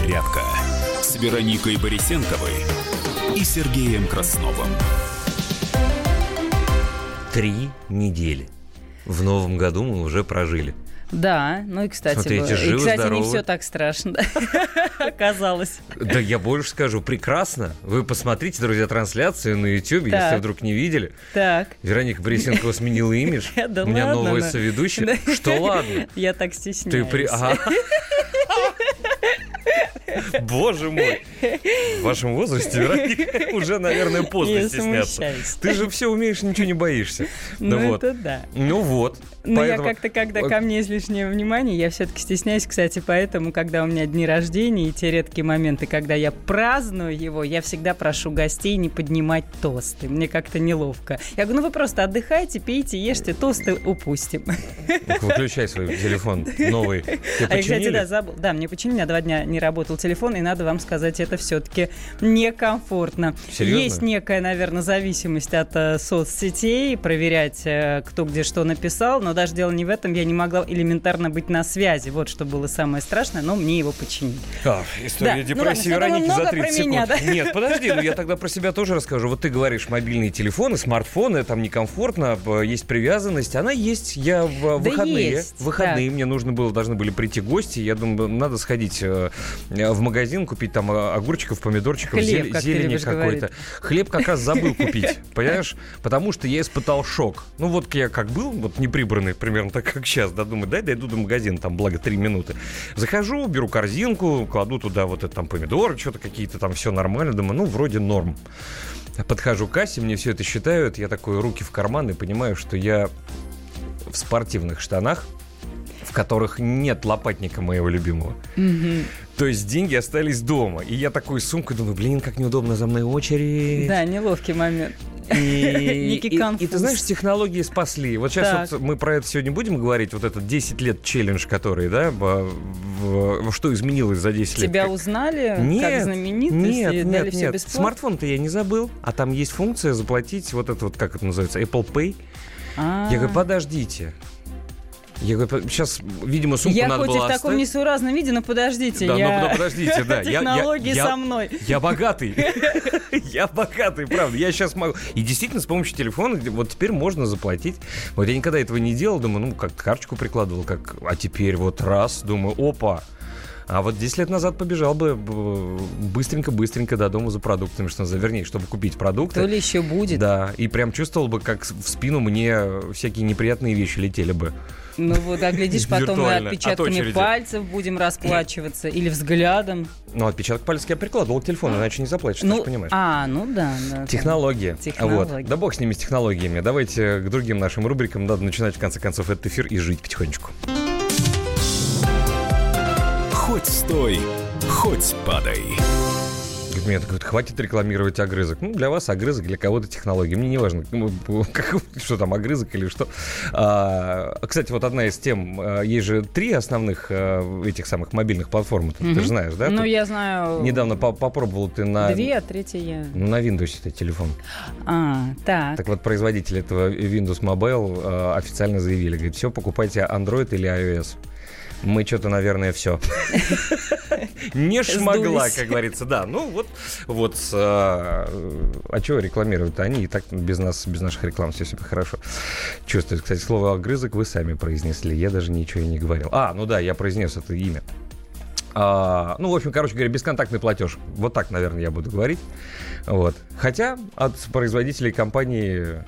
«Зарядка» с Вероникой Борисенковой и Сергеем Красновым. Три недели. В новом году мы уже прожили. Да, ну и кстати, Смотрите, было- живы, и, кстати здоровы. не все так страшно оказалось. Да я больше скажу, прекрасно. Вы посмотрите, друзья, трансляцию на YouTube, если вдруг не видели. Так, Вероника Борисенкова сменила имидж. У меня новая соведущая. Что ладно? я так Ты стесняюсь. при... Боже мой. В вашем возрасте, Вероника, уже, наверное, поздно стесняться. Ты же все умеешь, ничего не боишься. Ну это да. Ну вот. Я Поэтому- как-то, когда ко мне излишнее внимание, я все-таки стесняюсь, кстати, поэтому, когда у меня дни рождения и те редкие моменты, когда я праздную его, я всегда прошу гостей не поднимать тосты. Мне как-то неловко. Я говорю, ну вы просто отдыхайте, пейте, ешьте, тосты упустим. Выключай свой телефон новый. Ты А я, кстати, да, забыл. Да, мне починили, у меня два дня не работал телефон, и надо вам сказать, это все-таки некомфортно. Серьезно? Есть некая, наверное, зависимость от э, соцсетей, проверять, э, кто где что написал, но даже дело не в этом, я не могла элементарно быть на связи. Вот что было самое страшное, но мне его починили. А, история Да, ну депрессии ладно, я думаю, Вероники за много 30 про секунд. меня, да? Нет, подожди, ну я тогда про себя тоже расскажу. Вот ты говоришь, мобильные телефоны, смартфоны, там некомфортно, есть привязанность. Она есть. Я в Да выходные, есть, выходные мне нужно было, должны были прийти гости. Я думаю, надо сходить э, в магазин, купить там э, огурчиков, помидорчиков, Хлеб, зелень- как зелени какой-то. Хлеб как раз забыл купить, понимаешь? Потому что я испытал шок. Ну вот я как был, вот неприбранный, примерно так, как сейчас, да, думаю, дай дойду до магазина, там, благо, три минуты. Захожу, беру корзинку, кладу туда вот это там помидоры, что-то какие-то там, все нормально, думаю, ну, вроде норм. Подхожу к кассе, мне все это считают, я такой руки в карман и понимаю, что я в спортивных штанах, в которых нет лопатника моего любимого. То есть деньги остались дома. И я такой сумкой думаю, блин, как неудобно, за мной очередь. Да, неловкий момент. И, и- и ты знаешь, технологии спасли. Вот сейчас Так. вот мы про это сегодня будем говорить, вот этот 10 лет челлендж, который, да, в- в- что изменилось за 10 лет. Тебя узнали нет, как знаменитость нет, и нет, дали все нет. бесплатно? Смартфон-то я не забыл, а там есть функция заплатить вот это вот, как это называется, Apple Pay. А. Я говорю, подождите. Я говорю, сейчас, видимо, сумку Я надо хоть и было в таком оставить. несуразном виде, но подождите, Да, я... ну, да, подождите, да. я- я- Технологии я- со мной. Я богатый. Я богатый, правда. Я сейчас могу. И действительно, с помощью телефона вот теперь можно заплатить. Вот я никогда этого не делал. Думаю, ну, как карточку прикладывал, как... А теперь вот раз, думаю, опа. А вот 10 лет назад побежал бы быстренько-быстренько до дома за продуктами, что. Вернее, чтобы купить продукты. То ли еще будет. Да, и прям чувствовал бы, как в спину мне всякие неприятные вещи летели бы. Ну вот, а глядишь, потом мы Виртуально, от отпечатками пальцев будем расплачиваться или взглядом. Ну, отпечаток пальца я прикладывал к телефону, иначе не заплатишь, ты ну, же понимаешь. а, ну да. да. Технологии. Технологии. Вот. Да бог с ними, с технологиями. Давайте к другим нашим рубрикам. Надо начинать, в конце концов, этот эфир и жить потихонечку. Хоть стой, хоть падай. Говорит, Мне говорят, хватит рекламировать огрызок. Ну, для вас огрызок, для кого-то технологии. Мне не важно, ну, как- что там, огрызок или что. А, кстати, вот одна из тем, а, есть же три основных а, этих самых мобильных платформ. Ты Мгм. же знаешь, да? Ну, Ты я знаю... Недавно по- попробовал ты на... Две, а третья я... Ну, на Windows это телефон. А, так. Так вот, производители этого Windows Mobile э, официально заявили, говорит, все, покупайте Android или iOS. Мы что-то, наверное, все. Не шмогла, как говорится, да. Ну вот, вот, э, а чего рекламируют они? И так без нас, без наших реклам все себе хорошо чувствуют. Кстати, слово огрызок вы сами произнесли. Я даже ничего и не говорил. А, ну да, я произнес это имя. А, ну, в общем, короче говоря, бесконтактный платеж. Вот так, наверное, я буду говорить. Вот. Хотя от производителей компании,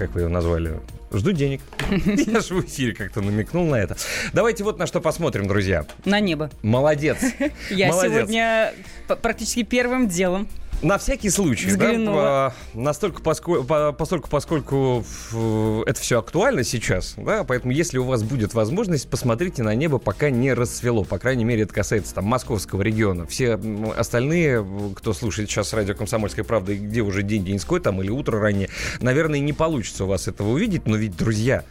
как вы ее назвали, жду денег. Я же в эфире как-то намекнул на это. Давайте вот на что посмотрим, друзья. На небо. Молодец. Я Молодец. сегодня практически первым делом На всякий случай, да, Взглянула. по- настолько, поско- по- постольку, поскольку ф- это все актуально сейчас, да, поэтому если у вас будет возможность, посмотрите на небо, пока не рассвело, по крайней мере, это касается там московского региона. Все остальные, кто слушает сейчас радио «Комсомольская правда», где уже день деньской там или утро раннее, наверное, не получится у вас этого увидеть, но ведь, друзья,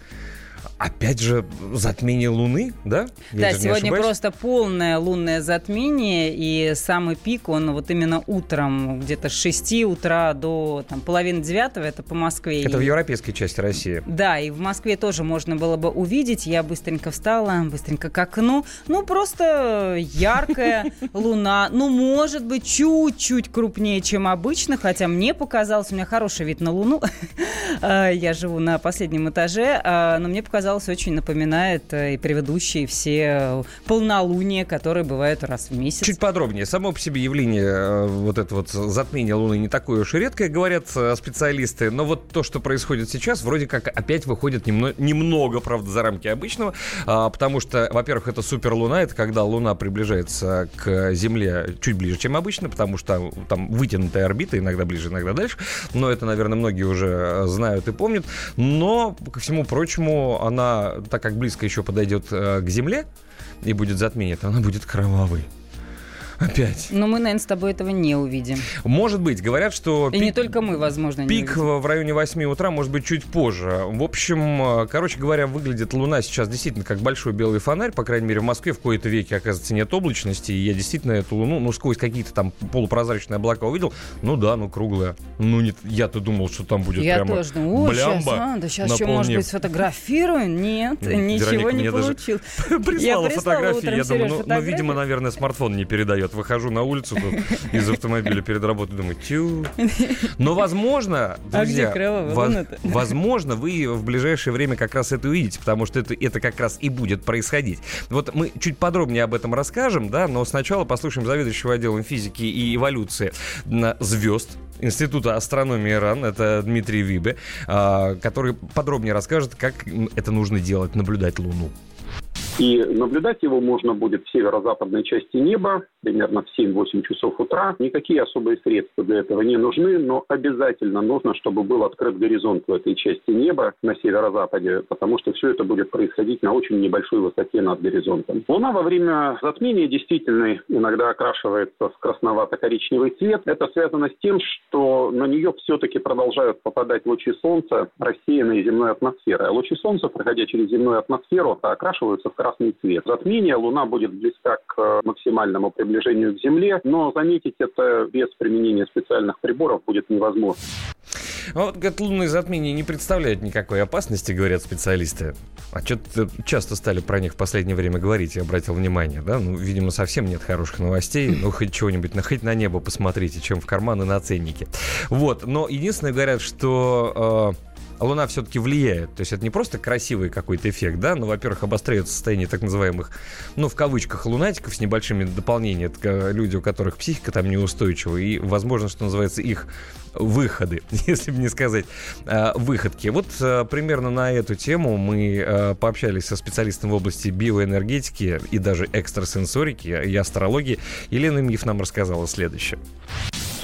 опять же, затмение Луны, да? Я да, сегодня просто полное лунное затмение, и самый пик, он вот именно утром, где-то с 6 утра до там, половины девятого, это по Москве. Это и... в европейской части России. Да, и в Москве тоже можно было бы увидеть. Я быстренько встала, быстренько к окну. Ну, просто яркая луна. Ну, может быть, чуть-чуть крупнее, чем обычно, хотя мне показалось, у меня хороший вид на луну. А, я живу на последнем этаже, а, но мне показалось, очень напоминает э, и предыдущие все полнолуния, которые бывают раз в месяц. Чуть подробнее. Само по себе явление э, вот это вот затмение Луны не такое уж и редкое, говорят э, специалисты. Но вот то, что происходит сейчас, вроде как опять выходит немного, немного правда, за рамки обычного, а, потому что, во-первых, это суперлуна, это когда Луна приближается к Земле чуть ближе, чем обычно, потому что там вытянутая орбита, иногда ближе, иногда дальше. Но это, наверное, многие уже знают и помнят. Но, ко всему прочему, она, так как близко еще подойдет э, к Земле и будет затмение, то она будет кровавой. Опять. Но мы, наверное, с тобой этого не увидим. Может быть. Говорят, что... И пик, не только мы, возможно, Пик в районе 8 утра, может быть, чуть позже. В общем, короче говоря, выглядит Луна сейчас действительно как большой белый фонарь. По крайней мере, в Москве в какой-то веке, оказывается, нет облачности. И я действительно эту Луну, ну, сквозь какие-то там полупрозрачные облака увидел. Ну да, ну, круглая. Ну, не, я-то думал, что там будет я прямо тоже думаю, о, сейчас, а, да сейчас еще, может быть, сфотографирую. Нет, ничего не получилось. Прислала фотографии. Я думаю, ну, видимо, наверное, смартфон не передает. Выхожу на улицу тут из автомобиля перед работой, думаю, тю. Но, возможно, а друзья, а воз, возможно, вы в ближайшее время как раз это увидите, потому что это, это как раз и будет происходить. Вот мы чуть подробнее об этом расскажем, да, но сначала послушаем заведующего отделом физики и эволюции звезд Института астрономии РАН, это Дмитрий Вибе, а, который подробнее расскажет, как это нужно делать, наблюдать Луну. И наблюдать его можно будет в северо-западной части неба, примерно в 7-8 часов утра. Никакие особые средства для этого не нужны, но обязательно нужно, чтобы был открыт горизонт в этой части неба на северо-западе, потому что все это будет происходить на очень небольшой высоте над горизонтом. Луна во время затмения действительно иногда окрашивается в красновато-коричневый цвет. Это связано с тем, что на нее все-таки продолжают попадать лучи Солнца, рассеянные земной атмосферой. А лучи Солнца, проходя через земную атмосферу, окрашиваются в красный цвет. Затмение Луна будет близка к э, максимальному приближению к Земле, но заметить это без применения специальных приборов будет невозможно. А вот, говорят, лунные затмения не представляют никакой опасности, говорят специалисты. А что-то часто стали про них в последнее время говорить, я обратил внимание, да? Ну, видимо, совсем нет хороших новостей. Ну, хоть чего-нибудь, на, хоть на небо посмотрите, чем в карманы на ценники. Вот, но единственное, говорят, что э, Луна все-таки влияет. То есть это не просто красивый какой-то эффект, да, но, во-первых, обостряет состояние так называемых, ну, в кавычках, лунатиков с небольшими дополнениями. Это люди, у которых психика там неустойчива, и, возможно, что называется, их выходы, если бы не сказать э, выходки. Вот э, примерно на эту тему мы э, пообщались со специалистом в области биоэнергетики и даже экстрасенсорики и астрологии. Елена Миф нам рассказала следующее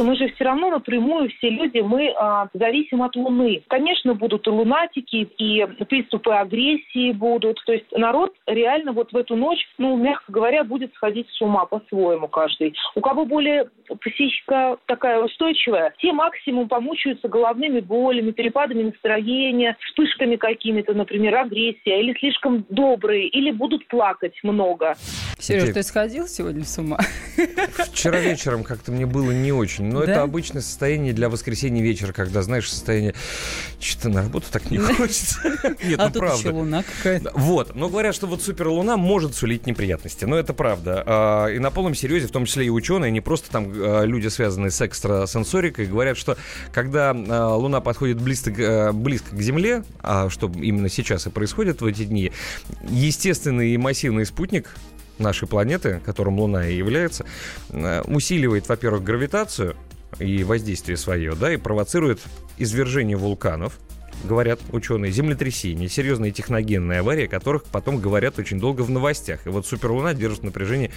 мы же все равно напрямую, все люди, мы а, зависим от Луны. Конечно, будут и лунатики, и приступы агрессии будут. То есть народ реально вот в эту ночь, ну, мягко говоря, будет сходить с ума по-своему каждый. У кого более психика такая устойчивая, те максимум помучаются головными болями, перепадами настроения, вспышками какими-то, например, агрессия, или слишком добрые, или будут плакать много. Сереж, ты сходил сегодня с ума? Вчера вечером как-то мне было не очень. Но да? это обычное состояние для воскресенья вечера, когда, знаешь, состояние... Что-то на работу так не хочется. Нет, а ну правда. еще луна какая-то. Вот. Но говорят, что вот суперлуна может сулить неприятности. Но это правда. А, и на полном серьезе, в том числе и ученые, не просто там а, люди, связанные с экстрасенсорикой, говорят, что когда а, Луна подходит близко, близко к Земле, а что именно сейчас и происходит в эти дни, естественный и массивный спутник нашей планеты, которым Луна и является, э, усиливает, во-первых, гравитацию и воздействие свое, да, и провоцирует извержение вулканов, говорят ученые, землетрясения, серьезные техногенные аварии, о которых потом говорят очень долго в новостях. И вот суперлуна держит напряжение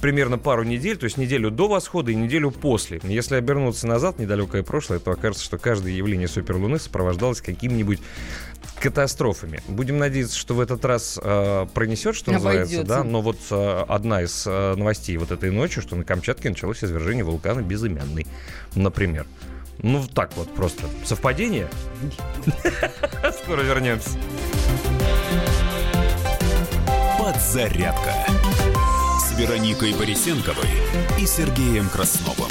примерно пару недель, то есть неделю до восхода и неделю после. Если обернуться назад, недалекое прошлое, то окажется, что каждое явление суперлуны сопровождалось каким-нибудь катастрофами. Будем надеяться, что в этот раз э, пронесет, что Обойдется. называется, да. Но вот э, одна из э, новостей вот этой ночи, что на Камчатке началось извержение вулкана Безымянный, например. Ну, так вот просто. Совпадение? Скоро вернемся. Подзарядка с Вероникой Борисенковой и Сергеем Красновым.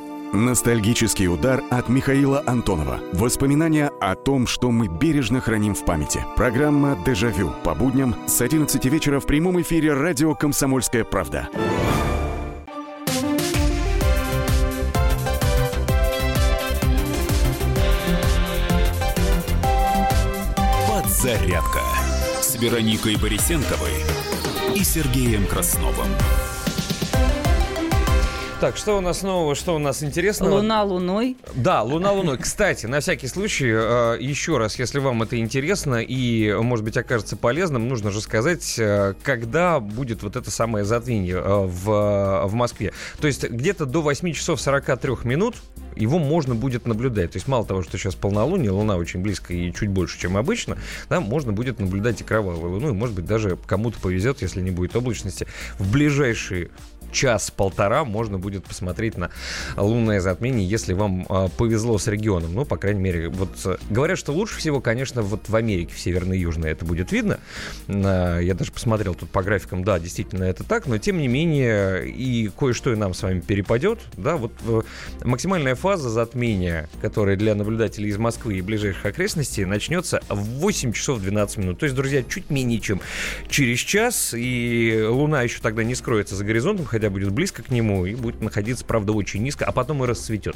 Ностальгический удар от Михаила Антонова. Воспоминания о том, что мы бережно храним в памяти. Программа «Дежавю» по будням с 11 вечера в прямом эфире радио «Комсомольская правда». Подзарядка с Вероникой Борисенковой и Сергеем Красновым. Так, что у нас нового, что у нас интересного? Луна луной. Да, Луна Луной. Кстати, на всякий случай, э, еще раз, если вам это интересно и, может быть, окажется полезным, нужно же сказать, э, когда будет вот это самое затмение э, в, в Москве. То есть где-то до 8 часов 43 минут его можно будет наблюдать. То есть мало того, что сейчас полнолуние, Луна очень близко и чуть больше, чем обычно, да, можно будет наблюдать и кровавую Луну, и, может быть, даже кому-то повезет, если не будет облачности, в ближайшие час-полтора можно будет посмотреть на лунное затмение, если вам э, повезло с регионом. Ну, по крайней мере, вот э, говорят, что лучше всего, конечно, вот в Америке, в Северной и Южной это будет видно. Э, я даже посмотрел тут по графикам, да, действительно это так, но тем не менее и кое-что и нам с вами перепадет. Да, вот э, максимальная фаза затмения, которая для наблюдателей из Москвы и ближайших окрестностей начнется в 8 часов 12 минут. То есть, друзья, чуть менее чем через час, и Луна еще тогда не скроется за горизонтом, хотя будет близко к нему и будет находиться, правда, очень низко, а потом и расцветет.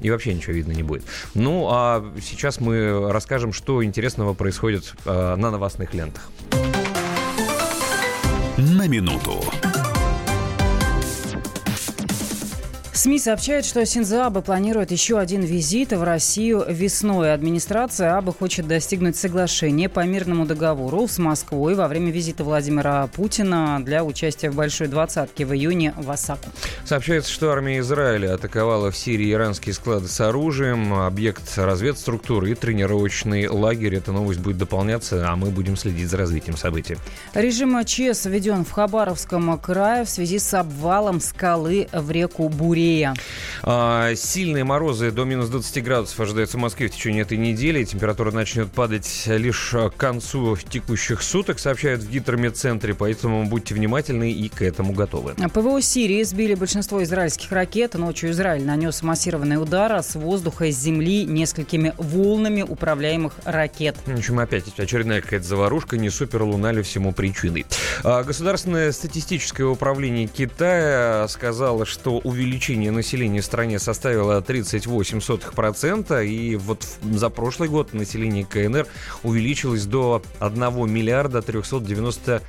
И вообще ничего видно не будет. Ну, а сейчас мы расскажем, что интересного происходит э, на новостных лентах. На минуту. СМИ сообщают, что Синзо Абе планирует еще один визит в Россию весной. Администрация Абы хочет достигнуть соглашения по мирному договору с Москвой во время визита Владимира Путина для участия в Большой двадцатке в июне в Осаку. Сообщается, что армия Израиля атаковала в Сирии иранские склады с оружием, объект разведструктуры и тренировочный лагерь. Эта новость будет дополняться, а мы будем следить за развитием событий. Режим ЧС введен в Хабаровском крае в связи с обвалом скалы в реку Бурея. А, сильные морозы до минус 20 градусов ожидаются в Москве в течение этой недели. Температура начнет падать лишь к концу текущих суток, сообщают в гидромедцентре, поэтому будьте внимательны и к этому готовы. ПВО Сирии сбили большинство израильских ракет. Ночью Израиль нанес массированный удар с воздуха и с земли несколькими волнами управляемых ракет. В общем, опять очередная какая-то заварушка, не супер луна ли всему причиной. А, Государственное статистическое управление Китая сказало, что увеличение населения в стране составило 38%, и вот за прошлый год население КНР увеличилось до 1 миллиарда 390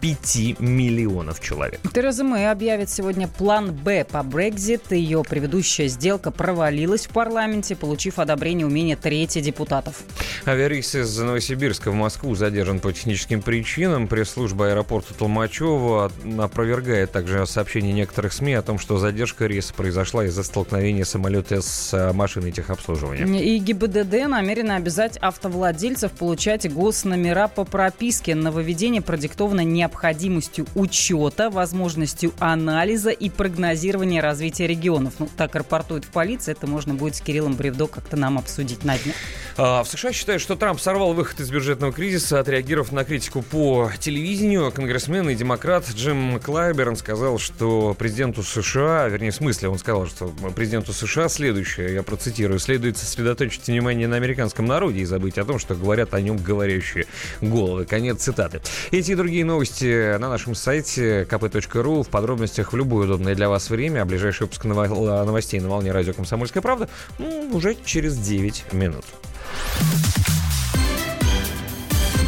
5 миллионов человек. Тереза Мэй объявит сегодня план «Б» по Брекзит. Ее предыдущая сделка провалилась в парламенте, получив одобрение у менее трети депутатов. Авиарейс из Новосибирска в Москву задержан по техническим причинам. Пресс-служба аэропорта Толмачева опровергает также сообщение некоторых СМИ о том, что задержка рейса произошла из-за столкновения самолета с э, машиной техобслуживания. И ГИБДД намерена обязать автовладельцев получать госномера по прописке. Нововведение продиктовано необходимостью необходимостью учета, возможностью анализа и прогнозирования развития регионов. Ну, так рапортует в полиции, это можно будет с Кириллом Бревдо как-то нам обсудить на дне. А, в США считают, что Трамп сорвал выход из бюджетного кризиса, отреагировав на критику по телевидению. Конгрессмен и демократ Джим Клайберн сказал, что президенту США, вернее, в смысле, он сказал, что президенту США следующее, я процитирую, следует сосредоточить внимание на американском народе и забыть о том, что говорят о нем говорящие головы. Конец цитаты. Эти и другие новости на нашем сайте kp.ru в подробностях в любое удобное для вас время. А ближайший выпуск новостей на волне радио «Комсомольская правда» ну, уже через 9 минут.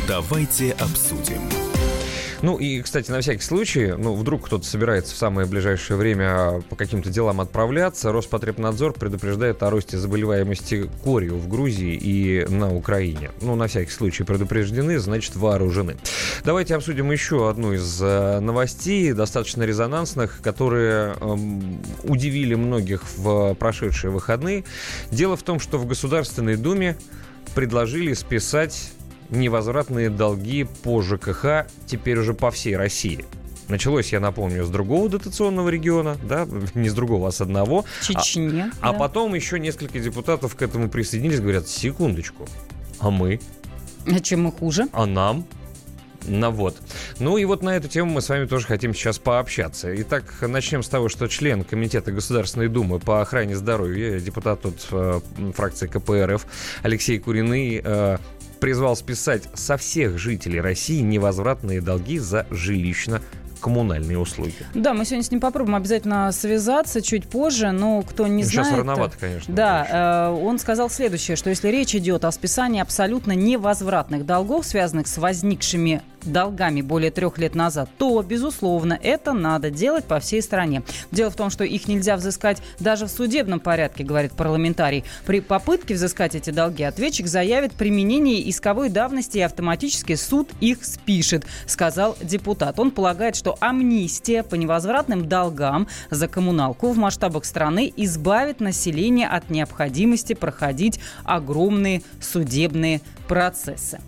Давайте обсудим. Ну и, кстати, на всякий случай, ну, вдруг кто-то собирается в самое ближайшее время по каким-то делам отправляться, Роспотребнадзор предупреждает о росте заболеваемости корью в Грузии и на Украине. Ну, на всякий случай предупреждены, значит, вооружены. Давайте обсудим еще одну из э, новостей, достаточно резонансных, которые эм, удивили многих в прошедшие выходные. Дело в том, что в Государственной Думе предложили списать невозвратные долги по ЖКХ теперь уже по всей России. Началось, я напомню, с другого дотационного региона, да, не с другого, а с одного. Чечне. А, да. а потом еще несколько депутатов к этому присоединились, говорят, секундочку, а мы, А чем мы хуже? а нам? Ну вот. Ну и вот на эту тему мы с вами тоже хотим сейчас пообщаться. Итак, начнем с того, что член Комитета Государственной Думы по охране здоровья, депутат от э, фракции КПРФ Алексей Куриный э, призвал списать со всех жителей России невозвратные долги за жилищно коммунальные услуги. Да, мы сегодня с ним попробуем обязательно связаться чуть позже, но кто не Ну, знает... Сейчас рановато, конечно. Да, э, он сказал следующее, что если речь идет о списании абсолютно невозвратных долгов, связанных с возникшими долгами более трех лет назад, то, безусловно, это надо делать по всей стране. Дело в том, что их нельзя взыскать даже в судебном порядке, говорит парламентарий. При попытке взыскать эти долги ответчик заявит применение исковой давности и автоматически суд их спишет, сказал депутат. Он полагает, что амнистия по невозвратным долгам за коммуналку в масштабах страны избавит население от необходимости проходить огромные судебные процессы.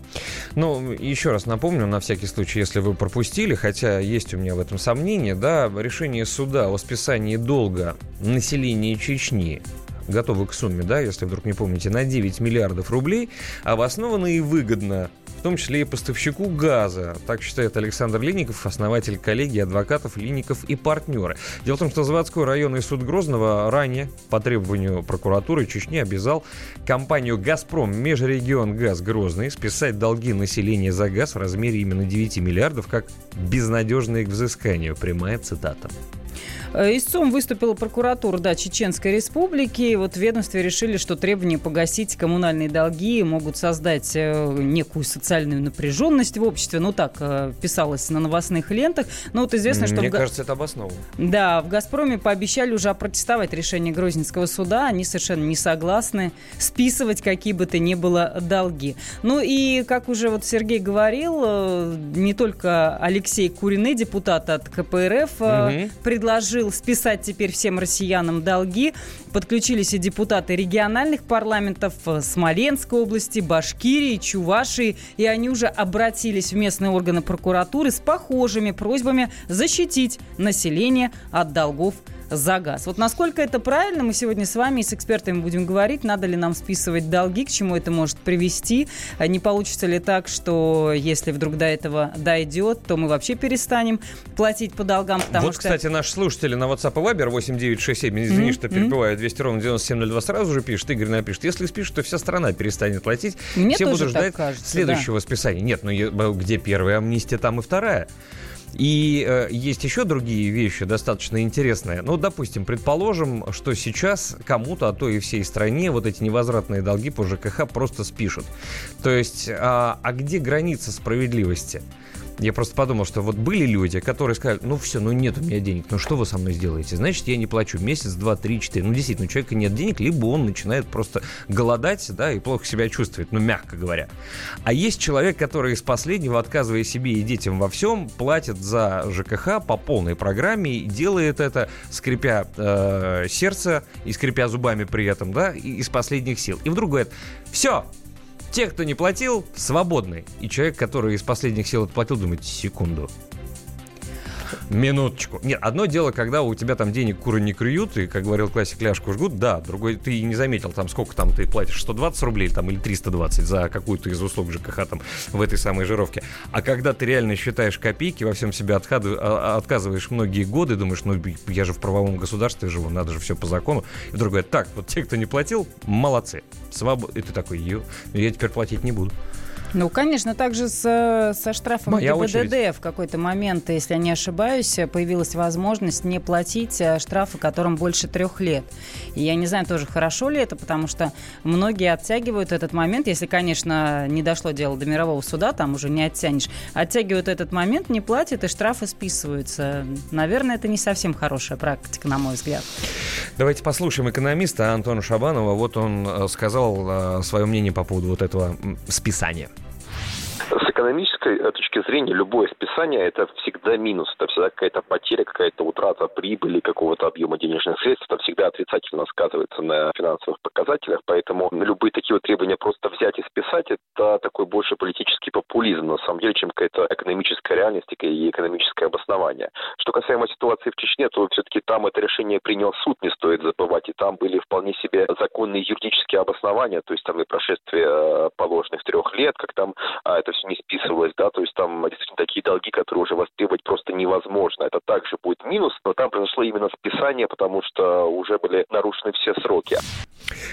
Ну, еще раз напомню, на всякий случай, если вы пропустили, хотя есть у меня в этом сомнения, да, решение суда о списании долга населения Чечни готовы к сумме, да, если вдруг не помните, на 9 миллиардов рублей, обосновано и выгодно, в том числе и поставщику газа. Так считает Александр Линников, основатель коллегии адвокатов Линников и партнеры. Дело в том, что заводской районный суд Грозного ранее по требованию прокуратуры Чечни обязал компанию «Газпром» Межрегион Газ Грозный списать долги населения за газ в размере именно 9 миллиардов как безнадежные к взысканию. Прямая цитата. Э, Истцом выступила прокуратура да, Чеченской Республики. Вот в ведомстве решили, что требования погасить коммунальные долги могут создать э, некую социальную напряженность в обществе. Ну, так э, писалось на новостных лентах. Но вот известно, что... Мне в кажется, это обосновано. Да, в «Газпроме» пообещали уже опротестовать решение Грозненского суда. Они совершенно не согласны списывать какие бы то ни было долги. Ну и, как уже вот Сергей говорил, не только Алексей Куриный, депутат от КПРФ, э, Мгм. Предложил списать теперь всем россиянам долги. Подключились и депутаты региональных парламентов э, Смоленской области, Башкирии, Чувашии. И они уже обратились в местные органы прокуратуры с похожими просьбами защитить население от долгов за газ. Вот насколько это правильно, мы сегодня с вами и с экспертами будем говорить, надо ли нам списывать долги, к чему это может привести, а не получится ли так, что если вдруг до этого дойдет, то мы вообще перестанем платить по долгам, потому вот, что... кстати, наши слушатели на WhatsApp и Viber 8967, извини, Мгм, что перебиваю, 200 ровно 9702 сразу же пишет, Игорь напишет. Если спишет, то вся страна перестанет платить. Мне Все будут ждать кажется, следующего списания. Нет, ну е- где первая амнистия, там и вторая. И э, есть еще другие вещи достаточно интересные. Ну, допустим, предположим, что сейчас кому-то, а то и всей стране, вот эти невозвратные долги по ЖКХ просто спишут. То есть, а, а где граница справедливости? Я просто подумал, что вот были люди, которые сказали, ну все, ну нет у меня денег, ну что вы со мной сделаете? Значит, я не плачу месяц, два, три, четыре. Ну действительно, у человека нет денег, либо он начинает просто голодать, да, и плохо себя чувствовать, ну мягко говоря. А есть человек, который из последнего, отказывая себе и детям во всем, платит за ЖКХ по полной программе и делает это, скрипя э, сердце и скрипя зубами при этом, да, из последних сил. И вдруг говорит, все, те, кто не платил, свободны. И человек, который из последних сил отплатил, думает, секунду. Минуточку. Нет, одно дело, когда у тебя там денег куры не клюют, и, как говорил классик, ляжку жгут, да, другой, ты и не заметил, там, сколько там ты платишь, 120 рублей там или 320 за какую-то из услуг ЖКХ там в этой самой жировке. А когда ты реально считаешь копейки, во всем себе отхады- а- а- отказываешь многие годы, думаешь, ну, я же в правовом государстве живу, надо же все по закону. И говорит, так, вот те, кто не платил, молодцы. Свобод... И ты такой, ё, я теперь платить не буду. Ну, конечно, также с, со штрафом Моя ГИБДД очередь. в какой-то момент, если я не ошибаюсь, появилась возможность не платить э, штрафы, которым больше трех лет. И я не знаю, тоже хорошо ли это, потому что многие оттягивают этот момент, если, конечно, не дошло дело до мирового суда, там уже не оттянешь, оттягивают этот момент, не платят, и штрафы списываются. Наверное, это не совсем хорошая практика, на мой взгляд. Давайте послушаем экономиста Антона Шабанова. Вот он э, сказал свое мнение по поводу вот этого списания. Экономической э, точки зрения любое списание это всегда минус, это всегда какая-то потеря, какая-то утрата прибыли, какого-то объема денежных средств, это всегда отрицательно сказывается на финансовых показателях, поэтому любые такие вот требования просто взять и списать, это такой больше политический популизм, на самом деле, чем какая-то экономическая реальность и экономическое обоснование. Что касаемо ситуации в Чечне, то все-таки там это решение принял суд, не стоит забывать, и там были вполне себе законные юридические обоснования, то есть там и прошествие э, положенных трех лет, как там а, это все не списывалось, да, то есть там действительно такие долги, которые уже востребовать просто невозможно. Это также будет минус, но там произошло именно списание, потому что уже были нарушены все сроки.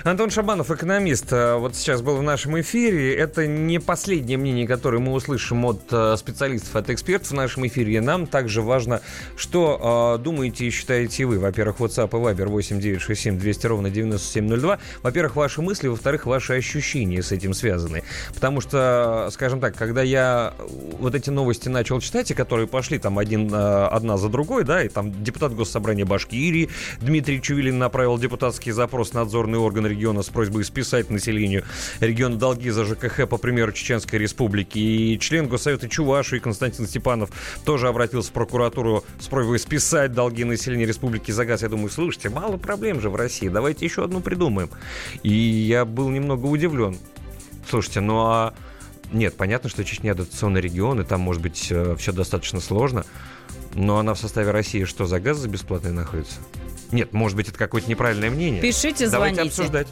Антон Шабанов, экономист, э, вот сейчас был в нашем эфире. Это не последнее мнение, которое мы услышим от э, специалистов, от экспертов в нашем эфире. Нам также важно, что э, думаете и считаете вы. Во-первых, WhatsApp и Viber 8967 200 ровно 9702. Во-первых, ваши мысли, во-вторых, ваши ощущения с этим связаны. Потому что, скажем так, когда я вот эти новости начал читать, и которые пошли там один, э, одна за другой, да, и там депутат Госсобрания Башкирии Дмитрий Чувилин направил депутатский запрос в надзорный орган региона с просьбой списать населению региона долги за ЖКХ по примеру Чеченской Республики. И член Госсовета Чувашии Константин Степанов тоже обратился в прокуратуру с просьбой списать долги населения Республики за газ. Я думаю, слушайте, мало проблем же в России, давайте еще одну придумаем. И я был немного удивлен. Слушайте, ну а нет, понятно, что Чечня дотационный регион, и там, может быть, все достаточно сложно. Но она в составе России что, за газ за бесплатный находится? Нет, может быть, это какое-то неправильное мнение. Пишите, Давайте звоните. обсуждать.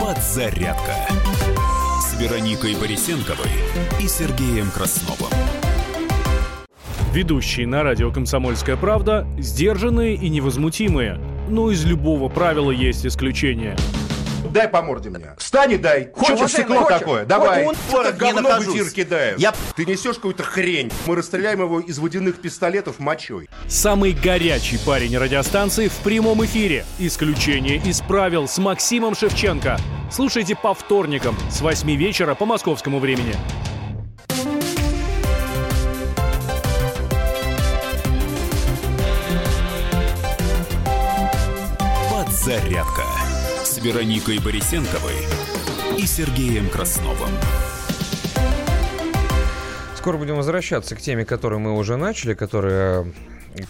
Подзарядка с Вероникой Борисенковой и Сергеем Красновым. Ведущие на радио «Комсомольская правда» сдержанные и невозмутимые. Но из любого правила есть исключение. Дай по морде мне. Встань и дай. Хочешь Чё, стекло хочешь? такое? Давай. Он не говно в эфир кидаешь. Я- Ты несешь какую-то хрень. Мы расстреляем его из водяных пистолетов мочой. Самый горячий парень радиостанции в прямом эфире. Исключение из правил с Максимом Шевченко. Слушайте по вторникам с 8 вечера по московскому времени. Подзарядка Вероникой Борисенковой и Сергеем Красновым. Скоро будем возвращаться к теме, которую мы уже начали, которая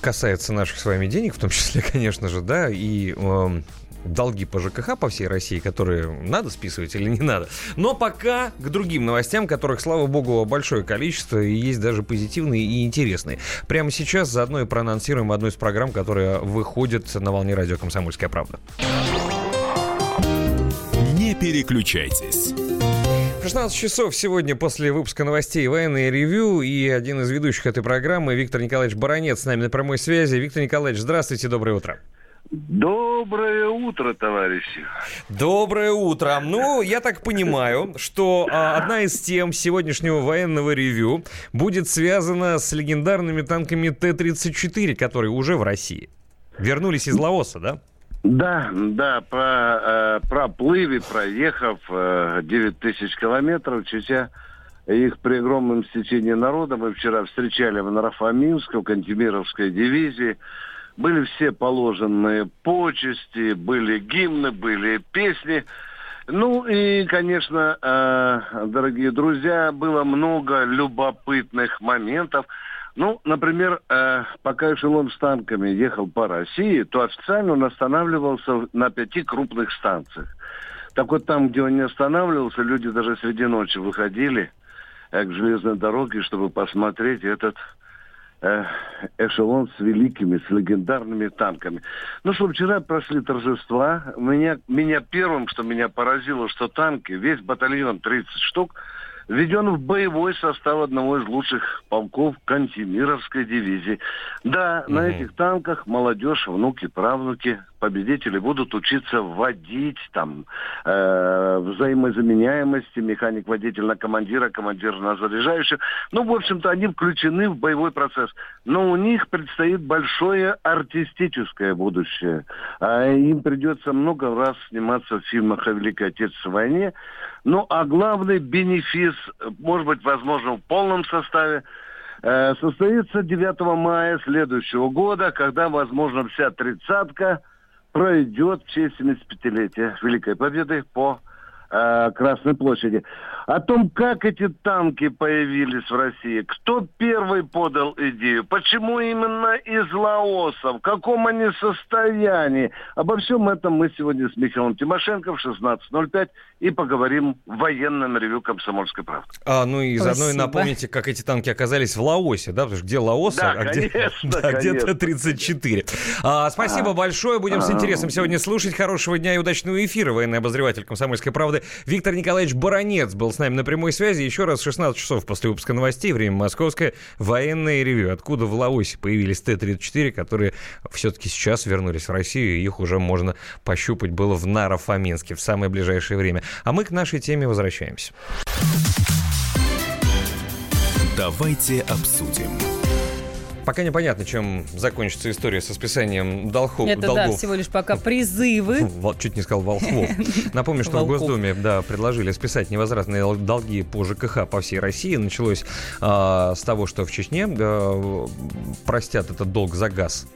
касается наших с вами денег, в том числе, конечно же, да, и эм, долги по ЖКХ по всей России, которые надо списывать или не надо. Но пока к другим новостям, которых, слава богу, большое количество, и есть даже позитивные и интересные. Прямо сейчас заодно и проанонсируем одну из программ, которая выходит на волне радио «Комсомольская правда». Не переключайтесь. 16 часов сегодня после выпуска новостей военное ревю и один из ведущих этой программы Виктор Николаевич Баранец с нами на прямой связи. Виктор Николаевич, здравствуйте, доброе утро. Доброе утро, товарищи. Доброе утро. Ну, я так понимаю, что а, одна из тем сегодняшнего военного ревю будет связана с легендарными танками Т-34, которые уже в России. Вернулись из Лаоса, да? Да, да, про, э, проплыви, проехав э, 9 тысяч километров, чтя их при огромном стечении народа, мы вчера встречали в Нарафаминском, Кантемировской дивизии, были все положенные почести, были гимны, были песни. Ну и, конечно, э, дорогие друзья, было много любопытных моментов. Ну, например, э, пока эшелон с танками ехал по России, то официально он останавливался на пяти крупных станциях. Так вот там, где он не останавливался, люди даже среди ночи выходили э, к железной дороге, чтобы посмотреть этот э, эшелон с великими, с легендарными танками. Ну что, вчера прошли торжества. Меня, меня первым, что меня поразило, что танки, весь батальон 30 штук, введен в боевой состав одного из лучших полков Кантемировской дивизии. Да, на этих танках молодежь, внуки, правнуки победители будут учиться водить, там, э, взаимозаменяемости, механик-водитель на командира, командир на заряжающего. Ну, в общем-то, они включены в боевой процесс. Но у них предстоит большое артистическое будущее. А им придется много раз сниматься в фильмах о Великой Отечественной войне. Ну, а главный бенефис, может быть, возможно, в полном составе, э, состоится 9 мая следующего года, когда, возможно, вся тридцатка пройдет в честь 75-летия Великой Победы по э, Красной площади. О том, как эти танки появились в России, кто первый подал идею, почему именно из Лаоса, в каком они состоянии. Обо всем этом мы сегодня с Михаилом Тимошенко в 16.05 и поговорим в военном ревю «Комсомольской правды». А, ну и заодно и напомните, как эти танки оказались в Лаосе, да? Потому что где Лаос, Да, а где, конечно, да, конечно. где-то 34. А, спасибо А. большое. Будем с А. интересом сегодня слушать. Хорошего дня и удачного эфира. Военный обозреватель «Комсомольской правды» Виктор Николаевич Баранец был с нами на прямой связи. Еще раз 16 часов после выпуска новостей. Время московское. Военное ревю. Откуда в Лаосе появились Т-34, которые все-таки сейчас вернулись в Россию. и Их уже можно пощупать было в Наро-Фоминске в самое ближайшее время. А мы к нашей теме возвращаемся. Давайте обсудим. Пока непонятно, чем закончится история со списанием долгов. Это да, всего лишь пока призывы. Чуть не сказал Волхвов. Напомню, что в. Госдуме да, предложили списать невозвратные дол- долги по ЖКХ по всей России. Началось а, с того, что в Чечне а, простят этот долг за газ.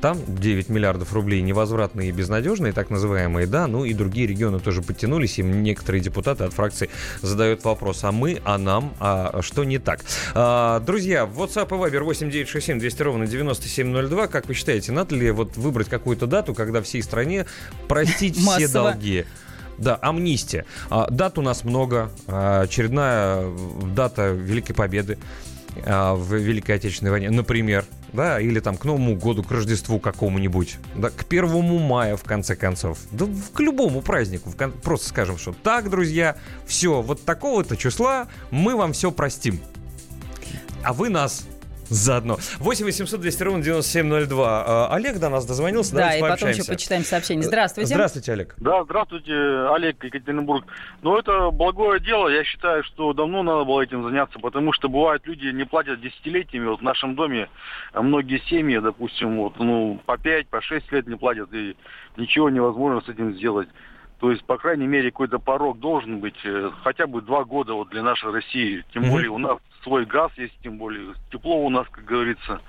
Там 9 миллиардов рублей невозвратные и безнадежные, так называемые, да, ну и другие регионы тоже подтянулись, и некоторые депутаты от фракции задают вопрос, а мы, а нам, а что не так? А, друзья, WhatsApp и Viber 8967 200 ровно 9702, как вы считаете, надо ли вот выбрать какую-то дату, когда всей стране простить все долги? Да, амнистия. А, дат у нас много. А, очередная дата Великой Победы в Великой Отечественной войне, например, да, или там к Новому году, к Рождеству какому-нибудь, да, к первому мая, в конце концов, да к любому празднику, в кон- просто скажем, что так, друзья, все, вот такого-то числа мы вам все простим, а вы нас заодно. 8 800 200 ровно 9702. А, Олег до нас дозвонился, Да, давайте и потом еще пообщаемся. почитаем сообщение. Здравствуйте. Здравствуйте, Олег. Да, здравствуйте, Олег, Екатеринбург. Ну, это благое дело. Я считаю, что давно надо было этим заняться, потому что бывают люди не платят десятилетиями. Вот в нашем доме а, многие семьи, допустим, вот, ну, по 5, по 6 лет не платят, и ничего невозможно с этим сделать. То есть, по крайней мере, какой-то порог должен быть, э, хотя бы два года вот для нашей России. Тем Мгм. более у нас свой газ есть, тем более тепло у нас, как говорится,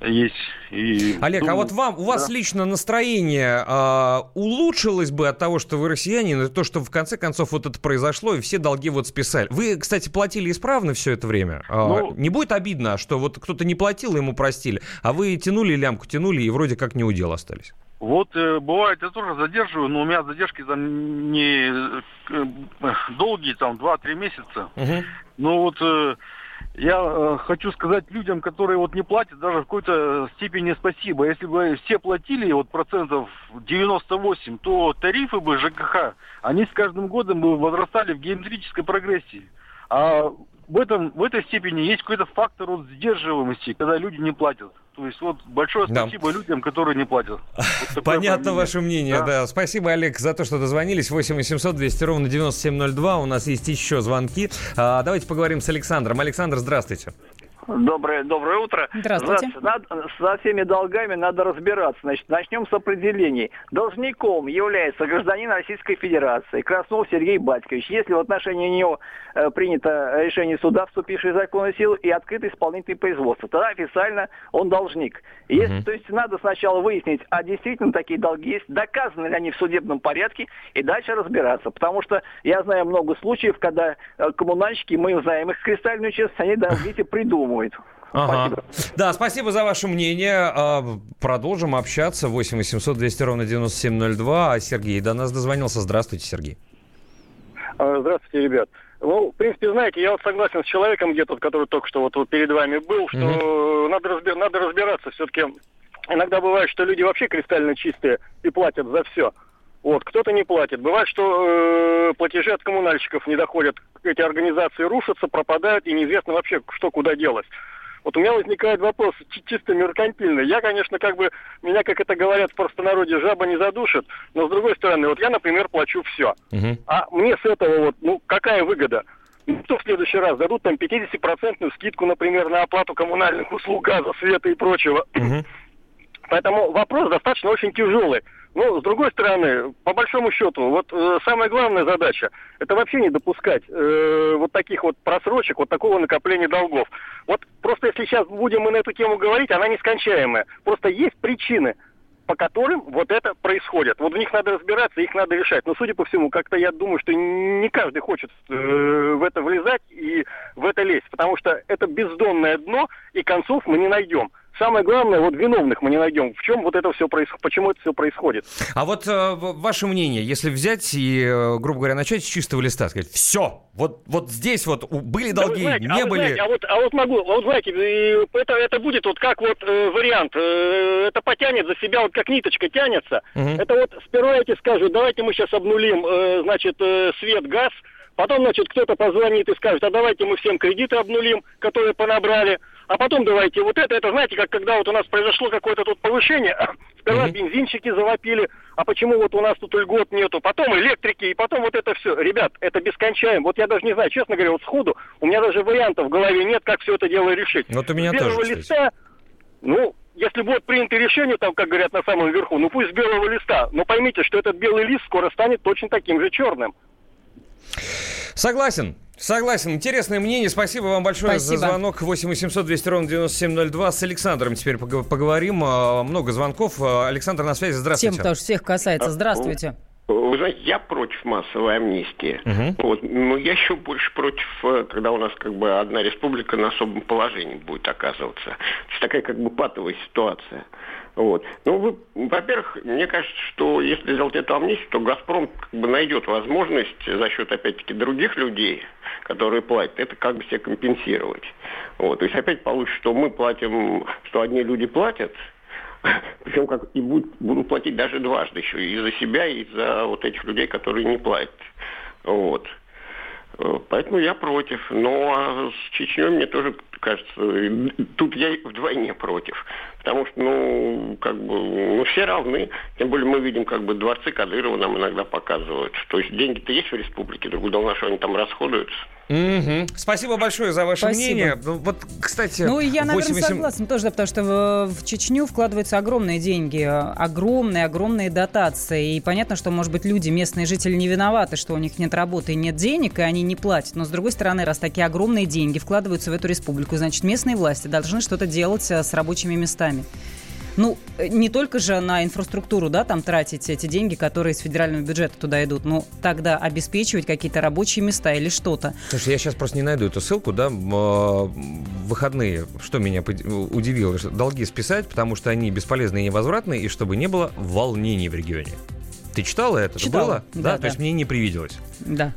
есть. И Олег, а думаю, вот вам, у вас да. лично настроение а, улучшилось бы от того, что вы россиянин, и то, что в конце концов вот это произошло, и все долги вот списали. Вы, кстати, платили исправно все это время? А, Ну- не будет обидно, что вот кто-то не платил, ему простили, а вы тянули лямку, тянули, и вроде как не удел остались? Вот э, бывает, я тоже задерживаю, но у меня задержки там не э, долгие, там 2-3 месяца. Но вот э, я э, хочу сказать людям, которые вот не платят, даже в какой-то степени спасибо. Если бы все платили вот процентов 98, то тарифы бы ЖКХ, они с каждым годом бы возрастали в геометрической прогрессии. А в, этом, в этой степени есть какой-то фактор вот сдерживаемости, когда люди не платят. То есть вот большое Да. спасибо людям, которые не платят. Вот Понятно мнение. ваше мнение, да. Спасибо, Олег, за то, что дозвонились. 8 800 200 ровно 9702. У нас есть еще звонки. А, давайте поговорим с Александром. Александр, здравствуйте. Доброе, доброе утро. Здравствуйте. За- надо- со всеми долгами надо разбираться. Значит, начнем с определений. Должником является гражданин Российской Федерации Краснов Сергей Батькович. Если в отношении него э, принято решение суда, вступившее в законную силу, и открыто исполнительное производство, тогда официально он должник. Если, То есть надо сначала выяснить, а действительно такие долги есть, доказаны ли они в судебном порядке, и дальше разбираться. Потому что я знаю много случаев, когда э, коммунальщики, мы знаем их кристальную честность, они долги эти придумывают. Ага. Да, спасибо за ваше мнение. А, Продолжим общаться. 8 800 200 ровно 9702. А Сергей до нас дозвонился. Здравствуйте, Сергей. А, Здравствуйте, ребят. Ну, в принципе, знаете, я вот согласен с человеком где-то, который только что вот, перед вами был, что надо, разби- надо разбираться. Все-таки иногда бывает, что люди вообще кристально чистые и платят за все. Вот, кто-то не платит. Бывает, что э, платежи от коммунальщиков не доходят. Эти организации рушатся, пропадают, и неизвестно вообще, что куда делать. Вот у меня возникает вопрос чисто меркантильный. Я, конечно, как бы, меня, как это говорят в простонародье, жаба не задушит, но с другой стороны, вот я, например, плачу все. Угу. А мне с этого вот, ну, какая выгода? Ну, что в следующий раз дадут там 50% скидку, например, на оплату коммунальных услуг, газа, света и прочего. Угу. Поэтому вопрос достаточно очень тяжелый. Но, с другой стороны, по большому счету, вот э, самая главная задача – это вообще не допускать э, вот таких вот просрочек, вот такого накопления долгов. Вот просто если сейчас будем мы на эту тему говорить, она нескончаемая. Просто есть причины, по которым вот это происходит. Вот в них надо разбираться, их надо решать. Но, судя по всему, как-то я думаю, что не каждый хочет э, в это влезать и в это лезть, потому что это бездонное дно, и концов мы не найдем самое главное, вот виновных мы не найдем. В чем вот это все происходит, почему это все происходит? А вот э, ваше мнение, если взять и, э, грубо говоря, начать с чистого листа, сказать, все, вот, вот здесь вот были долги, да знаете, не а были... Знаете, а, вот, а вот могу, а вот знаете, это, это будет вот как вот э, вариант, э, это потянет за себя, вот как ниточка тянется. Угу. Это вот сперва эти скажут, давайте мы сейчас обнулим, э, значит, э, свет, газ, Потом, значит, кто-то позвонит и скажет, а давайте мы всем кредиты обнулим, которые понабрали. А потом давайте вот это, это знаете, как когда вот у нас произошло какое-то тут повышение, сперва mm-hmm. бензинщики завопили, а почему вот у нас тут льгот нету, потом электрики, и потом вот это все. Ребят, это бескончаемо. Вот я даже не знаю, честно говоря, вот сходу, у меня даже вариантов в голове нет, как все это дело решить. Вот у меня с тоже, листа, кстати. ну, если будет принято решение, там, как говорят на самом верху, ну пусть с белого листа, но поймите, что этот белый лист скоро станет точно таким же черным. Согласен. Согласен. Интересное мнение. Спасибо вам большое Спасибо. за звонок. 8 800 200 ровно 9702. С Александром теперь поговорим. А, много звонков. А, Александр на связи. Здравствуйте. Потому что всех касается. Здравствуйте. Вы знаете, я против массовой амнистии. Угу. Вот. Но я еще больше против, э, когда у нас как бы одна республика на особом положении будет оказываться. То есть такая как бы патовая ситуация. Вот. Ну, вы, во-первых, мне кажется, что если сделать эту амнистию, то «Газпром» как бы найдет возможность за счет, опять-таки, других людей, которые платят, это как бы себе компенсировать. Вот. То есть опять получится, что мы платим, что одни люди платят, причем как и будут, будут платить даже дважды еще, и за себя, и за вот этих людей, которые не платят. Вот. Поэтому я против. Но с Чечней мне тоже кажется, тут я вдвойне против. Потому что, ну, как бы, ну, все равны. Тем более мы видим, как бы, дворцы Кадырова нам иногда показывают. То есть деньги-то есть в республике, другое дело, что они там расходуются. Угу. Спасибо большое за ваше Спасибо. мнение. Ну, вот, кстати, ну я, наверное, 8... согласна тоже, потому что в, в Чечню вкладываются огромные деньги, огромные, огромные дотации. И понятно, что, может быть, люди, местные жители не виноваты, что у них нет работы и нет денег, и они не платят. Но, с другой стороны, раз такие огромные деньги вкладываются в эту республику, значит, местные власти должны что-то делать э, с рабочими местами. Ну, не только же на инфраструктуру, да, там тратить эти деньги, которые из федерального бюджета туда идут, но тогда обеспечивать какие-то рабочие места или что-то. Слушай, я сейчас просто не найду эту ссылку, да, в выходные, что меня удивило, что долги списать, потому что они бесполезны и невозвратны, и чтобы не было волнений в регионе. Ты читала это? Читала. Было? Да, да, То есть мне не привиделось? Да.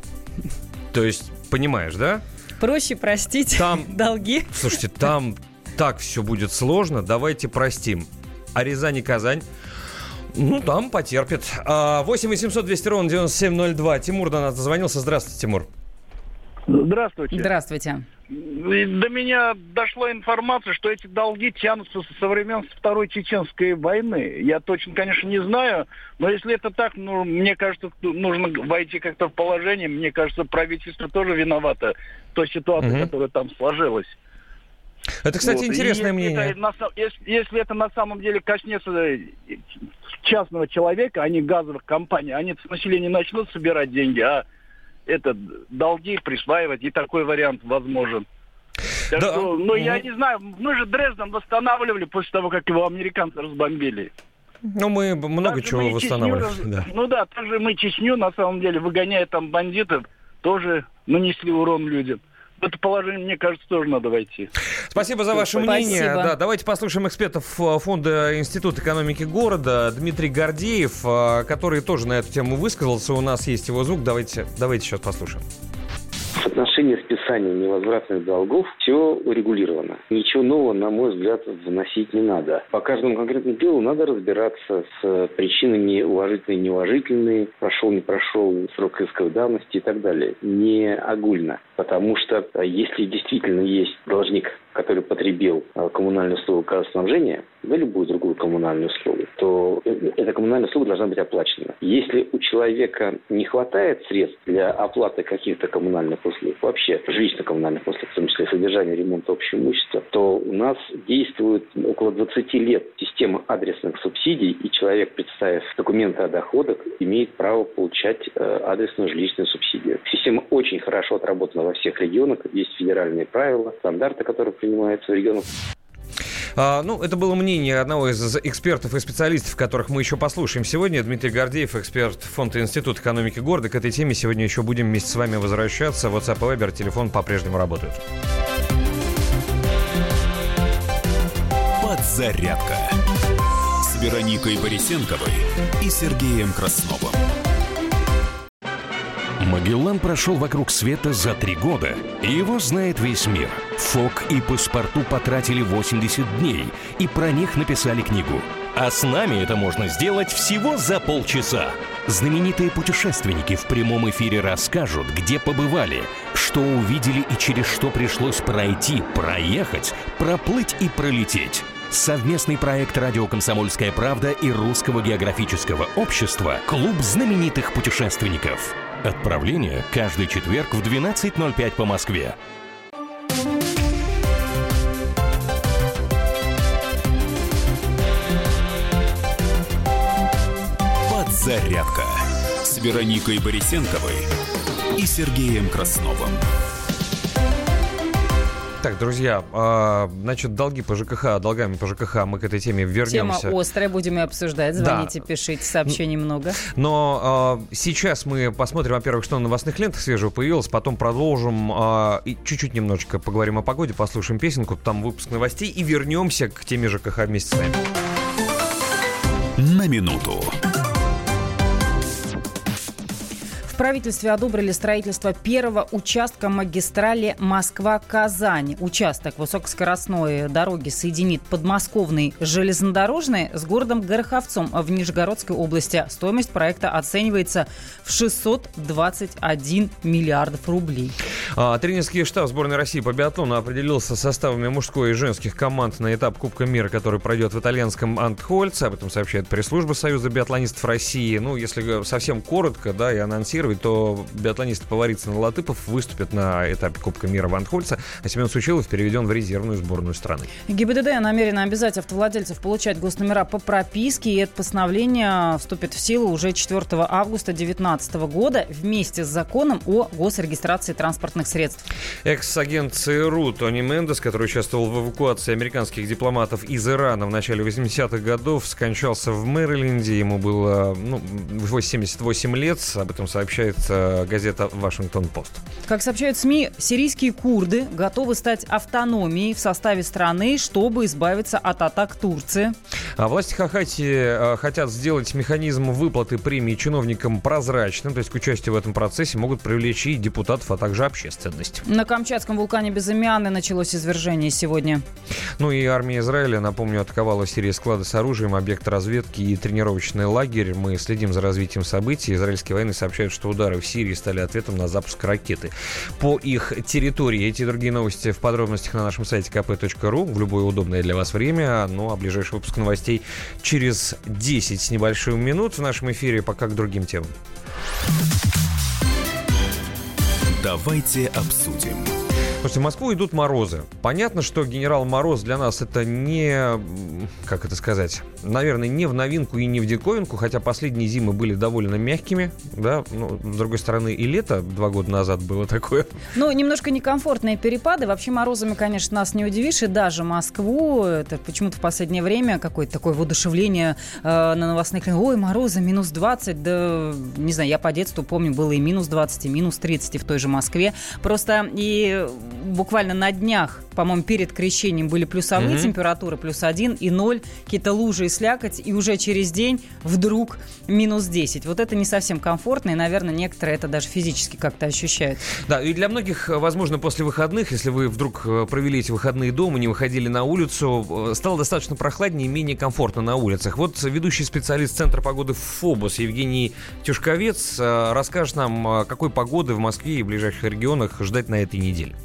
То есть, понимаешь, да? Проще простить там, долги. Слушайте, там так все будет сложно, давайте простим а Рязань и Казань ну, там потерпит. 8 800 200 ровно 9702. Тимур до нас дозвонился. Здравствуйте, Тимур. Здравствуйте. Здравствуйте. До меня дошла информация, что эти долги тянутся со времен Второй Чеченской войны. Я точно, конечно, не знаю, но если это так, ну, мне кажется, нужно войти как-то в положение. Мне кажется, правительство тоже виновато в той ситуации, угу. которая там сложилась. Это, кстати, вот. интересное если мнение. Это, если, если это на самом деле коснется э, частного человека, а не газовых компаний, они с населения начнут собирать деньги, а это долги присваивать, и такой вариант возможен. Так да. что, ну, я не знаю, мы же Дрезден восстанавливали после того, как его американцы разбомбили. Ну, мы много также чего мы восстанавливали. Чечню, да. Ну да, также мы Чечню, на самом деле, выгоняя там бандитов, тоже нанесли урон людям это положение, мне кажется, тоже надо войти. Спасибо за ваше Спасибо. мнение. Да, давайте послушаем экспертов э, фонда Института экономики города Дмитрий Гордеев, э, который тоже на эту тему высказался. У нас есть его звук. Давайте, давайте сейчас послушаем. В отношении списания невозвратных долгов все урегулировано. Ничего нового, на мой взгляд, вносить не надо. По каждому конкретному делу надо разбираться с причинами уважительные, неуважительные, прошел, не прошел срок исковой давности и так далее. Не огульно. Потому что а, если действительно есть должник который потребил э, коммунальную услугу газоснабжения, да любую другую коммунальную услугу, то э, эта коммунальная услуга должна быть оплачена. Если у человека не хватает средств для оплаты каких-то коммунальных услуг, вообще жилищно-коммунальных услуг, в том числе содержания, ремонта общего имущества, то у нас действует около 20 лет система адресных субсидий, и человек, представив документы о доходах, имеет право получать э, адресную жилищную субсидию. Система очень хорошо отработана во всех регионах, есть федеральные правила, стандарты, которые принимаются в регионах. А, ну, это было мнение одного из экспертов и специалистов, которых мы еще послушаем сегодня. Дмитрий Гордеев, эксперт Фонда Института экономики города. К этой теме сегодня еще будем вместе с вами возвращаться. WhatsApp и Viber, телефон по-прежнему работают. Подзарядка с Вероникой Борисенковой и Сергеем Красновым. Магеллан прошел вокруг света за три года, и его знает весь мир. Фок и паспорту потратили 80 дней, и про них написали книгу. А с нами это можно сделать всего за полчаса. Знаменитые путешественники в прямом эфире расскажут, где побывали, что увидели и через что пришлось пройти, проехать, проплыть и пролететь. Совместный проект «Радио Комсомольская правда» и Русского географического общества «Клуб знаменитых путешественников». Отправление каждый четверг в 12.05 по Москве. Подзарядка с Вероникой Борисенковой и Сергеем Красновым. Так, друзья, а, значит, долги по ЖКХ, долгами по ЖКХ мы к этой теме вернемся. Тема острая, будем ее обсуждать. Звоните, да. пишите, сообщений много. Но э, сейчас мы посмотрим, во-первых, что на новостных лентах свежего появилось, потом продолжим э, и чуть-чуть немножечко поговорим о погоде, послушаем песенку, там выпуск новостей и вернемся к теме ЖКХ вместе с вами. На минуту правительстве одобрили строительство первого участка магистрали Москва-Казань. Участок высокоскоростной дороги соединит подмосковный железнодорожный с городом Гороховцом в Нижегородской области. Стоимость проекта оценивается в 621 миллиардов рублей. А, тренерский штаб сборной России по биатлону определился составами мужской и женских команд на этап Кубка мира, который пройдет в итальянском Антхольце. Об этом сообщает пресс-служба Союза биатлонистов России. Ну, если совсем коротко, да, и анонсировать анонсировать, то биатлонист Поварицын и Латыпов выступят на этапе Кубка мира в Анхольца, а Семен Сучилов переведен в резервную сборную страны. ГИБДД намерена обязать автовладельцев получать госномера по прописке, и это постановление вступит в силу уже 4 августа 2019 года вместе с законом о госрегистрации транспортных средств. Экс-агент ЦРУ Тони Мендес, который участвовал в эвакуации американских дипломатов из Ирана в начале 80-х годов, скончался в Мэриленде. Ему было ну, 88 лет. Об этом сообщил сообщает газета «Вашингтон-Пост». Как сообщают СМИ, сирийские курды готовы стать автономией в составе страны, чтобы избавиться от атак Турции. А власти Хакатии э, хотят сделать механизм выплаты премии чиновникам прозрачным, то есть к участию в этом процессе могут привлечь и депутатов, а также общественность. На Камчатском вулкане Безымянный началось извержение сегодня. Ну и армия Израиля, напомню, атаковала в Сирии склады с оружием, объект разведки и тренировочный лагерь. Мы следим за развитием событий. Израильские военные сообщают, что удары в Сирии стали ответом на запуск ракеты по их территории. Эти и другие новости в подробностях на нашем сайте kp.ru в любое удобное для вас время. Ну а ближайший выпуск новостей через 10 с небольшим минут в нашем эфире пока к другим темам. Давайте обсудим. Слушайте, в Москву идут морозы. Понятно, что генерал Мороз для нас это не, как это сказать, наверное, не в новинку и не в диковинку, хотя последние зимы были довольно мягкими, да, ну, с другой стороны, и лето два года назад было такое. Ну, немножко некомфортные перепады. Вообще морозами, конечно, нас не удивишь, и даже Москву, это почему-то в последнее время какое-то такое воодушевление э, на новостных, ой, морозы, минус 20, да, не знаю, я по детству помню, было и минус 20, и минус 30 в той же Москве. Просто и буквально на днях, по-моему, перед крещением были плюсовые mm-hmm. температуры, плюс один и ноль, какие-то лужи и слякоть, и уже через день вдруг минус 10. Вот это не совсем комфортно, и, наверное, некоторые это даже физически как-то ощущают. Да, и для многих, возможно, после выходных, если вы вдруг э, провели эти выходные дома, не выходили на улицу, э, стало достаточно прохладнее и менее комфортно на улицах. Вот ведущий специалист Центра погоды ФОБОС Евгений Тюшковец э, расскажет нам, какой погоды в Москве и ближайших регионах ждать на этой неделе.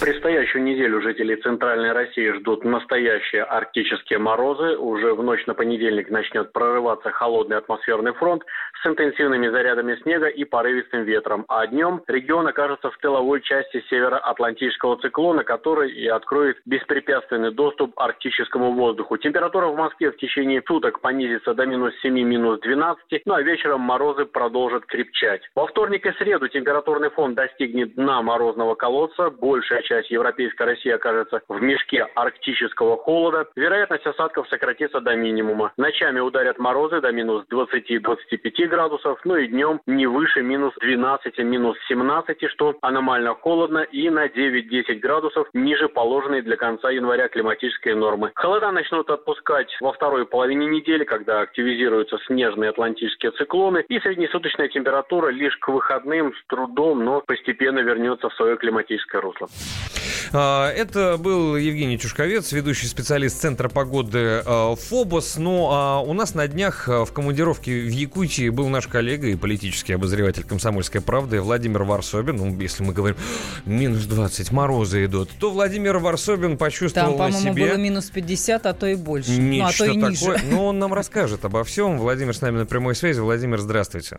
Предстоящую неделю жители Центральной России ждут настоящие арктические морозы. Уже в ночь на понедельник начнет прорываться холодный атмосферный фронт с интенсивными зарядами снега и порывистым ветром. А днем регион окажется в тыловой части североатлантического циклона, который и откроет беспрепятственный доступ арктическому воздуху. Температура в Москве в течение суток понизится до минус 7, минус 12, ну а вечером морозы продолжат крепчать. Во вторник и среду температурный фон достигнет дна морозного колодца. Большая часть Европейской России окажется в мешке арктического холода, вероятность осадков сократится до минимума. Ночами ударят морозы до минус 20-25 градусов, ну и днем не выше минус 12, минус 17, что аномально холодно и на 9-10 градусов ниже положенной для конца января климатической нормы. Холода начнут отпускать во второй половине недели, когда активизируются снежные атлантические циклоны, и среднесуточная температура лишь к выходным с трудом, но постепенно вернется в свое климатическое русло. А, это был Евгений Чушковец, ведущий специалист Центра погоды а, ФОБОС. Ну, а у нас на днях в командировке в Якутии был наш коллега и политический обозреватель «Комсомольской правды» Владимир Варсобин. Ну, если мы говорим, минус 20, морозы идут, то Владимир Варсобин почувствовал Там, на по-моему, себе... было минус 50, а то и больше. Нечто ну, а то и такое. ниже. Ну, он нам расскажет обо всем. Владимир с нами на прямой связи. Владимир, здравствуйте.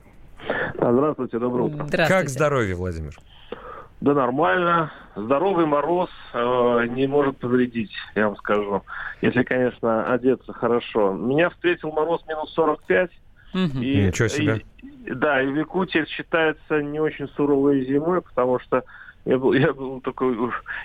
Здравствуйте, доброе утро. Как здоровье, Владимир? Да нормально. Здоровый мороз э, не может повредить, я вам скажу. Если, конечно, одеться хорошо. Меня встретил мороз минус 45. И, Ничего себе. И, да, и в Якутии считается не очень суровой зимой, потому что я был, я был такой,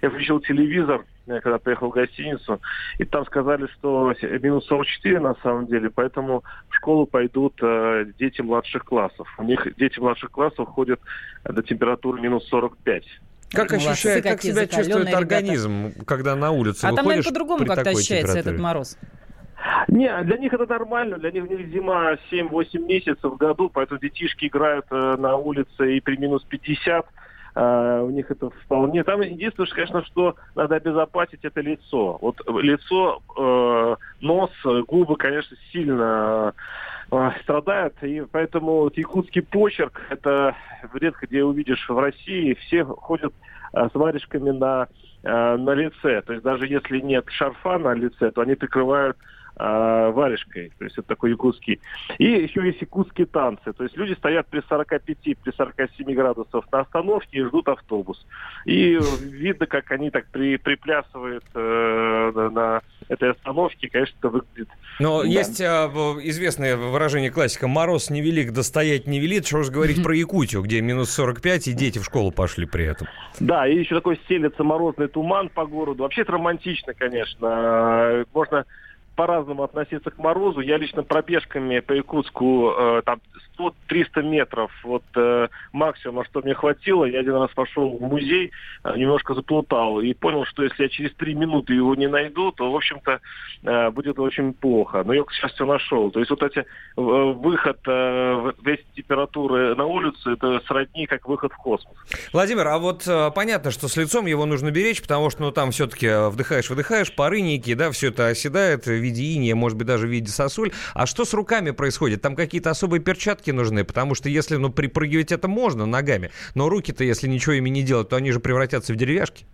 я включил телевизор, когда приехал в гостиницу, и там сказали, что минус 44 на самом деле, поэтому в школу пойдут э, дети младших классов. У них дети младших классов ходят до температуры минус 45. Как ощущает, как себя чувствует закаленные организм, когда на улице А там, наверное, выходишь по-другому как-то ощущается этот мороз. Не, для них это нормально, для них, у них зима 7-8 месяцев в году, поэтому детишки играют э, на улице и при минус 50, э, у них это вполне... Там единственное, что, конечно, что надо обезопасить, это лицо. Вот лицо, э, нос, губы, конечно, сильно э, страдают, и поэтому вот якутский почерк, это редко где увидишь в России, все ходят э, с варежками на, э, на лице. То есть даже если нет шарфа на лице, то они прикрывают э, варежкой. То есть это такой якутский. И еще есть якутские танцы. То есть люди стоят при 45, при 47 градусов на остановке и ждут автобус. И видно, как они так при, приплясывают э, на, этой остановке. Конечно, это выглядит... Но Да. есть в- известное выражение классика «мороз невелик, да стоять не велит». Что же говорить про Якутию, где минус 45, и дети в школу пошли при этом. Да, и еще такой стелется морозный туман по городу. Вообще это романтично, конечно. Э, Можно по-разному относиться к морозу. Я лично пробежками по Якутску э, там 100-300 метров, вот э, максимум, что мне хватило. Я один раз пошел в музей, э, немножко заплутал и понял, что если я через 3 минуты его не найду, то, в общем-то, э, будет очень плохо. Но я, к счастью, нашел. То есть вот эти э, выход э, в температуры на улицу, это сродни как выход в космос. Владимир, а вот э, понятно, что с лицом его нужно беречь, потому что ну, там все-таки вдыхаешь-выдыхаешь, пары некие, да, все это оседает в виде иния, может быть, даже в виде сосуль. А что с руками происходит? Там какие-то особые перчатки нужны, потому что если, ну, припрыгивать это можно ногами, но руки-то, если ничего ими не делать, то они же превратятся в деревяшки.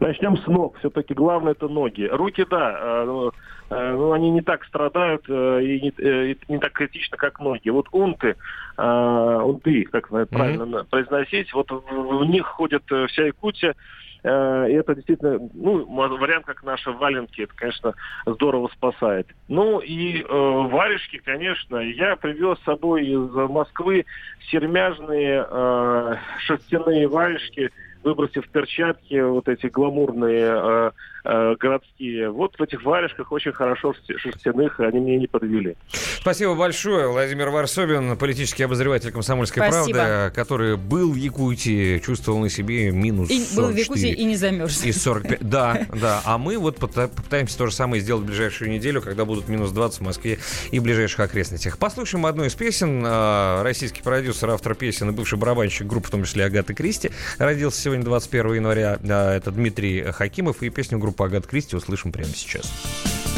Начнем с ног. Все-таки главное это ноги. Руки, да, э, ну, э, ну, они не так страдают э, и не, и не так критично, как ноги. Вот унты, унты, как правильно на- произносить, вот в, них ходит э, вся Якутия. Э, И это действительно, ну, вариант, как наши валенки, это, конечно, здорово спасает. Ну и э, варежки, конечно, я привез с собой из Москвы сермяжные э, шерстяные варежки, выбросив перчатки, вот эти гламурные э, э, городские. Вот в этих варежках очень хорошо шерстяных, они меня не подвели. Спасибо большое. Владимир Варсобин, политический обозреватель «Комсомольской Спасибо. правды», который был в Якутии, чувствовал на себе минус И был в 44. Якутии и не замерз. И 45. Да, да. А мы вот попытаемся то же самое сделать в ближайшую неделю, когда будут минус 20 в Москве и в ближайших окрестностях. Послушаем одну из песен. А, Российский продюсер, автор песен и бывший барабанщик группы, в том числе Агаты Кристи, родился сегодня 21 января. Это Дмитрий Хакимов. И песню группы Агаты Кристи услышим прямо сейчас. геолог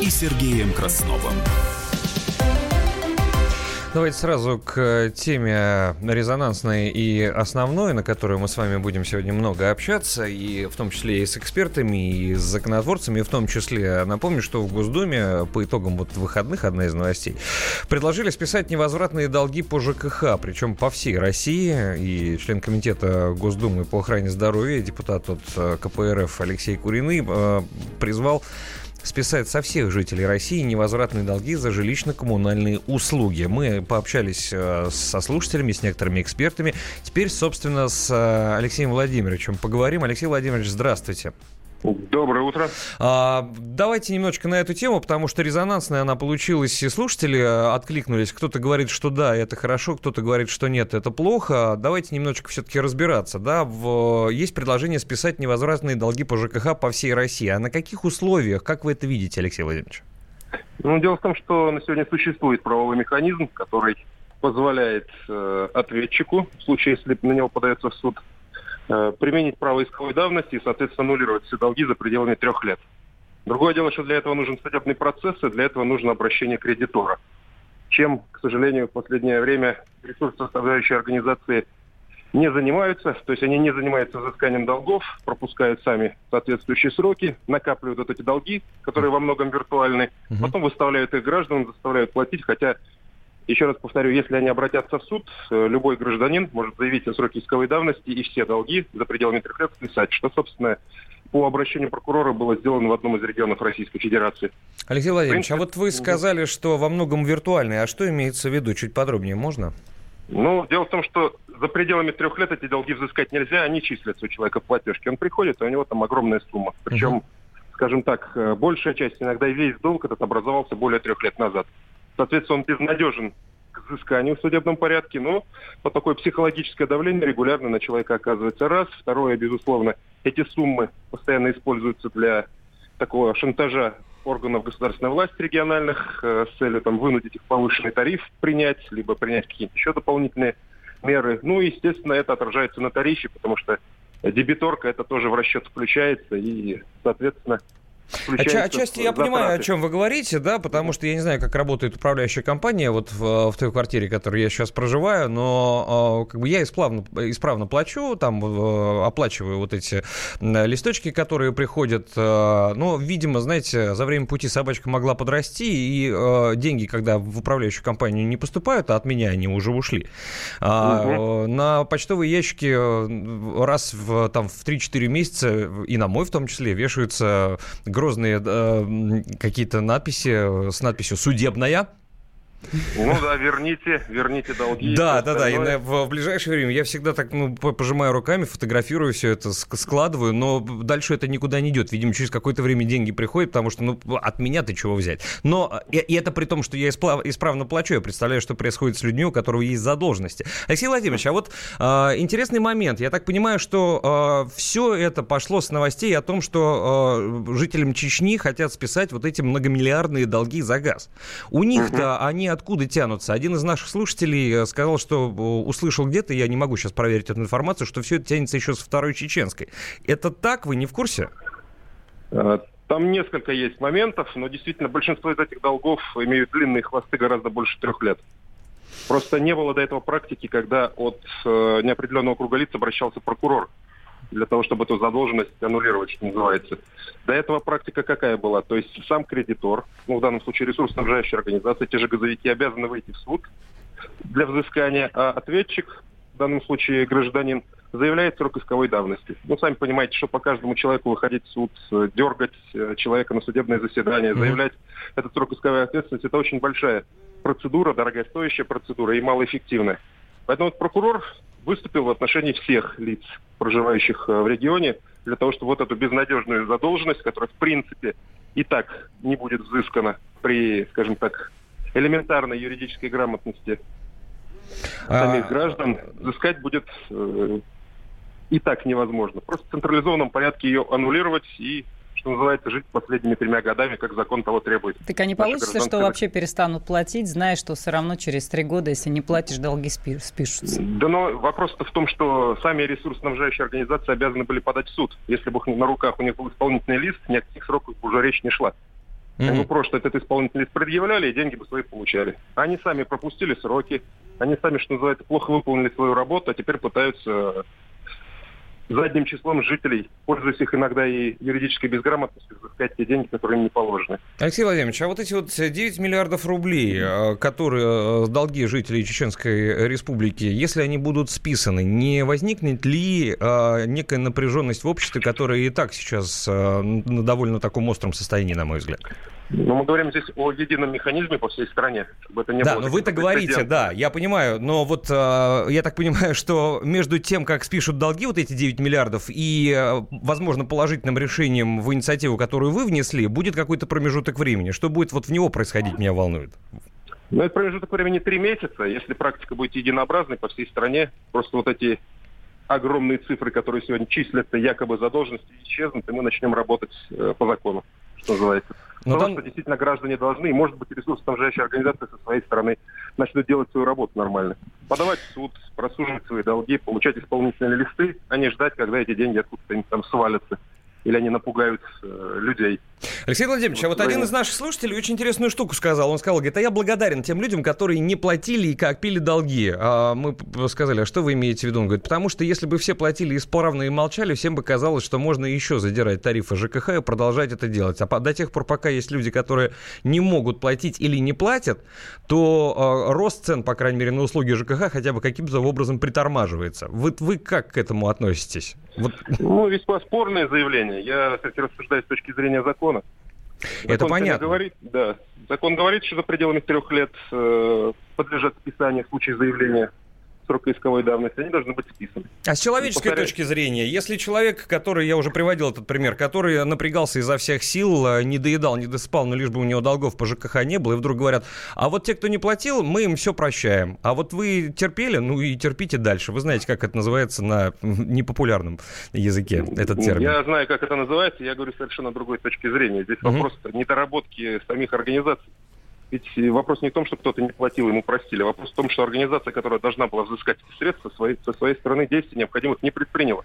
и Сергеем Красновым. Давайте сразу к теме резонансной и основной, на которую мы с вами будем сегодня много общаться, и в том числе и с экспертами, и с законотворцами, и в том числе, напомню, что в Госдуме по итогам вот выходных, одна из новостей, предложили списать невозвратные долги по ЖКХ, причем по всей России, и член комитета Госдумы по охране здоровья, депутат от э, КПРФ Алексей Куриный э, призвал списать со всех жителей России невозвратные долги за жилищно-коммунальные услуги. Мы пообщались э, со слушателями, с некоторыми экспертами. Теперь, собственно, с э, Алексеем Владимировичем поговорим. Алексей Владимирович, здравствуйте. Доброе утро. А, давайте немножечко на эту тему, потому что резонансная она получилась, и слушатели э, откликнулись. Кто-то говорит, что да, это хорошо, кто-то говорит, что нет, это плохо. Давайте немножечко все-таки разбираться. Да? В, есть предложение списать невозвратные долги по ЖКХ по всей России. А на каких условиях, как вы это видите, Алексей Владимирович? Ну, дело в том, что на сегодня существует правовой механизм, который позволяет э, ответчику, в случае, если на него подается в суд, э, применить право исковой давности и, соответственно, аннулировать все долги за пределами трех лет. Другое дело, что для этого нужен судебный процесс, и для этого нужно обращение кредитора. Чем, к сожалению, в последнее время ресурсоставляющие организации не занимаются, то есть они не занимаются взысканием долгов, пропускают сами соответствующие сроки, накапливают вот эти долги, которые во многом виртуальны, потом выставляют их гражданам, заставляют платить, хотя еще раз повторю, если они обратятся в суд, э, любой гражданин может заявить о сроке исковой давности и все долги за пределами трех лет списать, что, собственно, по обращению прокурора было сделано в одном из регионов Российской Федерации. Алексей Владимирович, а вот вы сказали, что во многом виртуальный. А что имеется в виду? Чуть подробнее можно? Ну, дело в том, что за пределами трех лет эти долги взыскать нельзя, они числятся у человека в платежке. Он приходит, и у него там огромная сумма. Причем, скажем так, э, большая часть, иногда и весь долг этот образовался более трех лет назад. Соответственно, он безнадежен к взысканию в судебном порядке, но по такое психологическое давление регулярно на человека оказывается раз. Второе, безусловно, эти суммы постоянно используются для такого шантажа органов государственной власти региональных э, с целью там, вынудить их повышенный тариф принять, либо принять какие-то еще дополнительные меры. Ну и, естественно, это отражается на тарифе, потому что дебиторка это тоже в расчет включается, и, соответственно, Отча- отчасти я понимаю, о чем вы говорите, да, потому что я не знаю, как работает управляющая компания вот в, в той квартире, в которой я сейчас проживаю, но э, как бы я исправно, исправно плачу, там оплачиваю вот эти листочки, которые приходят, э, но, видимо, знаете, за время пути собачка могла подрасти, и э, деньги, когда в управляющую компанию не поступают, а от меня они уже ушли. А, э, На почтовые ящики раз в, там, в 3-4 месяца, и на мой в том числе, вешаются грозные э, какие-то надписи э, с надписью «Судебная». Ну да, верните, верните долги. Да, да, да. И в, в ближайшее время я всегда так ну, по- пожимаю руками, фотографирую все это, ск- складываю, но дальше это никуда не идет. Видимо, через какое-то время деньги приходят, потому что ну, от меня ты чего взять. Но э, и, и это при том, что я испла- исправно плачу. Я представляю, что происходит с людьми, у которых есть задолженности. Алексей Владимирович, а вот э, интересный момент. Я так понимаю, что все это пошло с новостей о том, что э, жителям Чечни хотят списать вот эти многомиллиардные долги за газ. У них-то они откуда тянутся? Один из наших слушателей э, сказал, что э, услышал где-то, я не могу сейчас проверить эту информацию, что все это тянется еще с второй чеченской. Это так? Вы не в курсе? Э, Там несколько есть моментов, но действительно большинство из этих долгов имеют длинные хвосты гораздо больше трех лет. Просто не было до этого практики, когда от э, неопределенного круга лиц обращался прокурор для того, чтобы эту задолженность аннулировать, что называется. До этого практика какая была? То есть сам кредитор, ну в данном случае ресурсоснабжающая организация, те же газовики обязаны выйти в суд для взыскания, а ответчик, в данном случае гражданин, заявляет срок исковой давности. Ну, сами понимаете, что по каждому человеку выходить в суд, э, дергать э, человека на судебное заседание, заявлять этот срок исковой ответственности, это очень большая процедура, дорогостоящая процедура и малоэффективная. Поэтому вот прокурор выступил в отношении всех лиц, проживающих э, в регионе, для того, чтобы вот эту безнадежную задолженность, которая в принципе и так не будет взыскана при, скажем так, элементарной юридической грамотности самих граждан, взыскать будет э, и так невозможно. Просто в централизованном порядке ее аннулировать и, что называется, жить последними тремя годами, как закон того требует. Так а не получится, что вообще перестанут платить, зная, что все равно через три года, если не платишь, долги спи- спишутся? Да но вопрос-то в том, что сами ресурсоснабжающие организации обязаны были подать в суд. Если бы на руках у них был исполнительный лист, ни о каких сроках уже речь не шла. Они бы просто этот исполнительный лист предъявляли, и деньги бы свои получали. Они сами пропустили сроки, они сами, что называется, плохо выполнили свою работу, а теперь пытаются задним числом жителей, пользуясь их иногда и юридической безграмотностью, взыскать те деньги, которые им не положены. Алексей Владимирович, а вот эти вот 9 миллиардов рублей, э, которые э, долги жителей Чеченской Республики, если они будут списаны, не возникнет ли э, некая напряженность в обществе, которая и так сейчас на довольно таком остром состоянии, на мой взгляд? Но мы говорим здесь о едином механизме по всей стране, чтобы это не Да, было но вы-то говорите, да, я понимаю, но вот э, я так понимаю, что между тем, как спишут долги, вот эти 9 миллиардов, и, э, возможно, положительным решением в инициативу, которую вы внесли, будет какой-то промежуток времени. Что будет вот в него происходить, меня волнует. Ну, это промежуток времени три месяца. Если практика будет единообразной по всей стране, просто вот эти огромные цифры, которые сегодня числятся якобы задолженности, исчезнут, и мы начнем работать э, по закону, что называется. Но Потому там- что действительно граждане должны, и, может быть, ресурсоснабжающие организации со своей стороны начнут делать свою работу нормально. Подавать в суд, просуживать свои долги, получать исполнительные листы, а не ждать, когда эти деньги откуда-то им там свалятся. Или они напугают э, людей. Алексей Владимирович, а вот один из наших слушателей очень интересную штуку сказал. Он сказал, говорит, а я благодарен тем людям, которые не платили и копили долги. А мы сказали, а что вы имеете в виду? Он говорит, потому что если бы все платили исправно и молчали, всем бы казалось, что можно еще задирать тарифы ЖКХ и продолжать это делать. А до тех пор, пока есть люди, которые не могут платить или не платят, то э, рост цен, по крайней мере, на услуги ЖКХ хотя бы каким-то образом притормаживается. Вот вы как к этому относитесь? Вот Ну, весьма спорное заявление. Я, кстати, рассуждаю с точки зрения закона. Это Закон, конечно, понятно. Говорит, да. Закон говорит, что за пределами трех лет э, подлежат списанию в случае заявления срока исковой давности. Они должны быть списаны. А с человеческой Повторяю. точки зрения, если человек, который, я уже приводил этот пример, который напрягался изо всех сил, э, не доедал, не доспал, но лишь бы у него долгов по ЖКХ не было, и вдруг говорят, а вот те, кто не платил, мы им все прощаем. А вот вы терпели, ну и терпите дальше. Вы знаете, как это называется на непопулярном языке, этот термин. Я знаю, как это называется, я говорю совершенно другой точки зрения. Здесь Мгм. вопрос недоработки самих организаций. Ведь э, вопрос не в том, что кто-то не платил, ему простили. Вопрос в том, что организация, которая должна была взыскать эти средства, своей, со своей стороны действий необходимых не предприняла.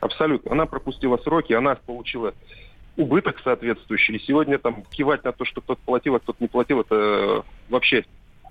Абсолютно. Она пропустила сроки, она получила убыток соответствующий. И сегодня там кивать на то, что кто-то платил, а кто-то не платил, это вообще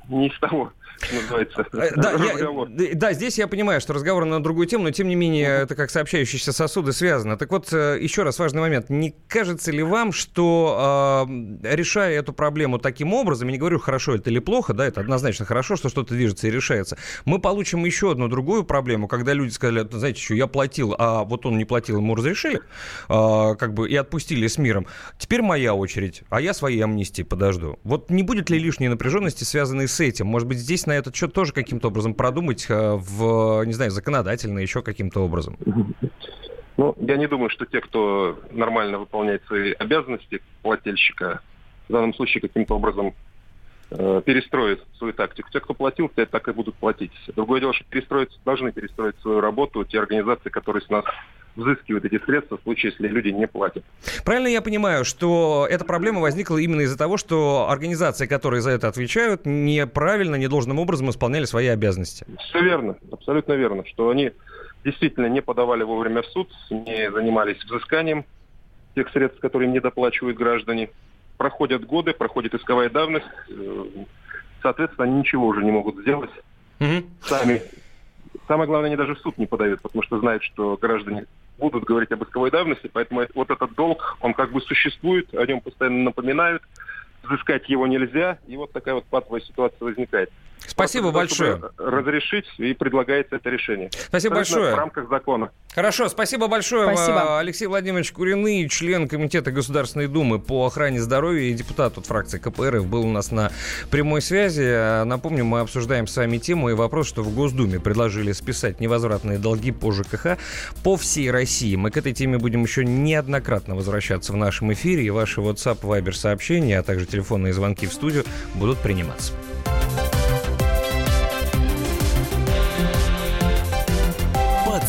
не из того называется э, да, разговор. Я, да, здесь я понимаю, что разговор на другую тему, но тем не менее это как сообщающиеся сосуды связано. Так вот, э, еще раз важный момент. Не кажется ли вам, что э, решая эту проблему таким образом, я не говорю, хорошо это или плохо, да, это однозначно хорошо, что что-то движется и решается, мы получим еще одну другую проблему, когда люди сказали, знаете, что я платил, а вот он не платил, ему разрешили, э, как бы и отпустили с миром. Теперь моя очередь, а я своей амнистии подожду. Вот не будет ли лишней напряженности, связанной с этим? Может быть, здесь на этот счет тоже каким-то образом продумать э, в, не знаю, законодательно, еще каким-то образом? Ну, я не думаю, что те, кто нормально выполняет свои обязанности плательщика, в данном случае каким-то образом э, перестроит свою тактику. Те, кто платил, те так и будут платить. Другое дело, что перестроить, должны перестроить свою работу те организации, которые с нас взыскивают эти средства в случае, если люди не платят. Правильно я понимаю, что эта проблема возникла именно из-за того, что организации, которые за это отвечают, неправильно, недолжным образом исполняли свои обязанности? Все верно, абсолютно верно, что они действительно не подавали вовремя в суд, не занимались взысканием тех средств, которые им не доплачивают граждане. Проходят годы, проходит исковая давность, э, соответственно, они ничего уже не могут сделать mm-hmm. сами. Самое главное, они даже в суд не подают, потому что знают, что граждане будут говорить об исковой давности, поэтому вот этот долг, он как бы существует, о нем постоянно напоминают, взыскать его нельзя, и вот такая вот патовая ситуация возникает. Спасибо большое. Разрешить и предлагается это решение. Спасибо большое. В рамках закона. Хорошо, спасибо большое. Спасибо. Алексей Владимирович Куриный, член Комитета Государственной Думы по охране здоровья и депутат от фракции КПРФ, был у нас на прямой связи. Напомню, мы обсуждаем с вами тему и вопрос, что в Госдуме предложили списать невозвратные долги по ЖКХ по всей России. Мы к этой теме будем еще неоднократно возвращаться в нашем эфире, и ваши WhatsApp, Viber сообщения, а также телефонные звонки в студию будут приниматься.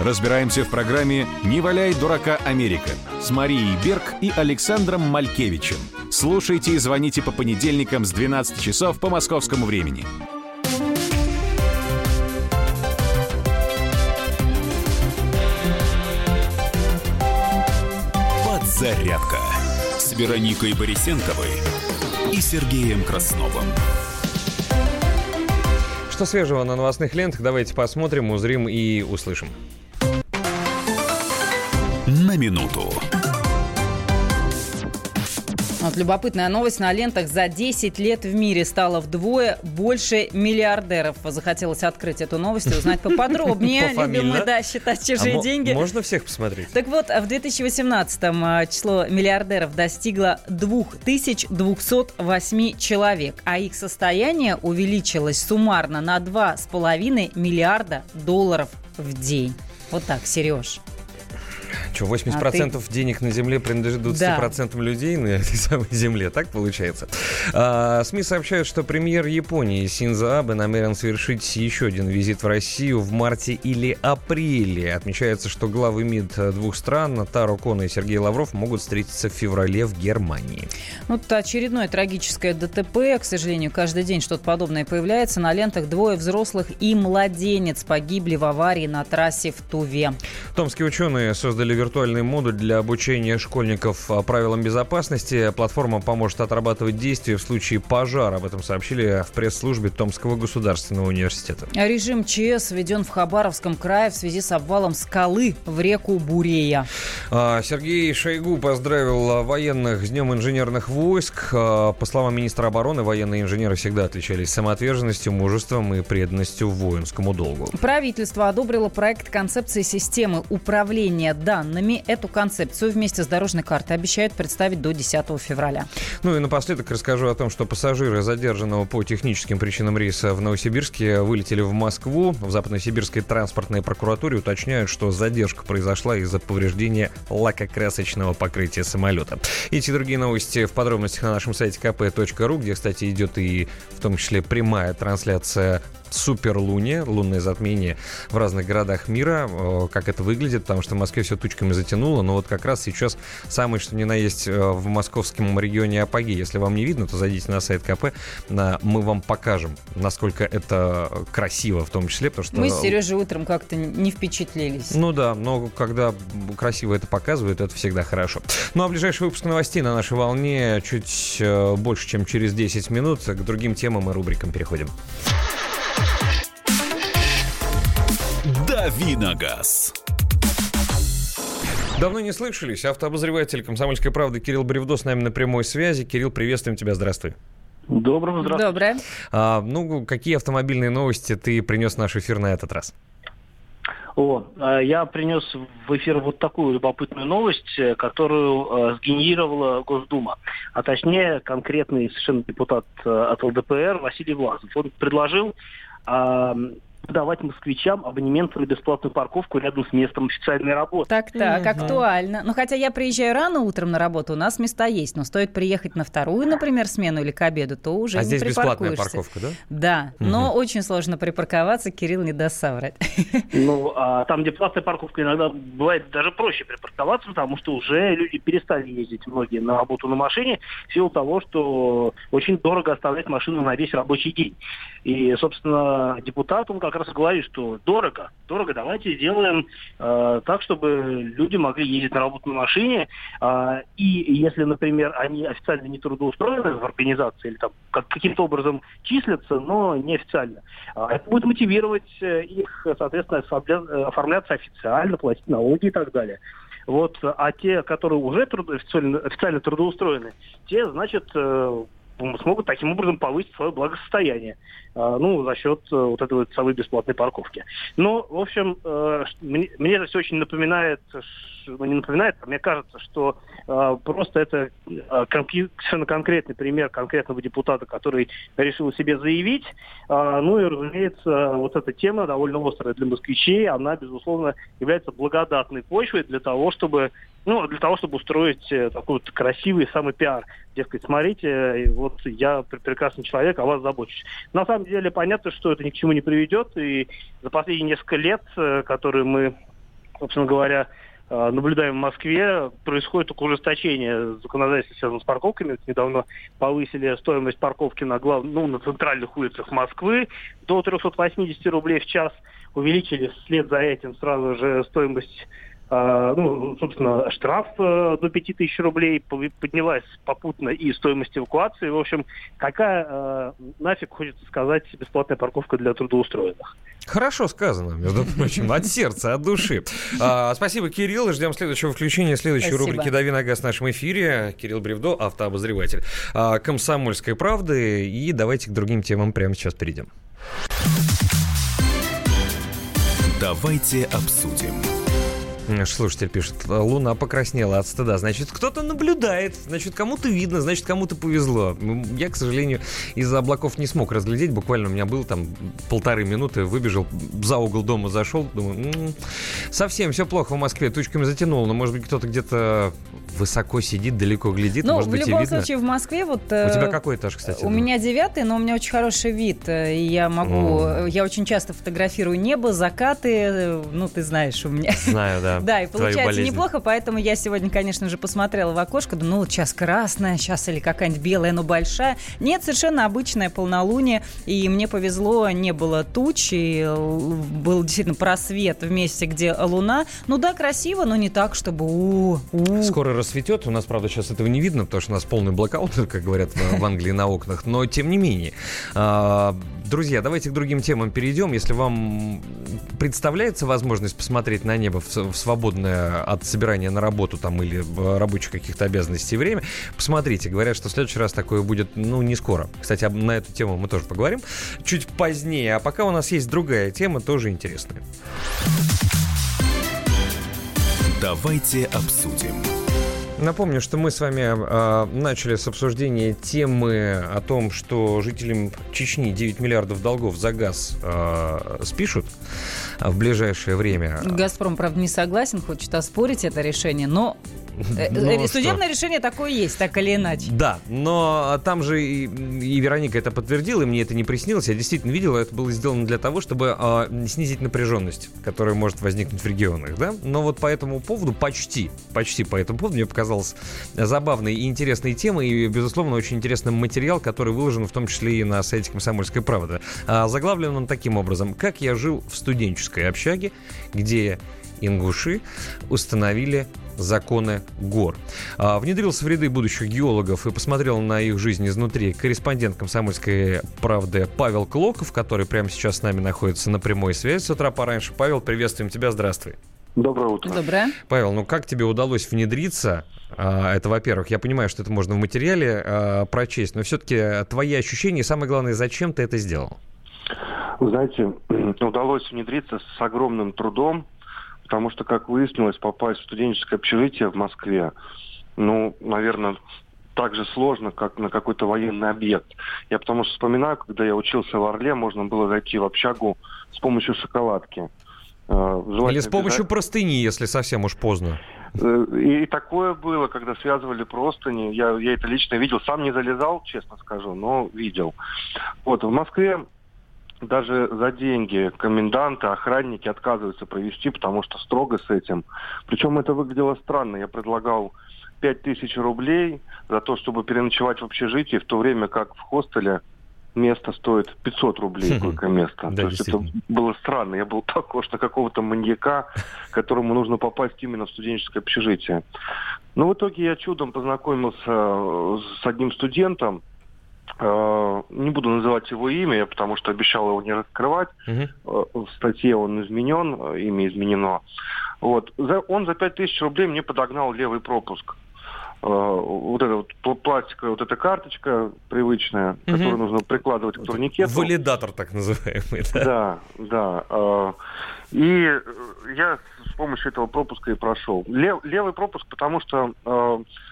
Разбираемся в программе «Не валяй дурака Америка» с Марией Берг и Александром Малькевичем. Слушайте и звоните по понедельникам с 12 часов по московскому времени. Подзарядка с Вероникой Борисенковой и Сергеем Красновым. Что свежего на новостных лентах? Давайте посмотрим, узрим и услышим на минуту. Вот любопытная новость. На лентах за 10 лет в мире стало вдвое больше миллиардеров. Захотелось открыть эту новость и узнать поподробнее. Любим мы, да, считать чужие а деньги. Можно всех посмотреть? Так вот, в 2018-м а, число миллиардеров достигло 2208 человек, а их состояние увеличилось суммарно на 2,5 миллиарда долларов в день. Вот так, Сереж. Что, 80% а ты... денег на Земле принадлежит 20% да. людей на этой самой Земле, так получается? А, СМИ сообщают, что премьер Японии Синзо Абе намерен совершить еще один визит в Россию в марте или апреле. Отмечается, что главы МИД двух стран, Таро Кона и Сергей Лавров, могут встретиться в феврале в Германии. Вот очередное трагическое ДТП. К сожалению, каждый день что-то подобное появляется. На лентах двое взрослых и младенец погибли в аварии на трассе в Туве. Томские ученые создали виртуальный модуль для обучения школьников а, правилам безопасности. Платформа поможет отрабатывать действия в случае пожара. Об этом сообщили в пресс-службе Томского государственного университета. Режим ЧС введен в Хабаровском крае в связи с обвалом скалы в реку Бурея. А, Сергей Шойгу поздравил военных с Днем инженерных войск. А, по словам министра обороны, военные инженеры всегда отличались самоотверженностью, мужеством и преданностью воинскому долгу. Правительство одобрило проект концепции системы управления данными данными эту концепцию вместе с дорожной картой обещают представить до 10 февраля. Ну и напоследок расскажу о том, что пассажиры задержанного по техническим причинам рейса в Новосибирске вылетели в Москву. В Западносибирской транспортной прокуратуре уточняют, что задержка произошла из-за повреждения лакокрасочного покрытия самолета. Эти и другие новости в подробностях на нашем сайте kp.ru, где, кстати, идет и в том числе прямая трансляция суперлуния, лунное затмение в разных городах мира. Как это выглядит, потому что в Москве все тучками затянуло, но вот как раз сейчас самое что ни на есть э, в московском регионе апогей. Если вам не видно, то зайдите на сайт КП, мы вам покажем, насколько это красиво в том числе, потому что... Мы с Сережей утром как-то не впечатлились. Ну да, но когда красиво это показывают, это всегда хорошо. Ну а ближайший выпуск новостей на нашей волне чуть э, больше, чем через 10 минут. К другим темам и рубрикам переходим. Давиногаз. Давно не слышались. Автообозреватель «Комсомольской правды» Кирилл Бревдо с нами на прямой связи. Кирилл, приветствуем тебя. Здравствуй. Доброго здравствуйте. Доброе. А, ну, какие автомобильные новости ты принес в наш эфир на этот раз? О, а, я принес в эфир вот такую любопытную новость, э, которую э, сгенерировала Госдума, а точнее конкретный совершенно депутат э, от ЛДПР Василий Власов. Он предложил давать москвичам абонемент на бесплатную парковку рядом с местом официальной работы. Так, так, mm-hmm. актуально. Ну, хотя я приезжаю рано утром на работу, у нас места есть, но стоит приехать на вторую, например, смену или к обеду, то уже а не здесь бесплатная парковка, да? Да, mm-hmm. но очень сложно припарковаться, Кирилл не даст соврать. Ну, а там, где платная парковка, иногда бывает даже проще припарковаться, потому что уже люди перестали ездить многие на работу на машине в силу того, что очень дорого оставлять машину на весь рабочий день. И, собственно, депутат, он как раз говорит, что дорого, дорого, давайте сделаем э, так, чтобы люди могли ездить на работу на машине. Э, и если, например, они официально не трудоустроены в организации или там как, каким-то образом числятся, но неофициально, э, это будет мотивировать э, их, соответственно, оформляться официально, платить налоги и так далее. Вот, а те, которые уже труд, официально, официально трудоустроены, те, значит, э, смогут таким образом повысить свое благосостояние, ну, за счет э, вот этой вот целой бесплатной парковки. Но, в общем, э, мне, мне это все очень напоминает, ну, не напоминает, а мне кажется, что э, просто это совершенно конкретный пример конкретного депутата, который решил себе заявить. А, ну и, разумеется, вот эта тема довольно острая для москвичей, она, безусловно, является благодатной почвой для того, чтобы ну, для того, чтобы устроить э, такой вот красивый самый пиар. Дескать, смотрите, вот я прекрасный человек, о вас забочусь. На самом деле понятно, что это ни к чему не приведет, и за последние несколько лет, э, которые мы, собственно говоря, э, наблюдаем в Москве, происходит только ужесточение законодательства, связанного с парковками. Недавно повысили стоимость парковки на, глав... ну, на центральных улицах Москвы до 380 рублей в час. Увеличили вслед за этим сразу же стоимость ну, собственно, штраф э, до 5000 рублей, поднялась попутно и стоимость эвакуации. В общем, какая э, нафиг, хочется сказать, бесплатная парковка для трудоустроенных? Хорошо сказано, между прочим, от сердца, от души. А, спасибо, Кирилл. Ждем следующего включения, следующей спасибо. рубрики «Дави на газ» в нашем эфире. Кирилл Бревдо, автообозреватель а, «Комсомольской правды». И давайте к другим темам прямо сейчас перейдем. Давайте обсудим. Наш слушатель пишет, луна покраснела от стыда. Значит, кто-то наблюдает, значит, кому-то видно, значит, кому-то повезло. Я, к сожалению, из-за облаков не смог разглядеть. Буквально у меня был там полторы минуты, выбежал, за угол дома зашел. Думаю, м-м, совсем все плохо в Москве, тучками затянуло. Но, может быть, кто-то где-то высоко сидит, далеко глядит, ну, может быть, в любом видно. случае в Москве вот... У тебя э, какой этаж, кстати? У меня девятый, но у меня очень хороший вид, э, и я могу... Mm. Я очень часто фотографирую небо, закаты, э, ну, ты знаешь, у меня... Знаю, да. Да, и получается неплохо, поэтому я сегодня, конечно же, посмотрела в окошко, ну, вот сейчас красная, сейчас или какая-нибудь белая, но большая. Нет, совершенно обычное полнолуние, и мне повезло, не было туч, и был действительно просвет в месте, где луна. Ну да, красиво, но не так, чтобы... У, у. Скоро рассветет. У нас, правда, сейчас этого не видно, потому что у нас полный блокаут, как говорят в Англии на окнах. Но, тем не менее, а, Друзья, давайте к другим темам перейдем. Если вам представляется возможность посмотреть на небо в свободное от собирания на работу там или рабочих каких-то обязанностей время, посмотрите. Говорят, что в следующий раз такое будет, ну, не скоро. Кстати, на эту тему мы тоже поговорим чуть позднее. А пока у нас есть другая тема, тоже интересная. Давайте обсудим. Напомню, что мы с вами э, начали с обсуждения темы о том, что жителям Чечни 9 миллиардов долгов за газ э, спишут в ближайшее время. Газпром, правда, не согласен, хочет оспорить это решение, но Э, Ну, э, что? Судебное решение такое есть, так или иначе. Да, но там же и, и Вероника это подтвердила, и мне это не приснилось. Я действительно видел, это было сделано для того, чтобы э, снизить напряженность, которая может возникнуть в регионах, да. Но вот по этому поводу, почти, почти по этому поводу, мне показалась забавной и интересной темой, и, безусловно, очень интересный материал, который выложен в том числе и на сайте «Комсомольской правды». А, заглавлен он таким образом. «Как я жил в студенческой общаге, где ингуши установили законы гор. А, Внедрился в ряды будущих геологов и посмотрел на их жизнь изнутри корреспондент «Комсомольской правды» Павел Клоков, который прямо сейчас с нами находится на прямой связи с утра пораньше. Павел, приветствуем тебя, здравствуй. Доброе утро. Доброе. Павел, ну как тебе удалось внедриться? А, Это, во-первых, я понимаю, что это можно в материале а, прочесть, но все-таки твои ощущения и, самое главное, зачем ты это сделал? Вы знаете, удалось внедриться с огромным трудом, потому что, как выяснилось, попасть в студенческое общежитие в Москве, ну, наверное, так же сложно, как на какой-то военный объект. Я потому что вспоминаю, когда я учился в Орле, можно было зайти в общагу с помощью шоколадки. Э, Или желательно с помощью простыни, если совсем уж поздно. Э, И такое было, когда связывали простыни. Я, я это лично видел. Сам не залезал, честно скажу, но видел. Вот, в Москве даже за деньги коменданты, охранники отказываются провести, потому что строго с этим. Причем это выглядело странно. Я предлагал 5000 рублей за то, чтобы переночевать в общежитии, в то время как в хостеле место стоит 500 рублей, только место. Да, то есть это было странно. Я был похож на какого-то маньяка, которому нужно попасть именно в студенческое общежитие. Но в итоге я чудом познакомился э, с одним студентом. Э, Не буду называть его имя, потому что обещал его не раскрывать. Э, В статье он изменен, э, имя изменено. Вот. За- Он за 5000 рублей мне подогнал левый пропуск. Вот эта вот пл- пластиковая вот эта карточка привычная, Мгм. которую нужно прикладывать к турникету. Валидатор, так называемый. Да. Да, да. И я с помощью этого пропуска и прошел. Лев- левый пропуск, потому что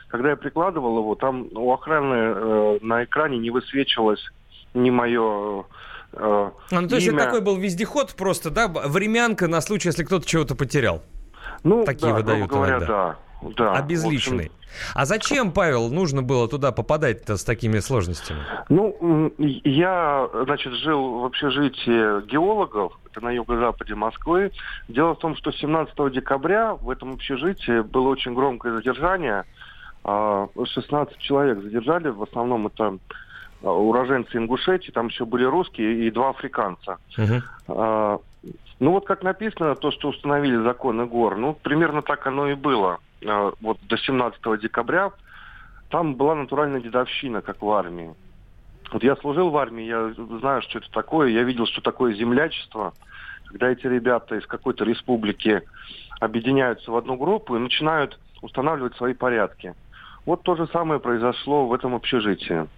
когда я прикладывал его, там у охраны э, на экране не высвечивалось ни мое э, А, ну, то есть это такой был вездеход просто, да, времянка на случай, если кто-то чего-то потерял. Ну, Такие да, выдают говоря, иногда. да. да. Обезличенный. А зачем, Павел, нужно было туда попадать-то с такими сложностями? Ну, я, значит, жил в общежитии геологов, это на юго-западе Москвы. Дело в том, что 17 декабря в этом общежитии было очень громкое задержание. А, 16 человек задержали, в основном это а, уроженцы Ингушетии, там еще были русские и два африканца. А, Ну вот как написано, то, что установили законы гор, ну примерно так оно и было. А, Вот до 17 декабря там была натуральная дедовщина, как в армии. Вот я служил в армии, я знаю, что это такое, я видел, что такое землячество, когда эти ребята из какой-то республики объединяются в одну группу и начинают устанавливать свои порядки. Вот то же самое произошло в этом общежитии.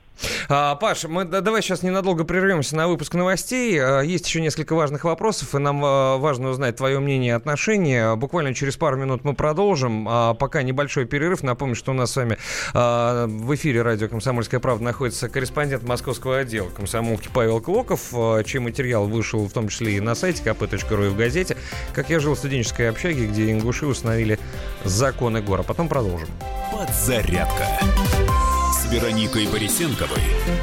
А, Паш, мы да- давай сейчас ненадолго прервемся на выпуск новостей. А, Есть еще несколько важных вопросов, и нам а, важно узнать твое мнение и отношение. Буквально через пару минут мы продолжим. А пока небольшой перерыв. Напомню, что у нас с вами в эфире радио «Комсомольская правда» находится корреспондент московского отдела комсомолки Павел Клоков, чей материал вышел в том числе и на сайте kp.ru и в газете. Как я жил в студенческой общаге, где ингуши установили законы гор. А потом продолжим. Подзарядка Вероникой Борисенковой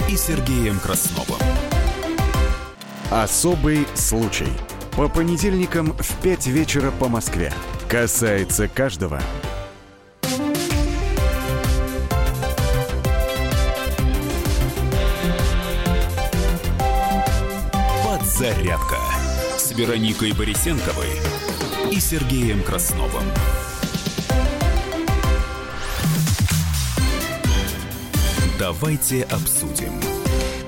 и Сергеем Красновым. Особый случай. По понедельникам в 5 вечера по Москве. Касается каждого. Подзарядка с Вероникой Борисенковой и Сергеем Красновым. Давайте обсудим.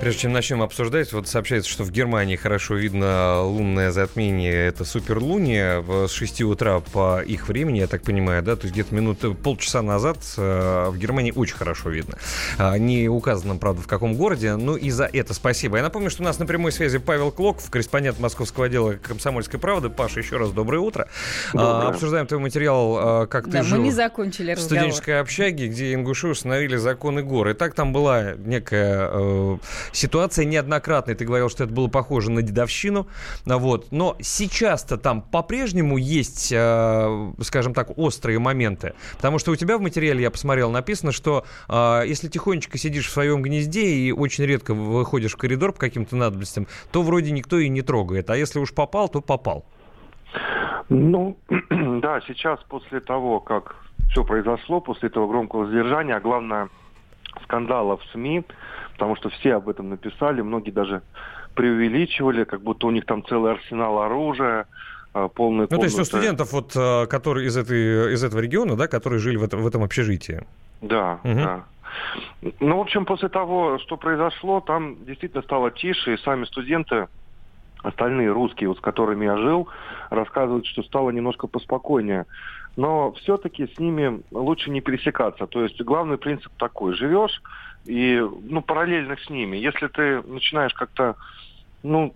Прежде чем начнем обсуждать, вот сообщается, что в Германии хорошо видно лунное затмение. Это суперлуние с 6 утра по их времени, я так понимаю, да? То есть где-то минут полчаса назад э, в Германии очень хорошо видно. А, не указано, правда, в каком городе, но и за это спасибо. Я напомню, что у нас на прямой связи Павел Клоков, корреспондент московского отдела «Комсомольской правды». Паша, еще раз доброе утро. Доброе. Обсуждаем твой материал, как ты да, жил мы не закончили в разговор. студенческой общаге, где ингуши установили законы гор. И так там была некая э, ситуация неоднократная. Ты говорил, что это было похоже на дедовщину. Вот. Но сейчас-то там по-прежнему есть, э, скажем так, острые моменты. Потому что у тебя в материале, я посмотрел, написано, что э, если тихонечко сидишь в своем гнезде и очень редко выходишь в коридор по каким-то надобностям, то вроде никто и не трогает. А если уж попал, то попал. Ну, да, сейчас после того, как все произошло, после этого громкого задержания, а главное, скандала в СМИ, потому что все об этом написали, многие даже преувеличивали, как будто у них там целый арсенал оружия, полная Ну, то есть у студентов, вот, которые из, этой, из этого региона, да, которые жили в этом, в этом общежитии. Да, угу. да. Ну, в общем, после того, что произошло, там действительно стало тише, и сами студенты, остальные русские, вот с которыми я жил, рассказывают, что стало немножко поспокойнее. Но все-таки с ними лучше не пересекаться. То есть главный принцип такой. Живешь и ну, параллельно с ними. Если ты начинаешь как-то ну,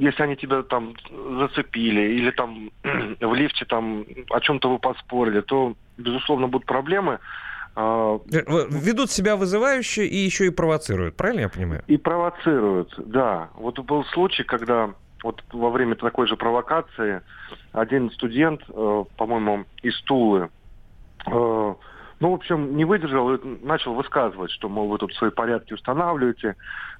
если они тебя там зацепили или там в лифте там о чем-то вы поспорили, то, безусловно, будут проблемы. А, ведут себя вызывающе и еще и провоцируют, правильно я понимаю? И провоцируют, да. Вот был случай, когда вот во время такой же провокации один студент, э, по-моему, из Тулы, э, ну, в общем, не выдержал и начал высказывать, что, мол, вы тут свои порядки устанавливаете,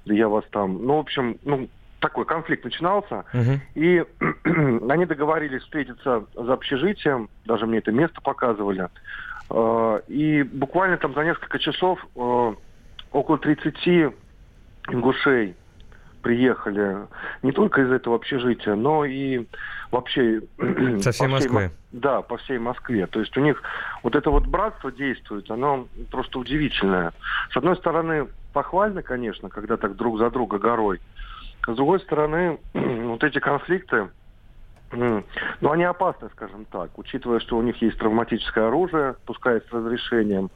да я вас там... Ну, в общем, ну, такой конфликт начинался, uh-huh. и они договорились встретиться за общежитием, даже мне это место показывали, э, и буквально там за несколько часов э, около 30 ингушей приехали не только из этого общежития, но и вообще... Со всей Москвы. Да, по всей Москве. То есть у них вот это вот братство действует, оно просто удивительное. С одной стороны, похвально, конечно, когда так друг за друга горой. С другой стороны, вот эти конфликты, ну, они опасны, скажем так, учитывая, что у них есть травматическое оружие, пускай с разрешением.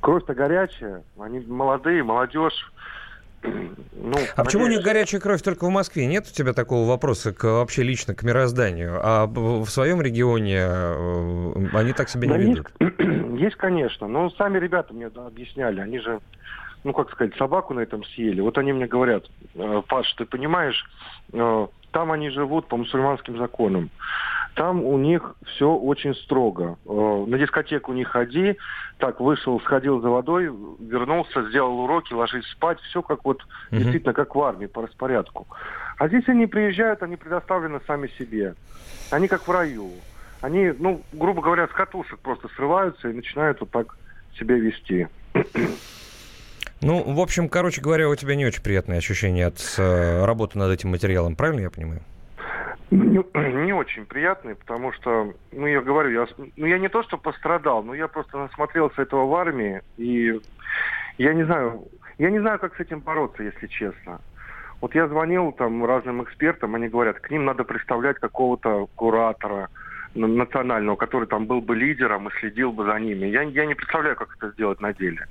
Кровь-то горячая, они молодые, молодежь, ну, а почему у них горячая кровь только в Москве? Нет у тебя такого вопроса к, вообще лично к мирозданию? А в своем регионе э, они так себя не ведут? Есть, есть, конечно. Но сами ребята мне объясняли. Они же, ну, как сказать, собаку на этом съели. Вот они мне говорят, «Э, Паш, ты понимаешь, э, там они живут по мусульманским законам. Там у них все очень строго. На дискотеку не ходи, так вышел, сходил за водой, вернулся, сделал уроки, ложись спать, все как вот uh-huh. действительно как в армии по распорядку. А здесь они приезжают, они предоставлены сами себе. Они как в раю. Они, ну, грубо говоря, с катушек просто срываются и начинают вот так себя вести. Ну, в общем, короче говоря, у тебя не очень приятные ощущения от э, работы над этим материалом, правильно я понимаю? Не, очень приятный, потому что, ну, я говорю, я, ну, я не то, что пострадал, но я просто насмотрелся этого в армии, и я не знаю, я не знаю, как с этим бороться, если честно. Вот я звонил там разным экспертам, они говорят, к ним надо представлять какого-то куратора национального, который там был бы лидером и следил бы за ними. Я, я не представляю, как это сделать на деле.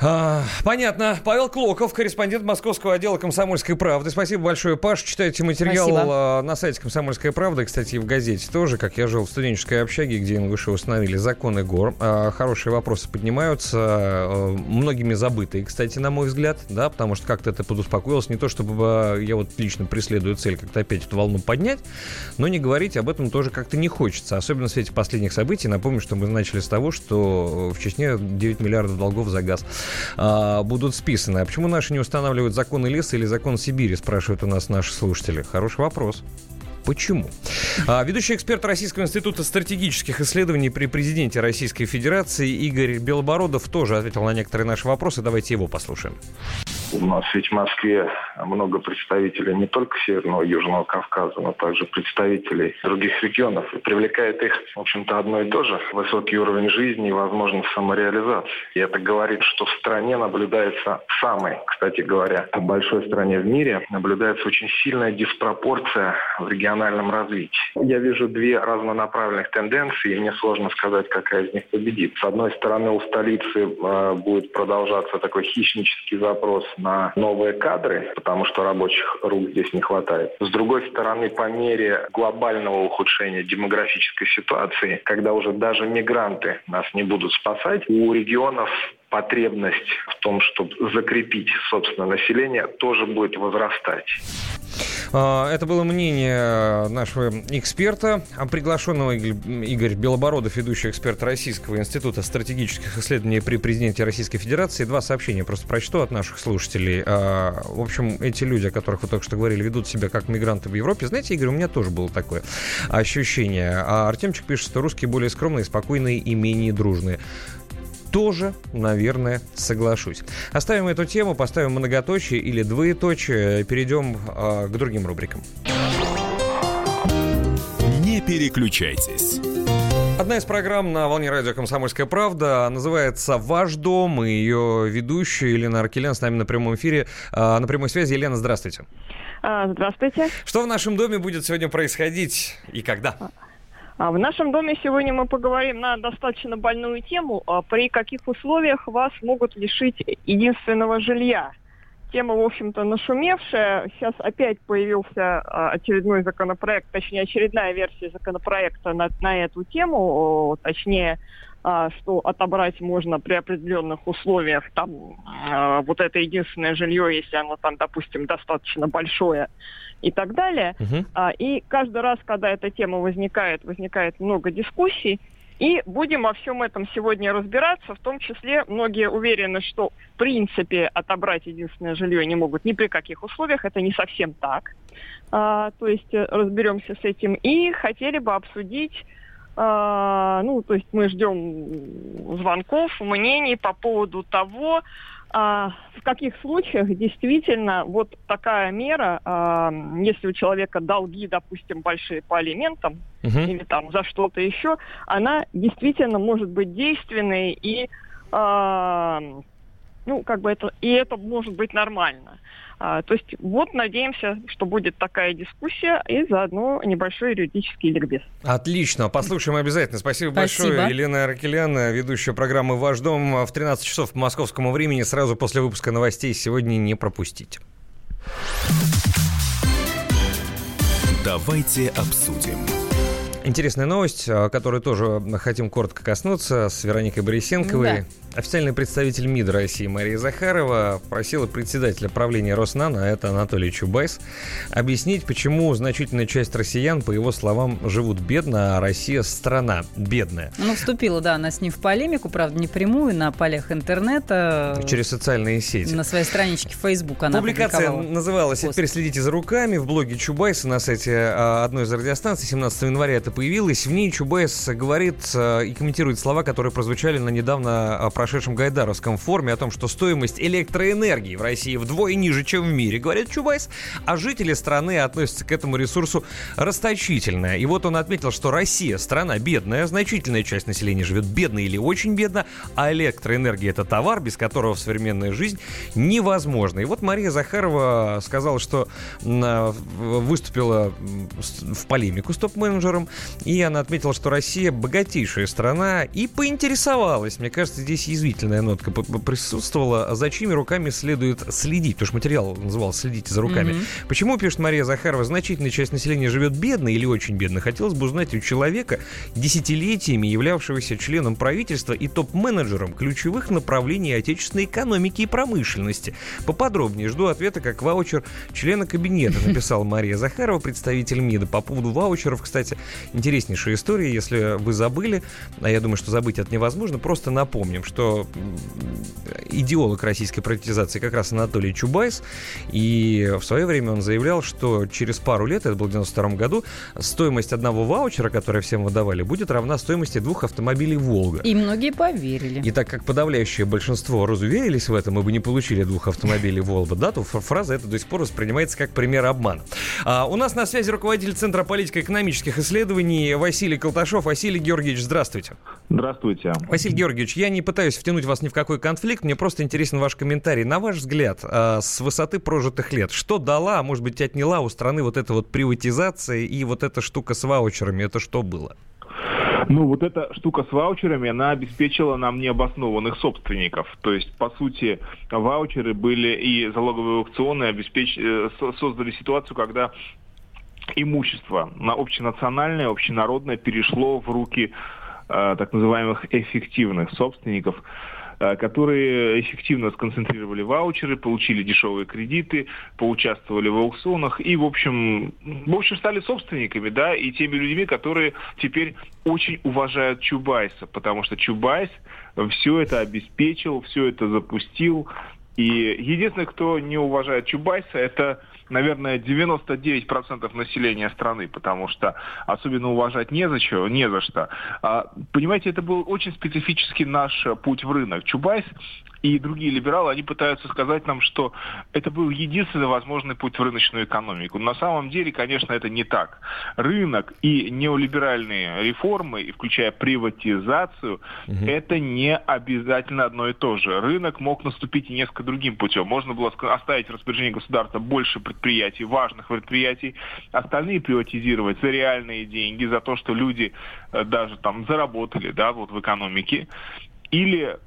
А, понятно. Павел Клоков, корреспондент московского отдела «Комсомольской правды». Спасибо большое, Паш. Читайте материал Спасибо. на сайте «Комсомольская правда». Кстати, и в газете тоже, как я жил в студенческой общаге, где ингуши установили законы гор. А, хорошие вопросы поднимаются, а, многими забытые, кстати, на мой взгляд, да, потому что как-то это подуспокоилось. Не то, чтобы я вот лично преследую цель как-то опять эту волну поднять, но не говорить об этом тоже как-то не хочется. Особенно в свете последних событий. Напомню, что мы начали с того, что в Чечне 9 миллиардов долгов за газ а, будут списаны. А почему наши не устанавливают законы леса или закон Сибири, спрашивают у нас наши слушатели. Хороший вопрос. Почему? А, ведущий эксперт Российского института стратегических исследований при президенте Российской Федерации Игорь Белобородов тоже ответил на некоторые наши вопросы. Давайте его послушаем. У нас ведь в Москве много представителей не только Северного и Южного Кавказа, но также представителей других регионов. И привлекает их, в общем-то, одно и то же. Высокий уровень жизни и возможность самореализации. И это говорит, что в стране наблюдается самой, кстати говоря, большой стране в мире, наблюдается очень сильная диспропорция в региональном развитии. Я вижу две разнонаправленных тенденции, и мне сложно сказать, какая из них победит. С одной стороны, у столицы э, будет продолжаться такой хищнический запрос на новые кадры, потому что рабочих рук здесь не хватает. С другой стороны, по мере глобального ухудшения демографической ситуации, когда уже даже мигранты нас не будут спасать, у регионов потребность в том, чтобы закрепить собственное население, тоже будет возрастать. А, это было мнение нашего эксперта, приглашенного Игорь Белобородов, ведущий эксперт Российского института стратегических исследований при президенте Российской Федерации. Два сообщения просто прочту от наших слушателей. А, в общем, эти люди, о которых вы только что говорили, ведут себя как мигранты в Европе. Знаете, Игорь, у меня тоже было такое ощущение. А Артемчик пишет, что русские более скромные, спокойные и менее дружные тоже, наверное, соглашусь. Оставим эту тему, поставим многоточие или двоеточие, перейдем э, к другим рубрикам. Не переключайтесь. Одна из программ на волне радио «Комсомольская правда» называется «Ваш дом», и ее ведущая Елена Аркелян с нами на прямом эфире. На прямой связи. Елена, здравствуйте. А, здравствуйте. Что в нашем доме будет сегодня происходить и когда? А, в нашем доме сегодня мы поговорим на достаточно больную тему, а, при каких условиях вас могут лишить единственного жилья. Тема, в общем-то, нашумевшая. Сейчас опять появился а, очередной законопроект, точнее, очередная версия законопроекта на, на эту тему, точнее, что отобрать можно при определенных условиях. Там вот это единственное жилье, если оно там, допустим, достаточно большое, и так далее. Uh-huh. А, и каждый раз, когда эта тема возникает, возникает много дискуссий. И будем во всем этом сегодня разбираться, в том числе многие уверены, что в принципе отобрать единственное жилье не могут ни при каких условиях, это не совсем так. А, то есть э, разберемся с этим. И хотели бы обсудить а, ну, то есть мы ждем звонков, мнений по поводу того, а, в каких случаях действительно вот такая мера, а, если у человека долги, допустим, большие по алиментам угу. или там за что-то еще, она действительно может быть действенной и а, ну, как бы это, и это может быть нормально. А, то есть вот надеемся, что будет такая дискуссия и заодно небольшой юридический ликбез. Отлично, послушаем обязательно. Спасибо, Спасибо. большое. Елена Аркелян, ведущая программы «Ваш дом» в 13 часов по московскому времени, сразу после выпуска новостей сегодня не пропустите. Давайте обсудим. Интересная новость, которую тоже хотим коротко коснуться, с Вероникой Борисенковой. Да. Официальный представитель МИД России Мария Захарова просила председателя правления Роснана, а это Анатолий Чубайс, объяснить, почему значительная часть россиян, по его словам, живут бедно, а Россия страна бедная. Ну, вступила, да, она с ним в полемику, правда, не прямую, на полях интернета. Через социальные сети. На своей страничке Facebook она Публикация называлась пост. «Теперь следите за руками» в блоге Чубайса на сайте а, одной из радиостанций. 17 января это появилось. В ней Чубайс говорит а, и комментирует слова, которые прозвучали на недавно а, прошедшем Гайдаровском форуме о том, что стоимость электроэнергии в России вдвое ниже, чем в мире, говорит Чубайс, а жители страны относятся к этому ресурсу расточительно. И вот он отметил, что Россия страна бедная, значительная часть населения живет бедно или очень бедно, а электроэнергия это товар, без которого в современная жизнь невозможна. И вот Мария Захарова сказала, что выступила в полемику с топ-менеджером, и она отметила, что Россия богатейшая страна, и поинтересовалась, мне кажется, здесь язвительная нотка присутствовала. За чьими руками следует следить? Потому что материал назывался «Следите за руками». Mm-hmm. Почему, пишет Мария Захарова, значительная часть населения живет бедно или очень бедно? Хотелось бы узнать у человека, десятилетиями являвшегося членом правительства и топ-менеджером ключевых направлений отечественной экономики и промышленности. Поподробнее жду ответа как ваучер члена кабинета, написала Мария Захарова, представитель МИДа. По поводу ваучеров, кстати, интереснейшая история. Если вы забыли, а я думаю, что забыть это невозможно, просто напомним, что м, идеолог российской приватизации как раз Анатолий Чубайс, и в свое время он заявлял, что через пару лет, это было в 92 году, стоимость одного ваучера, который всем выдавали, будет равна стоимости двух автомобилей «Волга». И многие поверили. И так как подавляющее большинство разуверились в этом, и бы не получили двух автомобилей Volvo, да, то фраза эта до сих пор воспринимается как пример обмана. А, у нас на связи руководитель Центра политико-экономических исследований Василий Колташов. Василий Георгиевич, здравствуйте. Здравствуйте. Василий Георгиевич, я не пытаюсь втянуть вас ни в какой конфликт, мне просто интересен ваш комментарий. На ваш взгляд, а, с высоты прожитых лет, что дала, а может быть, отняла у страны вот эта вот приватизация и вот эта штука с ваучерами, это что было? Ну, вот эта штука с ваучерами, она обеспечила нам необоснованных собственников. То есть, по сути, ваучеры были и залоговые аукционы обеспеч... э, со- создали ситуацию, когда имущество на общенациональное, общенародное перешло в руки э, так называемых эффективных собственников, э, которые эффективно сконцентрировали ваучеры, получили дешевые кредиты, поучаствовали в аукционах и, в общем, в общем, стали собственниками, да, и теми людьми, которые теперь очень уважают Чубайса, потому что Чубайс все это обеспечил, все это запустил. И единственный, кто не уважает Чубайса, это, наверное, 99% населения страны, потому что особенно уважать не за что, не за что. А, понимаете, это был очень специфический наш э, путь в рынок. Чубайс и другие либералы, они пытаются сказать нам, что это был единственный возможный путь в рыночную экономику. На самом деле, конечно, это не так. Рынок и неолиберальные реформы, и включая приватизацию, это не обязательно одно и то же. Рынок мог наступить и несколько другим путем. Можно было оставить в распоряжении государства больше предприятий, важных предприятий, остальные приватизировать за реальные деньги, за то, что люди э, даже там заработали, да, вот в экономике. Или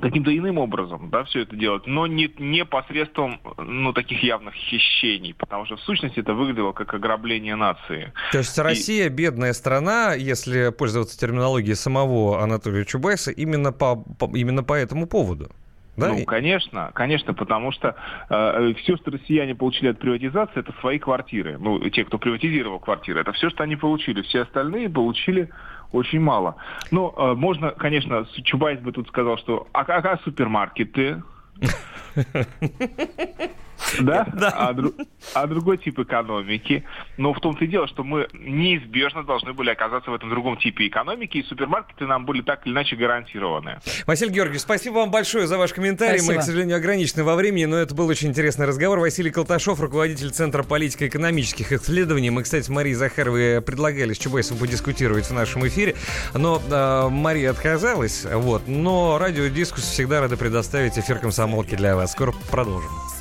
каким-то иным образом, да, все это делать, но не, не посредством, ну, таких явных хищений, потому что в сущности это выглядело как ограбление нации. То есть Россия бедная страна, если пользоваться терминологией самого Анатолия Чубайса, именно по, по- именно по этому поводу. Да? Ну, конечно, конечно, потому что э, все, что россияне получили от приватизации, это свои квартиры. Ну, те, кто приватизировал квартиры, это все, что они получили. Все остальные получили очень мало. Ну, э, можно, конечно, Чубайс бы тут сказал, что а, а, а супермаркеты? Да? А, дру- а другой тип экономики. Но в том-то и дело, что мы неизбежно должны были оказаться в этом другом типе экономики, и супермаркеты нам были так или иначе гарантированы. Василий Георгиевич, спасибо вам большое за ваш комментарий. Мы, Спасибо. к сожалению, ограничены во времени, но это был очень интересный разговор. Василий Колташов, руководитель Центра политико-экономических исследований. Мы, кстати, с Марией Захаровой предлагали с Чубайсом подискутировать в нашем эфире, но э, Мария отказалась. Вот. Но радиодискус всегда рады предоставить эфир комсомолки для вас. Скоро продолжим.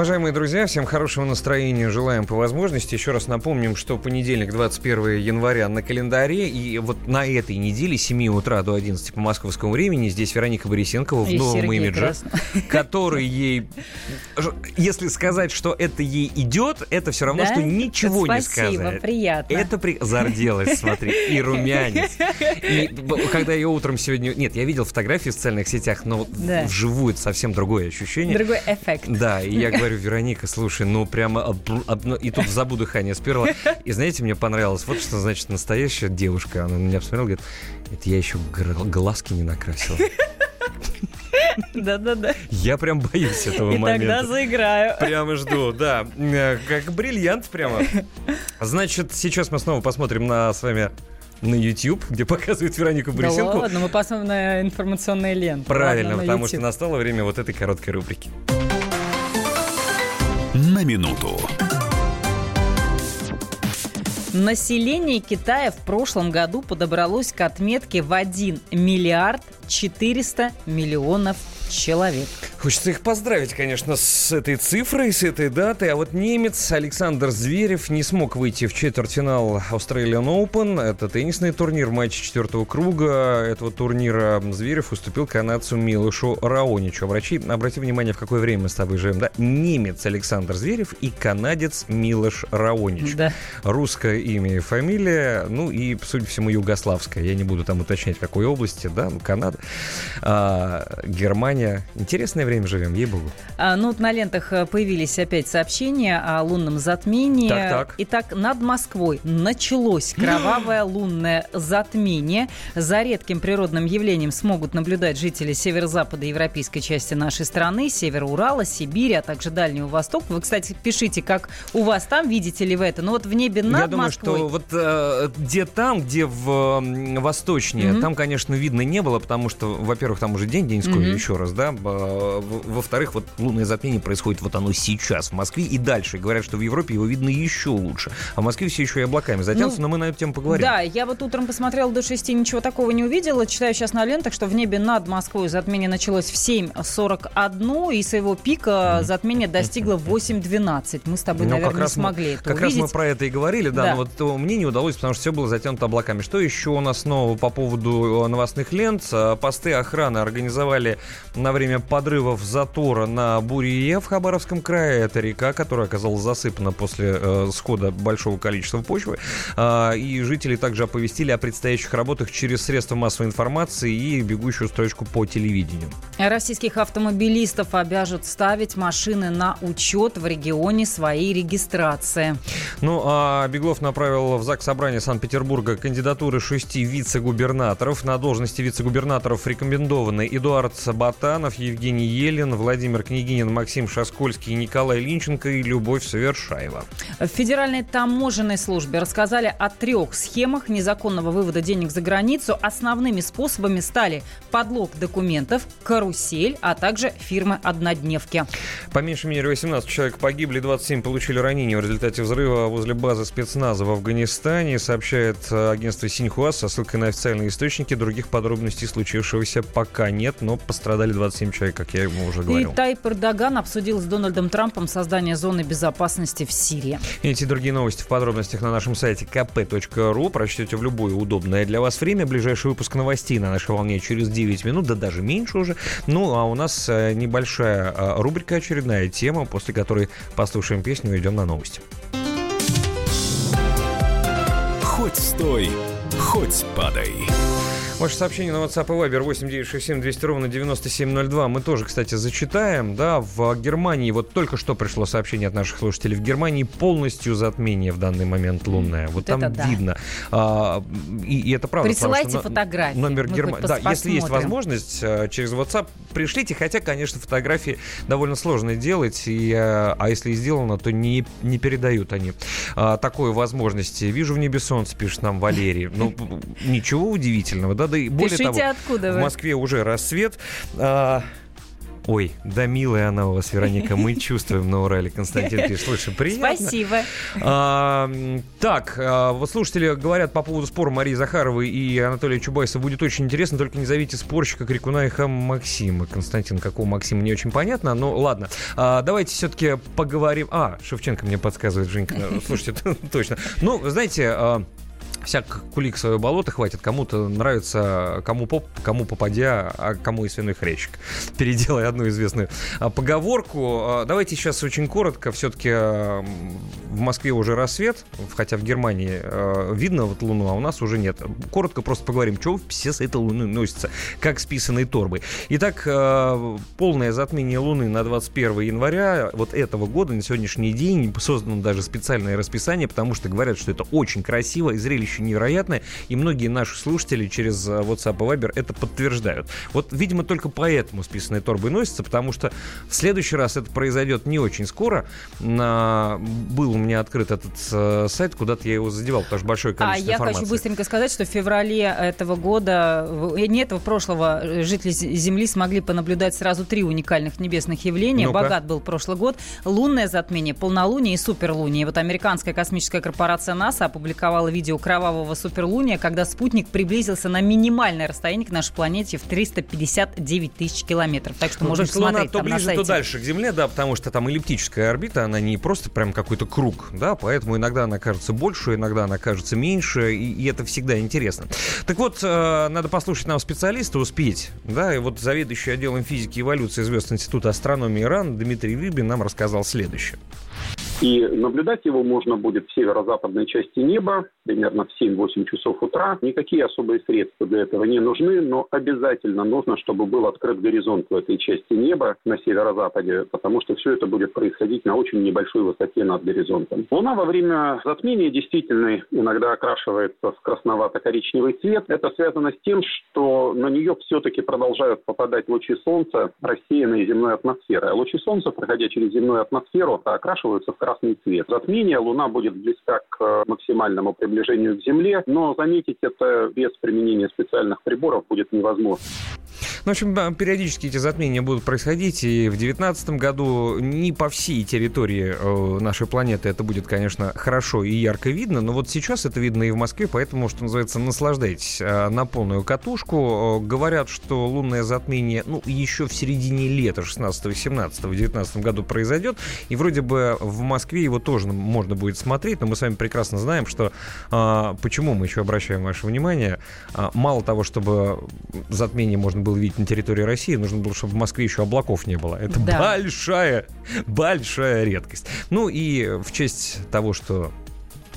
Уважаемые друзья, всем хорошего настроения желаем по возможности. Еще раз напомним, что понедельник, 21 января на календаре. И вот на этой неделе с 7 утра до 11 по московскому времени здесь Вероника Борисенкова в И новом Сергей имидже, Краснов. который ей... Если сказать, что это ей идет, это все равно, Да? что ничего не Спасибо, сказать. приятно. Это при... Зарделась, смотри, и румянец. И когда я утром сегодня... Нет, я видел фотографии в социальных сетях, но Да. вживую это совсем другое ощущение. Другой эффект. Да, и я говорю, Вероника, слушай, ну прямо... об- ну, И тут забу дыхание сперла. И знаете, мне понравилось, вот что значит настоящая девушка. Она на меня посмотрела, говорит, это я еще глазки не накрасила. Да-да-да. Я прям боюсь этого И момента. тогда заиграю. Прямо жду, да. Э, Как бриллиант прямо. Значит, сейчас мы снова посмотрим на с вами на YouTube, где показывает Веронику Да Борисенко. ладно, мы посмотрим на информационные ленты. Правильно, Ладно, потому что настало время вот этой короткой рубрики. На минуту. Население Китая в прошлом году подобралось к отметке в 1 миллиард 400 миллионов человек. Хочется их поздравить, конечно, с этой цифрой, с этой датой. А вот немец Александр Зверев не смог выйти в четвертьфинал Australian Open. Это теннисный турнир в матче четвертого круга этого турнира. Зверев уступил канадцу Милышу Раоничу. Обрати, обрати внимание, в какое время мы с тобой живем. Да? Немец Александр Зверев и канадец Милош Раонич. Да. Русское имя и фамилия, ну и, судя по всему, югославское. Я не буду там уточнять, в какой области, да, ну, Канада, а, Германия. Интересное время живем, ей-богу. А, ну, вот на лентах э, появились опять сообщения о лунном затмении. Так, так. Итак, над Москвой началось кровавое лунное затмение. За редким природным явлением смогут наблюдать жители северо-запада европейской части нашей страны, севера Урала, Сибири, а также Дальнего Востока. Вы, кстати, пишите, как у вас там, видите ли вы это. Ну вот в небе над Я думаю, Москвой... что вот э, где там, где в м, восточнее, Мгм. там, конечно, видно не было, потому что, во-первых, там уже день деньской, Мгм. еще раз, да. Б- в- Во-вторых, вот лунное затмение происходит вот оно сейчас в Москве и дальше. Говорят, что в Европе его видно еще лучше. А в Москве все еще и облаками затянутся, Ну, но мы на эту тему поговорим. Да, я вот утром посмотрела до 6, ничего такого не увидела. Читаю сейчас на лентах, что в небе над Москвой затмение началось в 7.41, и своего пика затмение достигло в 8.12. Мы с тобой, Ну, наверное, не мы- смогли это как раз мы увидеть. про это и говорили, да, Да. но вот мне не удалось, потому что все было затянуто облаками. Что еще у нас нового по поводу новостных лент? Э, Посты охраны организовали на время подрывов затора на Бурие в Хабаровском крае. Это река, которая оказалась засыпана после э, схода большого количества почвы. А, и жители также оповестили о предстоящих работах через средства массовой информации и бегущую строчку по телевидению. Российских автомобилистов обяжут ставить машины на учет в регионе своей регистрации. Ну, а Беглов направил в ЗАГС Собрания Санкт-Петербурга кандидатуры шести вице-губернаторов. На должности вице-губернаторов рекомендованы Эдуард Саботанов, Евгений Елен, Владимир Княгинин, Максим Шаскольский, Николай Линченко и Любовь Совершаева. В Федеральной таможенной службе рассказали о трех схемах незаконного вывода денег за границу. Основными способами стали подлог документов, карусель, а также фирмы-однодневки. По меньшей мере 18 человек погибли, 27 получили ранения в результате взрыва возле базы спецназа в Афганистане, сообщает э, агентство Синьхуа со ссылкой на официальные источники. Других подробностей случившегося пока нет, но пострадали 27 человек, как я ему уже И говорил. Тайп Эрдоган обсудил с Дональдом Трампом создание зоны безопасности в Сирии. Эти и другие новости в подробностях на нашем сайте kp.ru. Прочтете в любое удобное для вас время. Ближайший выпуск новостей на нашей волне через 9 минут, да даже меньше уже. Ну, а у нас э, небольшая э, рубрика, очередная тема, после которой послушаем песню и идем на новости. Хоть стой, хоть падай. Ваше сообщение на WhatsApp и Viber 8967 200 ровно 9702 мы тоже, кстати, зачитаем. Да, в Германии, вот только что пришло сообщение от наших слушателей, в Германии полностью затмение в данный момент лунное. Вот, Вот там это да. видно. А, и, и это правда. потому Присылайте на- фотографии, Номер Германии. Да, пос- если есть посмотрим. возможность, э, через WhatsApp пришлите, хотя, конечно, фотографии довольно сложно делать, и, э, а если и сделано, то не, не передают они а, такой возможности. Вижу в небе солнце, пишет нам Валерий. Ну, ничего удивительного, да, да и более Пишите, того, откуда в. Москве уже рассвет. А, Ой, да милая она у вас, Вероника, мы чувствуем на Урале. Константин пишет, слушай, приятно. Спасибо. А, так, а, вот слушатели говорят по поводу спора Марии Захаровой и Анатолия Чубайса. Будет очень интересно, только не зовите спорщика Крикуна и Хам Максима. Константин, какого Максима, не очень понятно, но ладно. А, давайте все-таки поговорим... А, Шевченко мне подсказывает, Женька. э, Слушайте, точно. Ну, знаете... а, Всяк кулик свое болото хватит. Кому-то нравится, кому поп, кому попадя, а кому и свиной хрящик. Переделай одну известную а, поговорку. А, Давайте сейчас очень коротко. Все-таки в Москве уже рассвет, хотя в Германии видно вот луну, а у нас уже нет. Коротко просто поговорим, что все с этой луны носится, как с писаной торбой. Итак, полное затмение луны на 21 января вот этого года, на сегодняшний день, создано даже специальное расписание, потому что говорят, что это очень красиво и зрелище невероятное, и многие наши слушатели через э, WhatsApp и Viber это подтверждают. Вот, видимо, только поэтому с писаной торбой носится, потому что в следующий раз это произойдет не очень скоро. На... Был у меня открыт этот э, сайт, куда-то я его задевал, потому что большое А количество я информации. хочу быстренько сказать, что в феврале этого года, э, не этого прошлого, э, жители Земли смогли понаблюдать сразу три уникальных небесных явления. Ну-ка. Богат был прошлый год. Лунное затмение, полнолуние и суперлуние. И вот американская космическая корпорация НАСА опубликовала видео кровавого суперлуния, когда спутник приблизился на минимальное расстояние к нашей планете в 359 тысяч километров. Так что Ну, то Луна смотреть то там на ближе, то сайте. дальше к Земле, да, потому что там эллиптическая орбита, она не просто прям какой-то круг, да, поэтому иногда она кажется больше, иногда она кажется меньше, и, и это всегда интересно. Так вот, э, надо послушать нам специалиста, успеть, да, и вот заведующий отделом физики и эволюции звезд Института астрономии ИРАН Дмитрий Рыбин нам рассказал следующее. И наблюдать его можно будет в северо-западной части неба, примерно в 7-8 часов утра. Никакие особые средства для этого не нужны, но обязательно нужно, чтобы был открыт горизонт в этой части неба на северо-западе, потому что все это будет происходить на очень небольшой высоте над горизонтом. Луна во время затмения действительно иногда окрашивается в красновато-коричневый цвет. Это связано с тем, что на нее все-таки продолжают попадать лучи Солнца, рассеянные земной атмосферой. А лучи Солнца, проходя через земную атмосферу, окрашиваются в красный цвет. Затмение Луна будет близка к э, максимальному приближению к Земле, но заметить это без применения специальных приборов будет невозможно. Ну, в общем, да, периодически эти затмения будут происходить, и в 2019 году не по всей территории э, нашей планеты это будет, конечно, хорошо и ярко видно, но вот сейчас это видно и в Москве, поэтому, что называется, наслаждайтесь э, на полную катушку. Э, Говорят, что лунное затмение, ну, еще в середине лета, 16-17, в 2019 году произойдет, и вроде бы в Москве его тоже можно будет смотреть, но мы с вами прекрасно знаем, что почему мы еще обращаем ваше внимание, мало того, чтобы затмение можно было видеть на территории России, нужно было, чтобы в Москве еще облаков не было. Это Да. большая, большая редкость. Ну и в честь того, что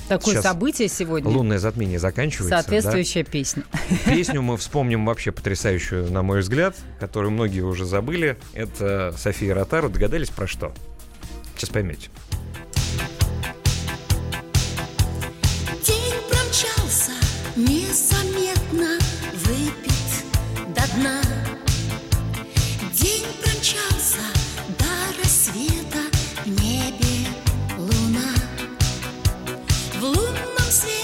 Такое сейчас событие сегодня. лунное затмение заканчивается, да, Соответствующая песня. Песню мы вспомним вообще потрясающую, на мой взгляд, которую многие уже забыли. Это София Ротару. Догадались про что? Сейчас поймете. Лунном свете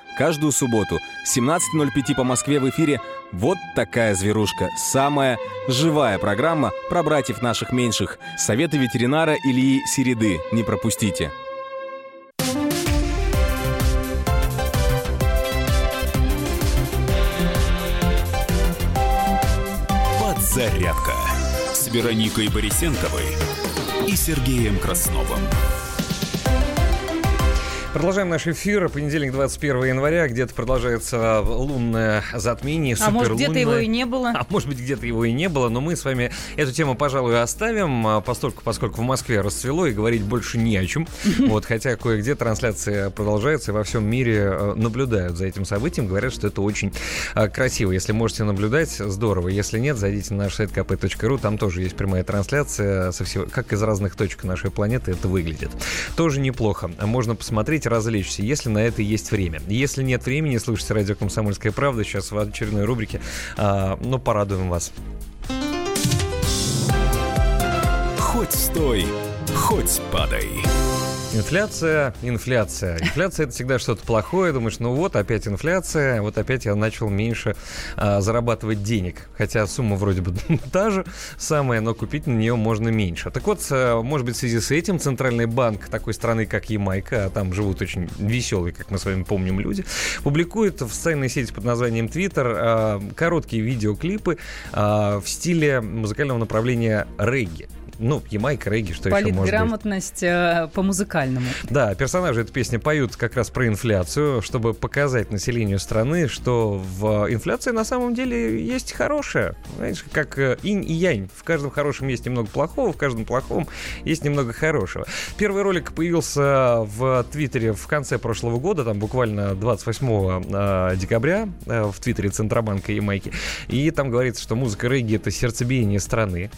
Каждую субботу с 17.05 по Москве в эфире «Вот такая зверушка». Самая живая программа про братьев наших меньших. Советы ветеринара Ильи Середы. Не пропустите. Подзарядка с Вероникой Борисенковой и Сергеем Красновым. Продолжаем наш эфир. Понедельник, 21 января. Где-то продолжается лунное затмение, А может, где-то его и не было? А может быть, где-то его и не было, но мы с вами эту тему, пожалуй, оставим, а, постольку, поскольку в Москве расцвело и говорить больше не о чем. Вот, хотя кое-где трансляция продолжается, и во всем мире э, наблюдают за этим событием, говорят, что это очень а, красиво. Если можете наблюдать, здорово. Если нет, зайдите на наш сайт kp.ru, там тоже есть прямая трансляция со всего, как из разных точек нашей планеты это выглядит. Тоже неплохо. Можно посмотреть, развлечься, если на это есть время. Если нет времени, слушайте радио «Комсомольская правда». Сейчас в очередной рубрике, а, ну, порадуем вас. Хоть стой, хоть падай. Инфляция, инфляция. Инфляция это всегда что-то плохое. Думаешь, ну вот опять инфляция, вот опять я начал меньше а, зарабатывать денег. Хотя сумма вроде бы та же самая, но купить на нее можно меньше. Так вот, а, может быть, в связи с этим Центральный банк такой страны, как Ямайка, а там живут очень веселые, как мы с вами помним, люди, публикует в социальной сети под названием Twitter а, короткие видеоклипы а, в стиле музыкального направления регги. Ну, Ямайка, регги, что еще может? Политграмотность э, по музыкальному. Да, персонажи этой песни поют как раз про инфляцию, чтобы показать населению страны, что в инфляции на самом деле есть хорошее. Знаешь, как э, инь и янь. В каждом хорошем есть немного плохого, в каждом плохом есть немного хорошего. Первый ролик появился в Твиттере в конце прошлого года, там буквально 28 э, декабря э, в Твиттере Центробанка Ямайки. И там говорится, что музыка регги — это сердцебиение страны.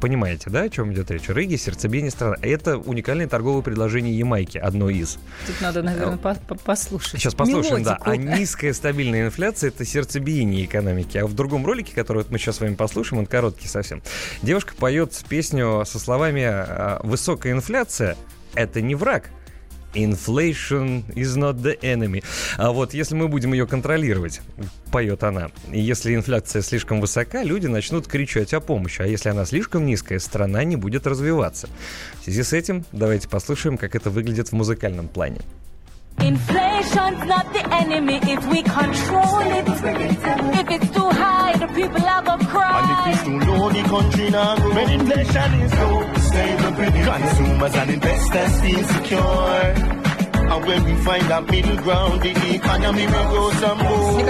Понимаете, да, о чем идет речь? Регги, сердцебиение страны. Это уникальное торговое предложение Ямайки, одно из. Тут надо, наверное, по- по- послушать. Сейчас послушаем, да. А Мелодику. низкая стабильная инфляция это сердцебиение экономики. А в другом ролике, который вот мы сейчас с вами послушаем, он короткий совсем. Девушка поет песню со словами а, «Высокая инфляция – это не враг». Inflation is not the enemy. А вот если мы будем ее контролировать, поет она, и если инфляция слишком высока, люди начнут кричать о помощи. А если она слишком низкая, страна не будет развиваться. В связи с этим давайте послушаем, как это выглядит в музыкальном плане. Inflation's not the enemy if we control it. If it's too high, the people have a And cry. if it's too low, the country now grow. When inflation is low. Consumers and investors feel secure. And when we find that middle ground, the economy will grow some more.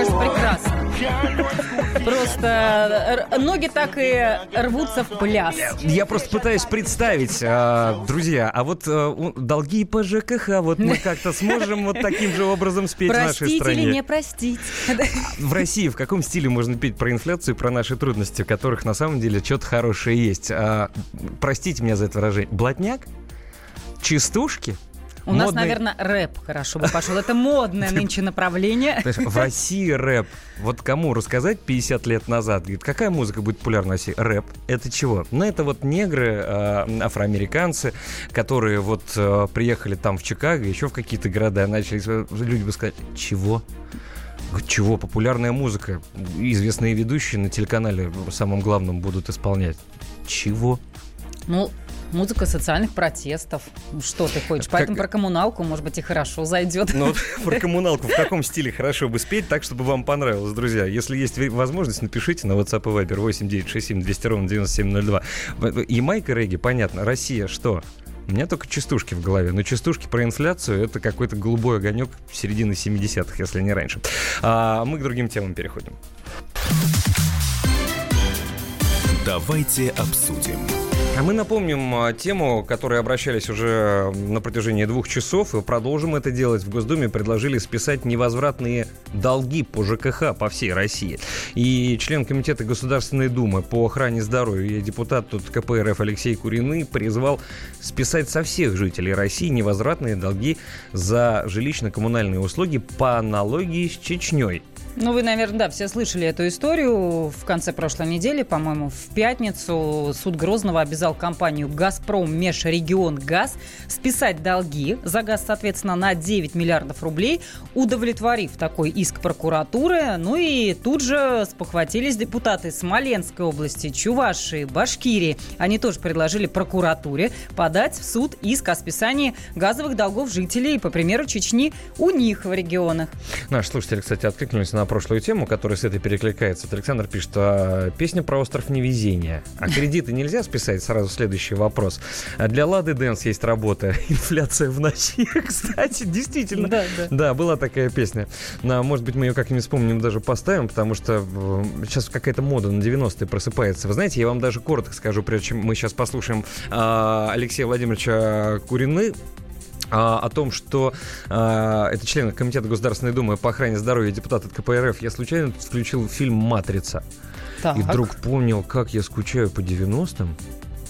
Просто э, ноги так и рвутся в пляс. Я просто пытаюсь представить, а, друзья, а вот а, у- долги по ЖКХ, вот мы как-то сможем вот таким же образом спеть в нашей Простить стране. или не простить. В России в каком стиле можно петь про инфляцию про наши трудности, в которых на самом деле что-то хорошее есть? А, простите меня за это выражение. Блатняк? Частушки? У нас, Модный- наверное, рэп хорошо бы пошел. Это модное нынче направление. В России рэп. Вот кому рассказать 50 лет назад? Говорит, какая музыка будет популярна в России? Рэп. Это чего? Ну, это вот негры, э, афроамериканцы, которые вот э, приехали там в Чикаго, еще в какие-то города, начали, люди бы сказать, чего? Чего? Популярная музыка. Известные ведущие на телеканале самым главным будут исполнять. Чего? Ну, музыка социальных протестов. Ну, Что ты хочешь? Как- Поэтому про коммуналку, может быть, и хорошо зайдет. Ну, про коммуналку в каком стиле хорошо бы спеть так, чтобы вам понравилось, друзья. Если есть возможность, напишите на WhatsApp и Viber 8967 200 ровно 9702. В- Ямайка регги, понятно. Россия что? У меня только частушки в голове. Но частушки про инфляцию это какой-то голубой огонек середины 70-х, если не раньше. А мы к другим темам переходим. Давайте обсудим. А мы напомним а, тему, которой обращались уже на протяжении двух часов, и продолжим это делать. В Госдуме предложили списать невозвратные долги по ЖКХ по всей России. И член Комитета Государственной Думы по охране здоровья и депутат тут КПРФ Алексей Куриный призвал списать со всех жителей России невозвратные долги за жилищно-коммунальные услуги по аналогии с Чечней. Ну, вы, наверное, да, все слышали эту историю. В конце прошлой недели, по-моему, в пятницу суд Грозного обязал компанию «Газпром Межрегион Газ» списать долги за газ, соответственно, на 9 миллиардов рублей, удовлетворив такой иск прокуратуры. Ну и тут же спохватились депутаты Смоленской области, Чувашии, Башкирии. Они тоже предложили прокуратуре подать в суд иск о списании газовых долгов жителей, по примеру Чечни, у них в регионах. Наши слушатели, кстати, откликнулись на прошлую тему, которая с этой перекликается. Вот Александр пишет, а, песня про остров невезения. А кредиты нельзя списать? Сразу следующий вопрос. А Для Лады Дэнс есть работа. Инфляция в ночи. Кстати, действительно. Да, да. Да, была такая песня. Но, может быть, мы ее как-нибудь вспомним, даже поставим, потому что э, сейчас какая-то мода на 90-е просыпается. Вы знаете, я вам даже коротко скажу, прежде чем мы сейчас послушаем а, Алексея Владимировича Курины, а, о том, что а, это член Комитета Государственной Думы по охране здоровья депутат от КПРФ, я случайно включил фильм «Матрица». Так. И вдруг понял, как я скучаю по 90-м.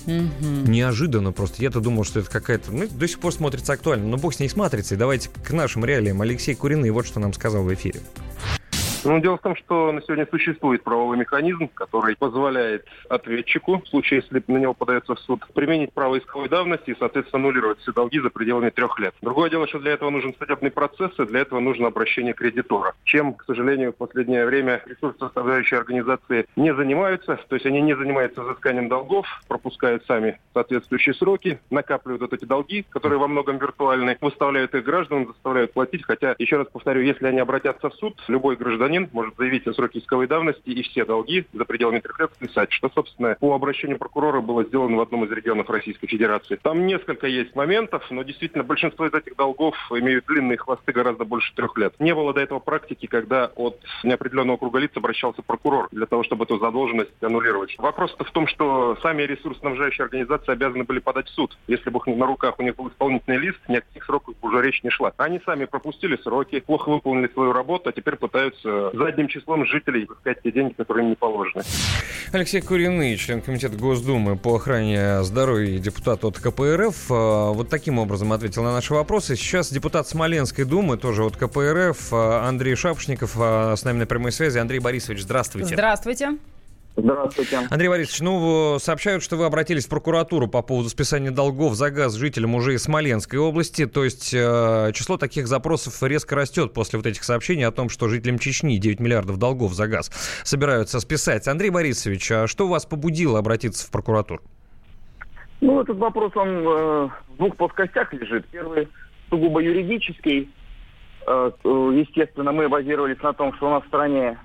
Мгм. Неожиданно просто. Я-то думал, что это какая-то... Ну, до сих пор смотрится актуально. Но бог с ней с «Матрицей». Давайте к нашим реалиям. Алексей Куриный вот что нам сказал в эфире. Ну, дело в том, что на сегодня существует правовой механизм, который позволяет ответчику, в случае, если на него подается в суд, применить право исковой давности и, соответственно, аннулировать все долги за пределами трех лет. Другое дело, что для этого нужен судебный процесс, и для этого нужно обращение кредитора. Чем, к сожалению, в последнее время ресурсоставляющие организации не занимаются, то есть они не занимаются взысканием долгов, пропускают сами соответствующие сроки, накапливают вот эти долги, которые во многом виртуальны, выставляют их гражданам, заставляют платить, хотя, еще раз повторю, если они обратятся в суд, любой гражданин может заявить о сроке исковой давности и все долги за пределами трех лет списать, что, собственно, по обращению прокурора было сделано в одном из регионов Российской Федерации. Там несколько есть моментов, но действительно большинство из этих долгов имеют длинные хвосты гораздо больше трех лет. Не было до этого практики, когда от неопределенного круга лиц обращался прокурор для того, чтобы эту задолженность аннулировать. Вопрос-то в том, что сами ресурсоснабжающие организации обязаны были подать в суд. Если бы на руках у них был исполнительный лист, ни о каких сроках уже речь не шла. Они сами пропустили сроки, плохо выполнили свою работу, а теперь пытаются задним числом жителей искать те деньги, которые им не положены. Алексей Куриный, член Комитета Госдумы по охране здоровья и депутат от КПРФ, э, вот таким образом ответил на наши вопросы. Сейчас депутат Смоленской Думы, тоже от КПРФ, э, Андрей Шапшников, э, с нами на прямой связи. Андрей Борисович, здравствуйте. Здравствуйте. Здравствуйте. Андрей Борисович, ну, сообщают, что вы обратились в прокуратуру по поводу списания долгов за газ жителям уже из Смоленской области. То есть э, число таких запросов резко растет после вот этих сообщений о том, что жителям Чечни 9 миллиардов долгов за газ собираются списать. Андрей Борисович, а что вас побудило обратиться в прокуратуру? Ну, этот вопрос, он э, в двух плоскостях лежит. Первый сугубо юридический. Э, э, естественно, мы базировались на том, что у нас в стране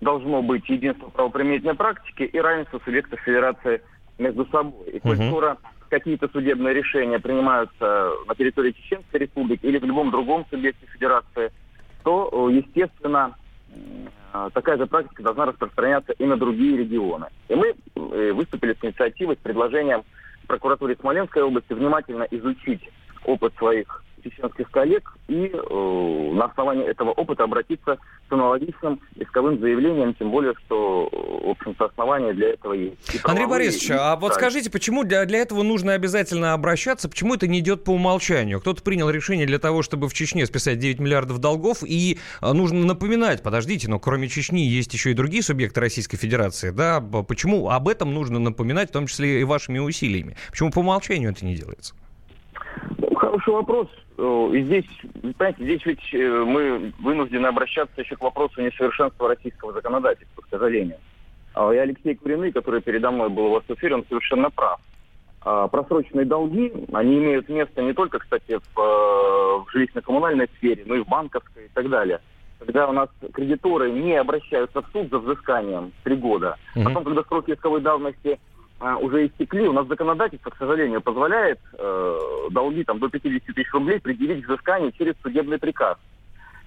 должно быть единство правоприменительной практики и равенство субъектов федерации между собой. И Мгм. скоро какие-то судебные решения принимаются на территории Чеченской республики или в любом другом субъекте федерации, то, э, естественно, э, такая же практика должна распространяться и на другие регионы. И мы э, выступили с инициативой, с предложением прокуратуре Смоленской области внимательно изучить опыт своих чеченских коллег и э, на основании этого опыта обратиться с аналогичным исковым заявлением, тем более, что, э, в общем-то, основания для этого есть. И Андрей Борисович, и а вот социальные. скажите, почему для, для этого нужно обязательно обращаться? Почему это не идет по умолчанию? Кто-то принял решение для того, чтобы в Чечне списать 9 миллиардов долгов, и а, нужно напоминать, подождите, но кроме Чечни есть еще и другие субъекты Российской Федерации, да? Почему об этом нужно напоминать, в том числе и вашими усилиями? Почему по умолчанию это не делается? Хороший вопрос. Э, И здесь, понимаете, здесь ведь э, мы вынуждены обращаться еще к вопросу несовершенства российского законодательства, к сожалению. А И Алексей Куриный, который передо мной был у вас в эфире, он совершенно прав. А Просроченные долги, они имеют место не только, кстати, в, э, в жилищно-коммунальной сфере, но и в банковской и так далее. Когда у нас кредиторы не обращаются в суд за взысканием три года, Мгм. потом, когда сроки исковой давности уже истекли, у нас законодательство, к сожалению, позволяет э, долги там, до 50 тысяч рублей предъявить к взысканию через судебный приказ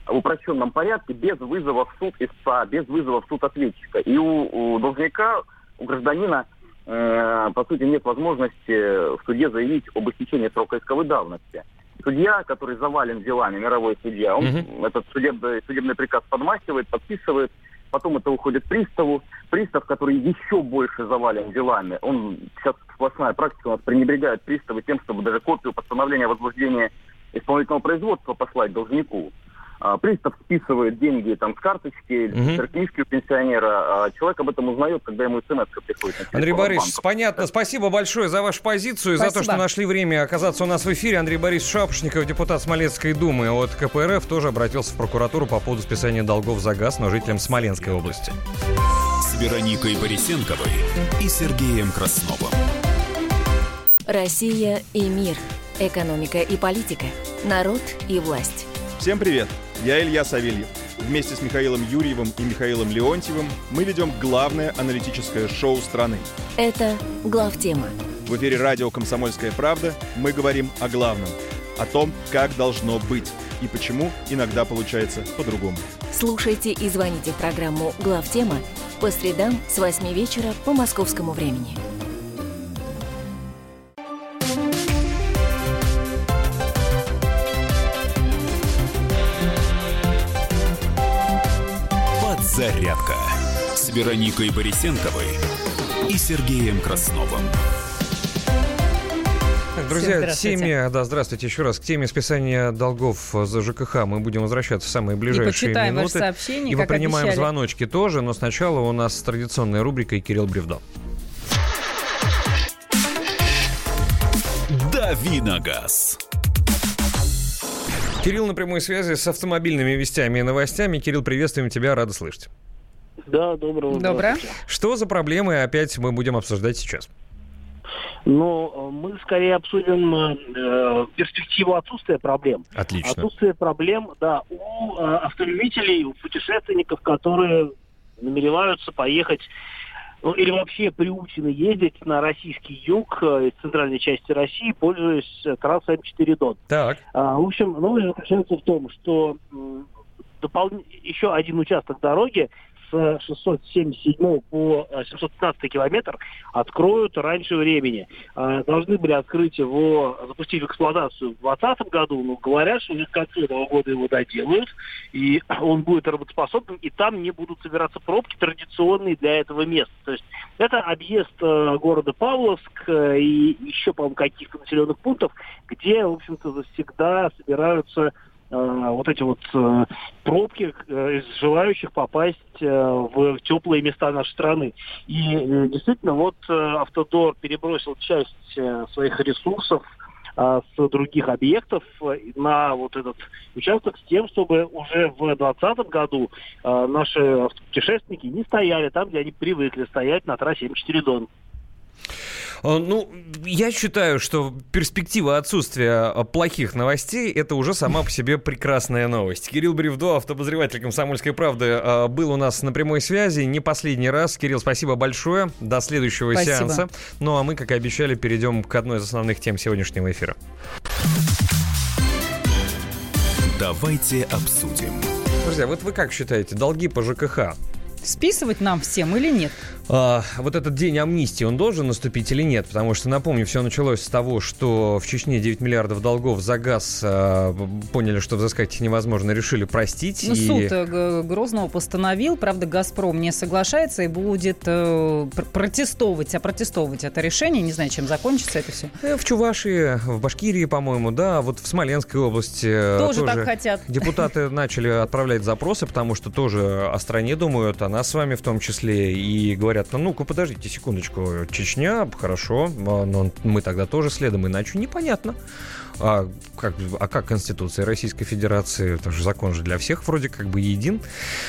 в упрощенном порядке, без вызова в суд истца, без вызова в суд ответчика. И у, у должника, у гражданина, э, по сути, нет возможности в суде заявить об истечении срока исковой давности. Судья, который завален делами, мировой судья, он этот судебный, судебный приказ подмахивает, подписывает, потом это уходит приставу. Пристав, который еще больше завален делами, он сейчас сплошная практика, у нас пренебрегает приставы тем, чтобы даже копию постановления о возбуждении исполнительного производства послать должнику. А, пристав списывает деньги там с карточки или Мгм. с сберкнижки у пенсионера, а человек об этом узнает, когда ему смс приходит. Андрей Борисович, банка. понятно. Спасибо большое за вашу позицию, и за то, что нашли время оказаться у нас в эфире. Андрей Борисович Шапошников, депутат Смоленской думы от КПРФ, тоже обратился в прокуратуру по поводу списания долгов за газ, но жителям Смоленской области. С Вероникой Борисенковой и Сергеем Красновым. Россия и мир. Экономика и политика. Народ и власть. Всем привет! Я Илья Савельев. Вместе с Михаилом Юрьевым и Михаилом Леонтьевым мы ведем главное аналитическое шоу страны. Это главтема. В эфире радио «Комсомольская правда» мы говорим о главном. О том, как должно быть и почему иногда получается по-другому. Слушайте и звоните в программу «Главтема» по средам с 8 вечера по московскому времени. Подзарядка с Вероникой Борисенковой и Сергеем Красновым. Так, Друзья, к теме, да, здравствуйте еще раз, к теме списания долгов за ЖКХ мы будем возвращаться в самые ближайшие ваши минуты. сообщения, И мы принимаем обещали. звоночки тоже, но сначала у нас традиционная рубрика и Кирилл Бревдо. Дави на газ. Кирилл на прямой связи с автомобильными вестями и новостями. Кирилл, приветствуем тебя, рада слышать. Да, доброго Доброе. Что за проблемы опять мы будем обсуждать сейчас? Ну, э, мы скорее обсудим э, перспективу отсутствия проблем. Отлично. Отсутствие проблем, да, у э, автолюбителей, у путешественников, которые намереваются поехать ну, или вообще приучены ездить на российский юг э, из центральной части России, пользуясь э, трассой М4 Дон. Так. А, в общем, новость заключается в том, что допол- еще один участок дороги с 677 по э, 715 километр откроют раньше времени. А, Должны были открыть его, запустить в эксплуатацию в 2020 году, но говорят, что уже к концу этого года его доделают, и он будет работоспособным, и там не будут собираться пробки традиционные для этого места. То есть это объезд э, города Павловск э, и еще, по-моему, каких-то населенных пунктов, где, в общем-то, всегда собираются э, вот эти вот э, пробки э, из желающих попасть э, в теплые места нашей страны. И э, действительно, вот э, Автодор перебросил часть э, своих ресурсов э, с других объектов э, на вот этот участок с тем, чтобы уже в 2020 году э, наши автопутешественники не стояли там, где они привыкли стоять на трассе М4 Дон. Э, Ну, я считаю, что перспектива отсутствия э, плохих новостей – это уже сама по себе прекрасная новость. Кирилл Бревдо, автобозреватель «Комсомольской правды», э, был у нас на прямой связи. Не последний раз. Кирилл, спасибо большое. До следующего Спасибо. сеанса. Ну, а мы, как и обещали, перейдем к одной из основных тем сегодняшнего эфира. Давайте обсудим. Друзья, вот вы как считаете, долги по ЖКХ Списывать нам всем или нет? А, вот этот день амнистии, он должен наступить или нет? Потому что, напомню, все началось с того, что в Чечне 9 миллиардов долгов за газ а, поняли, что взыскать их невозможно, решили простить. Ну, и... суд э, Грозного постановил, правда, «Газпром» не соглашается и будет э, пр- протестовывать, а это решение, не знаю, чем закончится это все. Э, В Чувашии, в Башкирии, по-моему, да, вот в Смоленской области э, Тоже так хотят. Депутаты начали отправлять запросы, потому что тоже о стране думают, о нас с вами в том числе, и говорят, ну, ну-ка, подождите секундочку, Чечня, хорошо, а, но мы тогда тоже следом, иначе непонятно. А как, а как Конституция Российской Федерации? Это же закон же для всех вроде как бы един.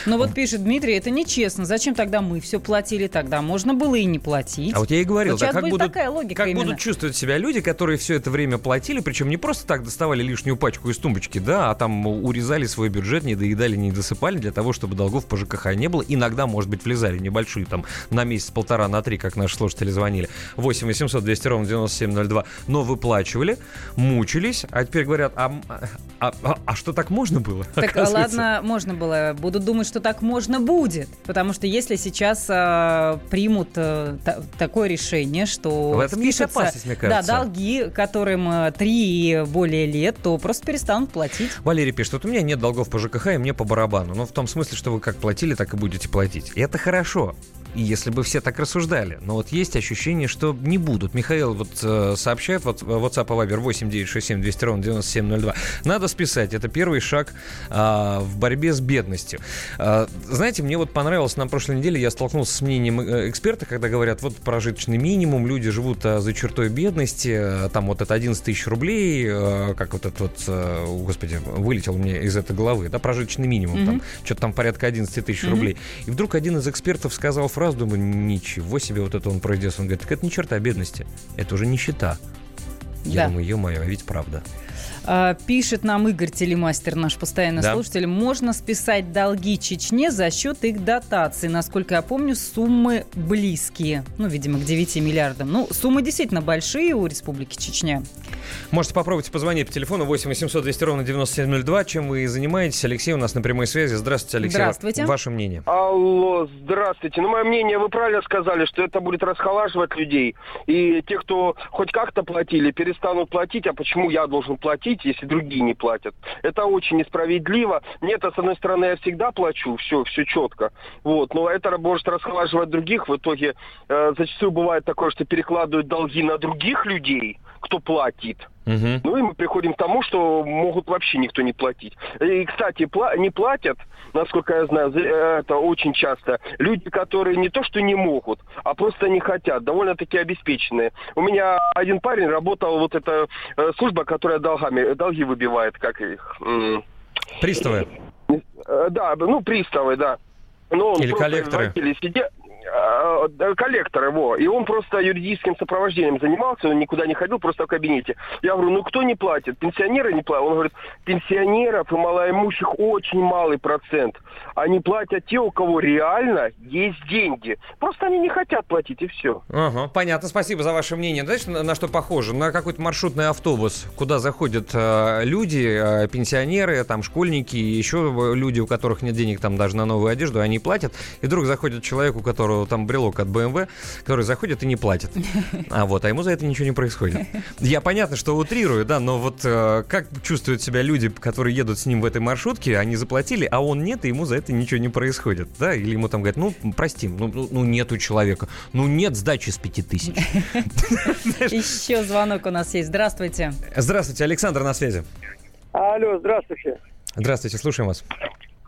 Но вот пишет Дмитрий, это нечестно. Зачем тогда мы все платили тогда? Можно было и не платить. А вот я и говорил, Вот да как, будут, такая логика как именно. будут чувствовать себя люди, которые все это время платили, причем не просто так доставали лишнюю пачку из тумбочки, да, а там урезали свой бюджет, не доедали, не досыпали для того, чтобы долгов по ЖКХ не было. Иногда, может быть, влезали небольшие, там, на месяц, полтора, на три, как наши слушатели звонили. 8 800 200 ровно 9702. Но выплачивали, мучились, а теперь говорят, а, а, а- а что так можно было? Так, ладно, можно было. Будут думать, что так можно будет. Потому что если сейчас а, примут а, та- такое решение, что В этом есть опасность, мне да, кажется. долги, которым а, три и более лет, то просто перестанут платить. Валерий пишет, вот у меня нет долгов по ЖКХ, и мне по барабану. Ну, в том смысле, что вы как платили, так и будете платить. И это хорошо. Если бы все так рассуждали. Но вот есть ощущение, что не будут. Михаил вот э, сообщает, вот WhatsApp и Viber 8967 200 ровно 9702. Надо списать. Это первый шаг э, в борьбе с бедностью. Э, знаете, мне вот понравилось на прошлой неделе, я столкнулся с мнением э, эксперта, когда говорят, вот прожиточный минимум, люди живут э, за чертой бедности, э, там вот это 11 тысяч рублей, э, как вот этот вот, э, господи, вылетел мне из этой головы, да, прожиточный минимум, mm-hmm. там, что-то там порядка 11 тысяч mm-hmm. рублей. И вдруг один из экспертов сказал фразу, думаю, ничего себе вот это он произнес. Он говорит, так это не черта бедности, это уже нищета. Я Да. думаю, ё-моё, а ведь правда. А, Пишет нам Игорь Телемастер, наш постоянный Да. слушатель, можно списать долги Чечне за счет их дотаций. Насколько я помню, суммы близкие. Ну, видимо, к 9 миллиардам. Ну, суммы действительно большие у Республики Чечня. Можете попробовать позвонить по телефону 8 800 200 ровно 9702. Чем вы занимаетесь? Алексей у нас на прямой связи. Здравствуйте, Алексей. Здравствуйте. Ваше мнение. Алло, здравствуйте. Ну, мое мнение, вы правильно сказали, что это будет расхолаживать людей. И те, кто хоть как-то платили, перестанут платить. А почему я должен платить, если другие не платят? Это очень несправедливо. Нет, а с одной стороны, я всегда плачу, все, все четко. Вот, но это может расхолаживать других. В итоге э, зачастую бывает такое, что перекладывают долги на других людей, кто платит. Ну и мы приходим к тому, что могут вообще никто не платить. И, кстати, пла- не платят, насколько я знаю, это очень часто, люди, которые не то что не могут, а просто не хотят, довольно-таки обеспеченные. У меня один парень работал, вот эта э, служба, которая долгами, долги выбивает, как их... Приставы. Э, Да, ну, приставы, да. Но он Или просто коллекторы. сидел- коллектор его. И он просто юридическим сопровождением занимался, он никуда не ходил, просто в кабинете. Я говорю, ну кто не платит? Пенсионеры не платят? Он говорит, пенсионеров и малоимущих очень малый процент. Они платят те, у кого реально есть деньги. Просто они не хотят платить, и все. Ага, понятно, спасибо за ваше мнение. Знаешь, на, на что похоже? На какой-то маршрутный автобус, куда заходят э, люди, э, пенсионеры, там школьники, и еще люди, у которых нет денег там даже на новую одежду, они платят. И вдруг заходит человек, у которого там брелок от БМВ, который заходит и не платит. А вот, а ему за это ничего не происходит. Я понятно, что утрирую, да, но вот э, как чувствуют себя люди, которые едут с ним в этой маршрутке, они заплатили, а он нет, и ему за это ничего не происходит, да? Или ему там говорят, ну, прости, ну, ну, ну, нет у человека, ну, нет сдачи с пяти тысяч. Еще звонок у нас есть. Здравствуйте. Здравствуйте, Александр на связи. Алло, здравствуйте. Здравствуйте, слушаем вас.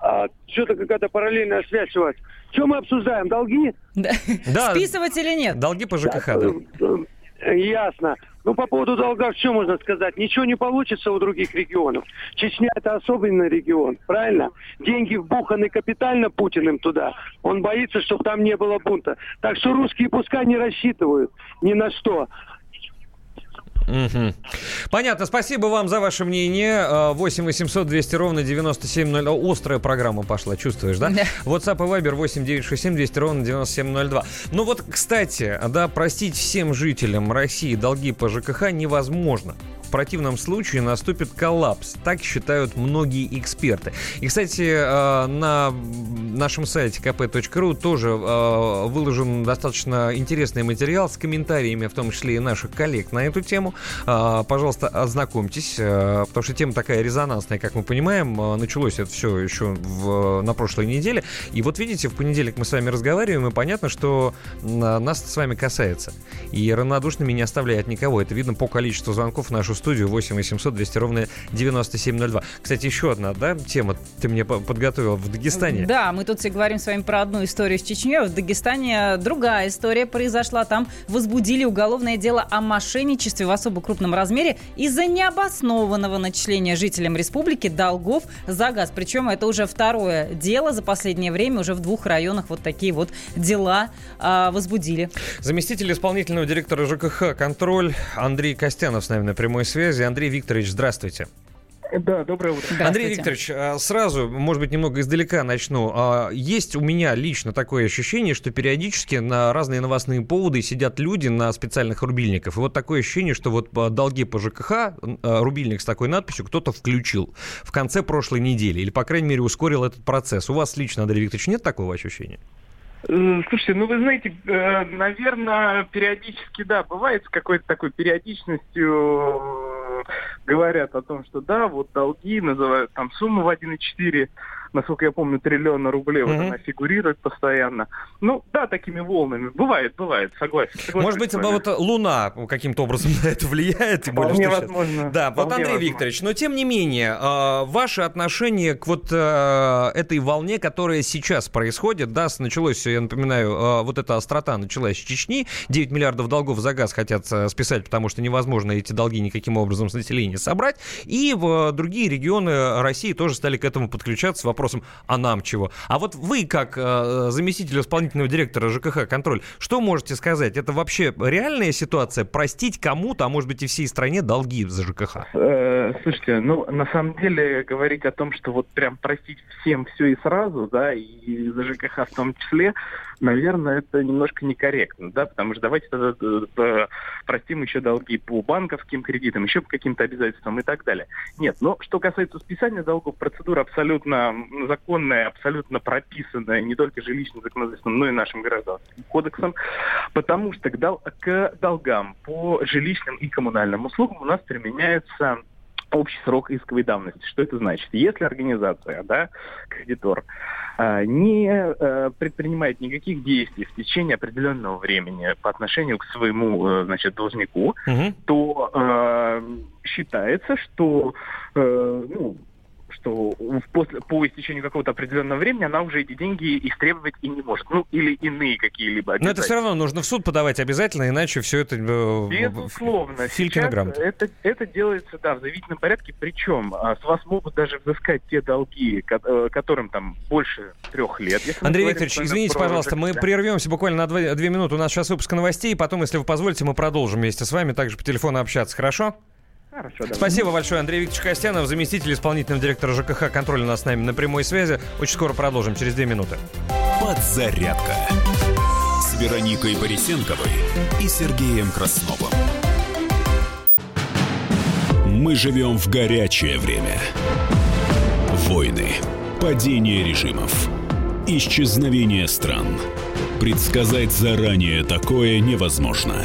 А, что-то какая-то параллельная связь у вас. Что мы обсуждаем? Долги? Да. Да. Списывать или нет? Долги по ЖКХ, да. Ясно. Ну, по поводу долгов, что можно сказать? Ничего не получится у других регионов. Чечня – это особенный регион, правильно? Деньги вбуханы капитально Путиным туда. Он боится, чтобы там не было бунта. Так что русские пускай не рассчитывают ни на что. Мгм. Понятно, спасибо вам за ваше мнение. Э, 8 800 200 ровно 9702. Острая программа пошла, чувствуешь, да? Да. WhatsApp и Viber 8 967 200 ровно 9702. Ну вот, кстати, да, простить всем жителям России долги по ЖКХ невозможно. В противном случае наступит коллапс. Так считают многие эксперты. И, кстати, э, на нашем сайте kp.ru тоже э, выложен достаточно интересный материал с комментариями, в том числе и наших коллег на эту тему. Э, Пожалуйста, ознакомьтесь, потому что тема такая резонансная, как мы понимаем. Началось это все еще в- на прошлой неделе. И вот видите, в понедельник мы с вами разговариваем, и понятно, что нас с вами касается. И равнодушными не оставляет никого. Это видно по количеству звонков в нашу студию 8 800 200 ровно 9702. Кстати, еще одна да, тема ты мне по- подготовил в Дагестане. Да, мы тут все говорим с вами про одну историю с Чечней. В Дагестане другая история произошла. Там возбудили уголовное дело о мошенничестве в особо крупном размере из-за необоснованного начисления жителям республики долгов за газ. Причем это уже второе дело за последнее время. Уже в двух районах вот такие вот дела а, возбудили. Заместитель исполнительного директора ЖКХ «Контроль» Андрей Костянов с нами на прямой связи. Андрей Викторович, здравствуйте. Да, доброе утро. Андрей Викторович, а, сразу, может быть, немного издалека начну. А, Есть у меня лично такое ощущение, что периодически на разные новостные поводы сидят люди на специальных рубильниках. И вот такое ощущение, что вот а, долги по ЖКХ, рубильник с такой надписью кто-то включил в конце прошлой недели. Или, по крайней мере, ускорил этот процесс. У вас лично, Андрей Викторович, нет такого ощущения? Э, Слушайте, ну вы знаете, наверное, периодически, да, бывает с какой-то такой периодичностью э, говорят о том, что да, вот долги называют там сумму в 1,4 насколько я помню, триллиона рублей, вот Мгм. она фигурирует постоянно. Ну, да, такими волнами. Бывает, бывает, согласен. согласен Может быть, вот Луна каким-то образом на это влияет? тем более, Вполне что возможно. Да, вот Вполне Андрей возможно. Викторович, но тем не менее, э, ваше отношение к вот э, этой волне, которая сейчас происходит, да, началось, я напоминаю, э, вот эта острота началась с Чечни, 9 миллиардов долгов за газ хотят э, списать, потому что невозможно эти долги никаким образом с населения собрать, и в э, другие регионы России тоже стали к этому подключаться с вопросом, а нам чего? А вот вы, как э, заместитель исполнительного директора ЖКХ «Контроль», что можете сказать? Это вообще реальная ситуация? Простить кому-то, а может быть и всей стране долги за ЖКХ? Э, Слушайте, ну, на самом деле, говорить о том, что вот прям простить всем все и сразу, да, и за ЖКХ в том числе, наверное, это немножко некорректно, да, потому что давайте тогда э, э, простим еще долги по банковским кредитам, еще по каким-то обязательствам и так далее. Нет, но что касается списания долгов, процедура абсолютно законная, абсолютно прописанная не только жилищным законодательством, но и нашим гражданским кодексом, потому что к, к долгам по жилищным и коммунальным услугам у нас применяется общий срок исковой давности. Что это значит? Если организация, да, кредитор, а, не э, предпринимает никаких действий в течение определенного времени по отношению к своему, э, значит, должнику, то э, считается, что ну, что после, по истечению какого-то определенного времени она уже эти деньги истребовать и не может. Ну, или иные какие-либо Но это все равно нужно в суд подавать обязательно, иначе все это... э, Безусловно. Грамота. это, это делается, да, в зависимом порядке. Причем а, с вас могут даже взыскать те долги, э, которым там больше трех лет. Андрей Викторович, извините, про пожалуйста, мы ЖКХ. прервемся буквально на две, две минуты. У нас сейчас выпуск новостей, и потом, если вы позволите, мы продолжим вместе с вами также по телефону общаться. Хорошо? Хорошо, давай. Спасибо большое, Андрей Викторович Костянов, заместитель исполнительного директора ЖКХ «Контроль» у нас с нами на прямой связи. Очень скоро продолжим, через две минуты. Подзарядка с Вероникой Борисенковой и Сергеем Красновым. Мы живем в горячее время. Войны, падение режимов, исчезновение стран. Предсказать заранее такое невозможно.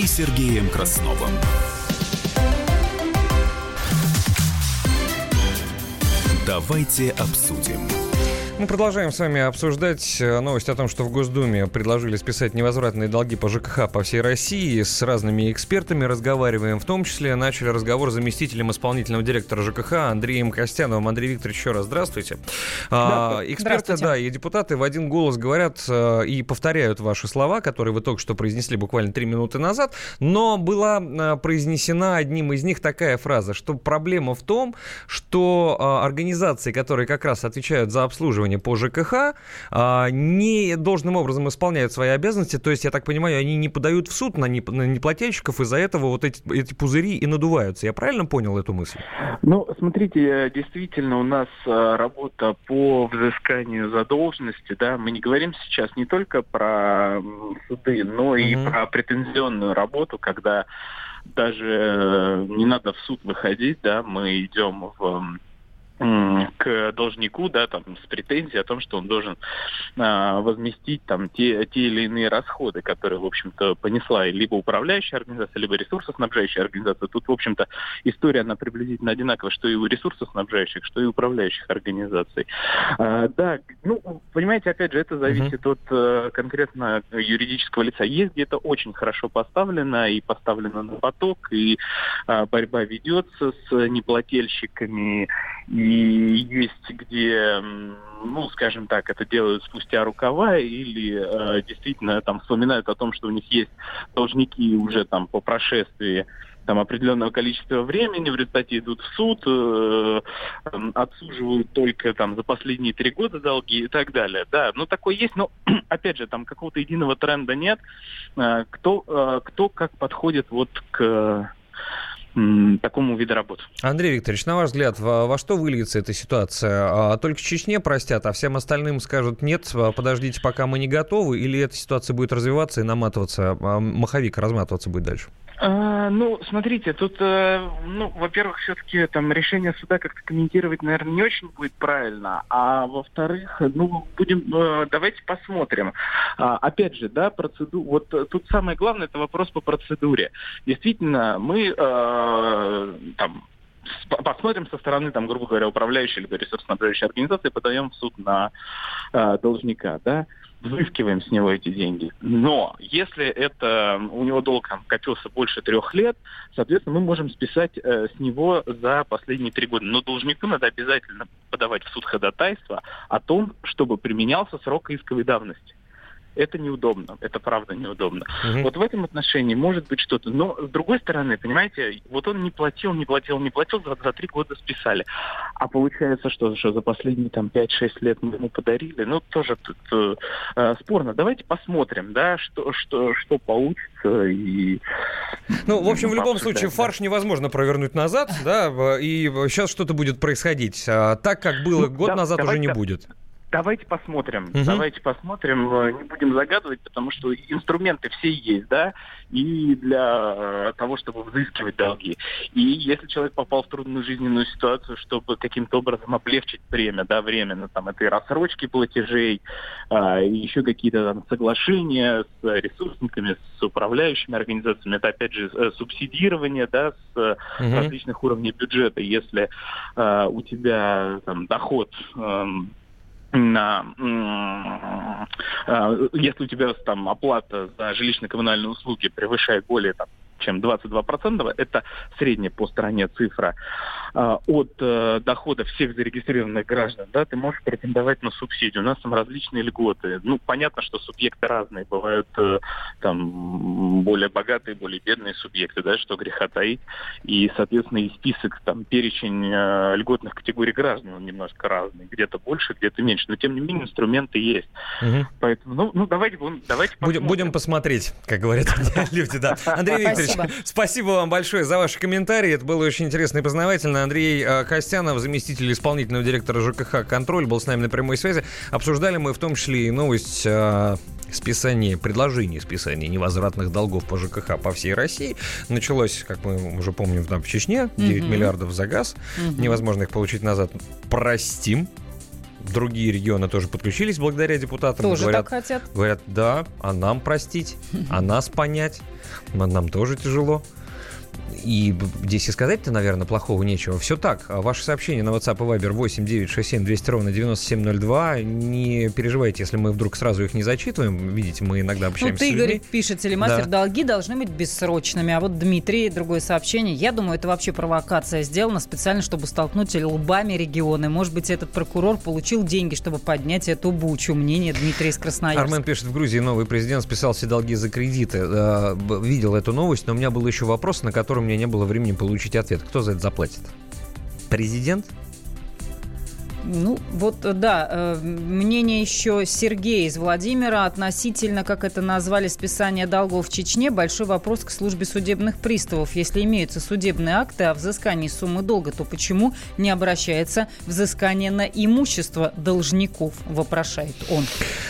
и Сергеем Красновым. Давайте обсудим. Мы продолжаем с вами обсуждать э, новость о том, что в Госдуме предложили списать невозвратные долги по ЖКХ по всей России. С разными экспертами разговариваем. В том числе начали разговор с заместителем исполнительного директора ЖКХ Андреем Костяновым. Андрей Викторович, еще раз здравствуйте. А, Здравствуйте. эксперты, Здравствуйте. да, и депутаты в один голос говорят э, и повторяют ваши слова, которые вы только что произнесли буквально три минуты назад. Но была э, произнесена одним из них такая фраза, что проблема в том, что э, организации, которые как раз отвечают за обслуживание по ЖКХ, а, не должным образом исполняют свои обязанности. То есть, я так понимаю, они не подают в суд на, неп- на неплательщиков, из-за этого вот эти, эти пузыри и надуваются. Я правильно понял эту мысль? Ну, смотрите, э, действительно, у нас э, работа по взысканию задолженности, да, мы не говорим сейчас не только про суды, но и про претензионную работу, когда даже э, не надо в суд выходить, да, мы идем в к должнику, да, там, с претензией о том, что он должен а, возместить там те, те или иные расходы, которые, в общем-то, понесла либо управляющая организация, либо ресурсоснабжающая организация. Тут, в общем-то, история, она приблизительно одинаковая, что и у ресурсоснабжающих, что и управляющих организаций. А, да, ну, понимаете, опять же, это зависит от э, конкретно юридического лица. Есть где-то очень хорошо поставлено и поставлено на поток, и а, борьба ведется с неплательщиками, и есть где, ну, скажем так, это делают спустя рукава или э, действительно там вспоминают о том, что у них есть должники уже там по прошествии там определенного количества времени, в результате идут в суд, э, отсуживают только там за последние три года долги и так далее. Да, ну такое есть, но опять же там какого-то единого тренда нет. Э, кто, э, кто как подходит вот к такому виду работы. Андрей Викторович, на ваш взгляд, во, во что выльется эта ситуация? А, только Чечне простят, а всем остальным скажут нет, а, подождите, пока мы не готовы, или эта ситуация будет развиваться и наматываться, а, маховик разматываться будет дальше? А, ну, смотрите, тут, э, ну, во-первых, все-таки там решение суда как-то комментировать, наверное, не очень будет правильно, а во-вторых, ну, будем, э, давайте посмотрим. А, опять же, да, процеду, вот тут самое главное, это вопрос по процедуре. Действительно, мы э, там посмотрим со стороны, там, грубо говоря, управляющей либо ресурсоснабжающей организации, подаем в суд на э, должника, да, взыскиваем с него эти деньги. Но если это у него долг там, копился больше трех лет, соответственно, мы можем списать э, с него за последние три года. Но должнику надо обязательно подавать в суд ходатайство о том, чтобы применялся срок исковой давности это неудобно, это правда неудобно. Угу. Вот в этом отношении может быть что-то. Но с другой стороны, понимаете, вот он не платил, не платил, не платил, за, за три года списали. А получается, что, что за последние там 5-6 лет мы ему подарили, ну тоже тут э, э, спорно. Давайте посмотрим, да, что, что, что получится. И... Ну, в общем, в любом случае, фарш невозможно провернуть назад, да, и сейчас что-то будет происходить. А так, как было ну, год назад, уже не будет. Давайте посмотрим. Угу. Давайте посмотрим. Э, не будем загадывать, потому что инструменты все есть, да, и для э, того, чтобы взыскивать долги. И если человек попал в трудную жизненную ситуацию, чтобы каким-то образом облегчить время, да, временно, там, это и рассрочки платежей, а, и еще какие-то там соглашения с ресурсниками, с управляющими организациями, это, опять же, э, субсидирование, да, с угу. различных уровней бюджета. Если а, у тебя там доход эм, на, э, если у тебя там оплата за жилищно-коммунальные услуги превышает более там, чем 22%, это средняя по стране цифра, а, от э, дохода всех зарегистрированных граждан, да, ты можешь претендовать на субсидию. У нас там различные льготы. Ну, понятно, что субъекты разные. Бывают э, там более богатые, более бедные субъекты, да, что греха таить. И, соответственно, и список, там, перечень э, льготных категорий граждан он немножко разный. Где-то больше, где-то меньше. Но, тем не менее, инструменты есть. Угу. Поэтому, ну, ну давайте, давайте посмотрим. Будем, будем посмотреть, как говорят люди, да. Андрей Викторович, спасибо вам большое за ваши комментарии. Это было очень интересно и познавательно. Андрей э, Костянов, заместитель исполнительного директора ЖКХ «Контроль», был с нами на прямой связи. Обсуждали мы в том числе и новость э, списание, предложение списания невозвратных долгов по ЖКХ по всей России. Началось, как мы уже помним, там в Чечне, 9 угу. миллиардов за газ. Угу. Невозможно их получить назад. Простим. Другие регионы тоже подключились благодаря депутатам. Тоже говорят, так хотят. Говорят, да, а нам простить, а нас понять. Нам тоже тяжело. И здесь и сказать-то, наверное, плохого нечего. Все так. Ваши сообщения на WhatsApp и Viber 8 967 200 ровно 9702. Не переживайте, если мы вдруг сразу их не зачитываем. Видите, мы иногда ну, общаемся ну, ты, с людьми. Игорь, пишет, телемастер, да. долги должны быть бессрочными. А вот Дмитрий, другое сообщение. Я думаю, это вообще провокация сделана специально, чтобы столкнуть лбами регионы. Может быть, этот прокурор получил деньги, чтобы поднять эту бучу. Мнение Дмитрия из Красноярска. Армен пишет, в Грузии новый президент списал все долги за кредиты. Э, видел эту новость, но у меня был еще вопрос, на который у меня не было времени получить ответ. Кто за это заплатит? Президент? Ну, вот, да, э, мнение еще Сергея из Владимира относительно, как это назвали, списания долгов в Чечне. Большой вопрос к службе судебных приставов. Если имеются судебные акты о взыскании суммы долга, то почему не обращается взыскание на имущество должников, вопрошает он.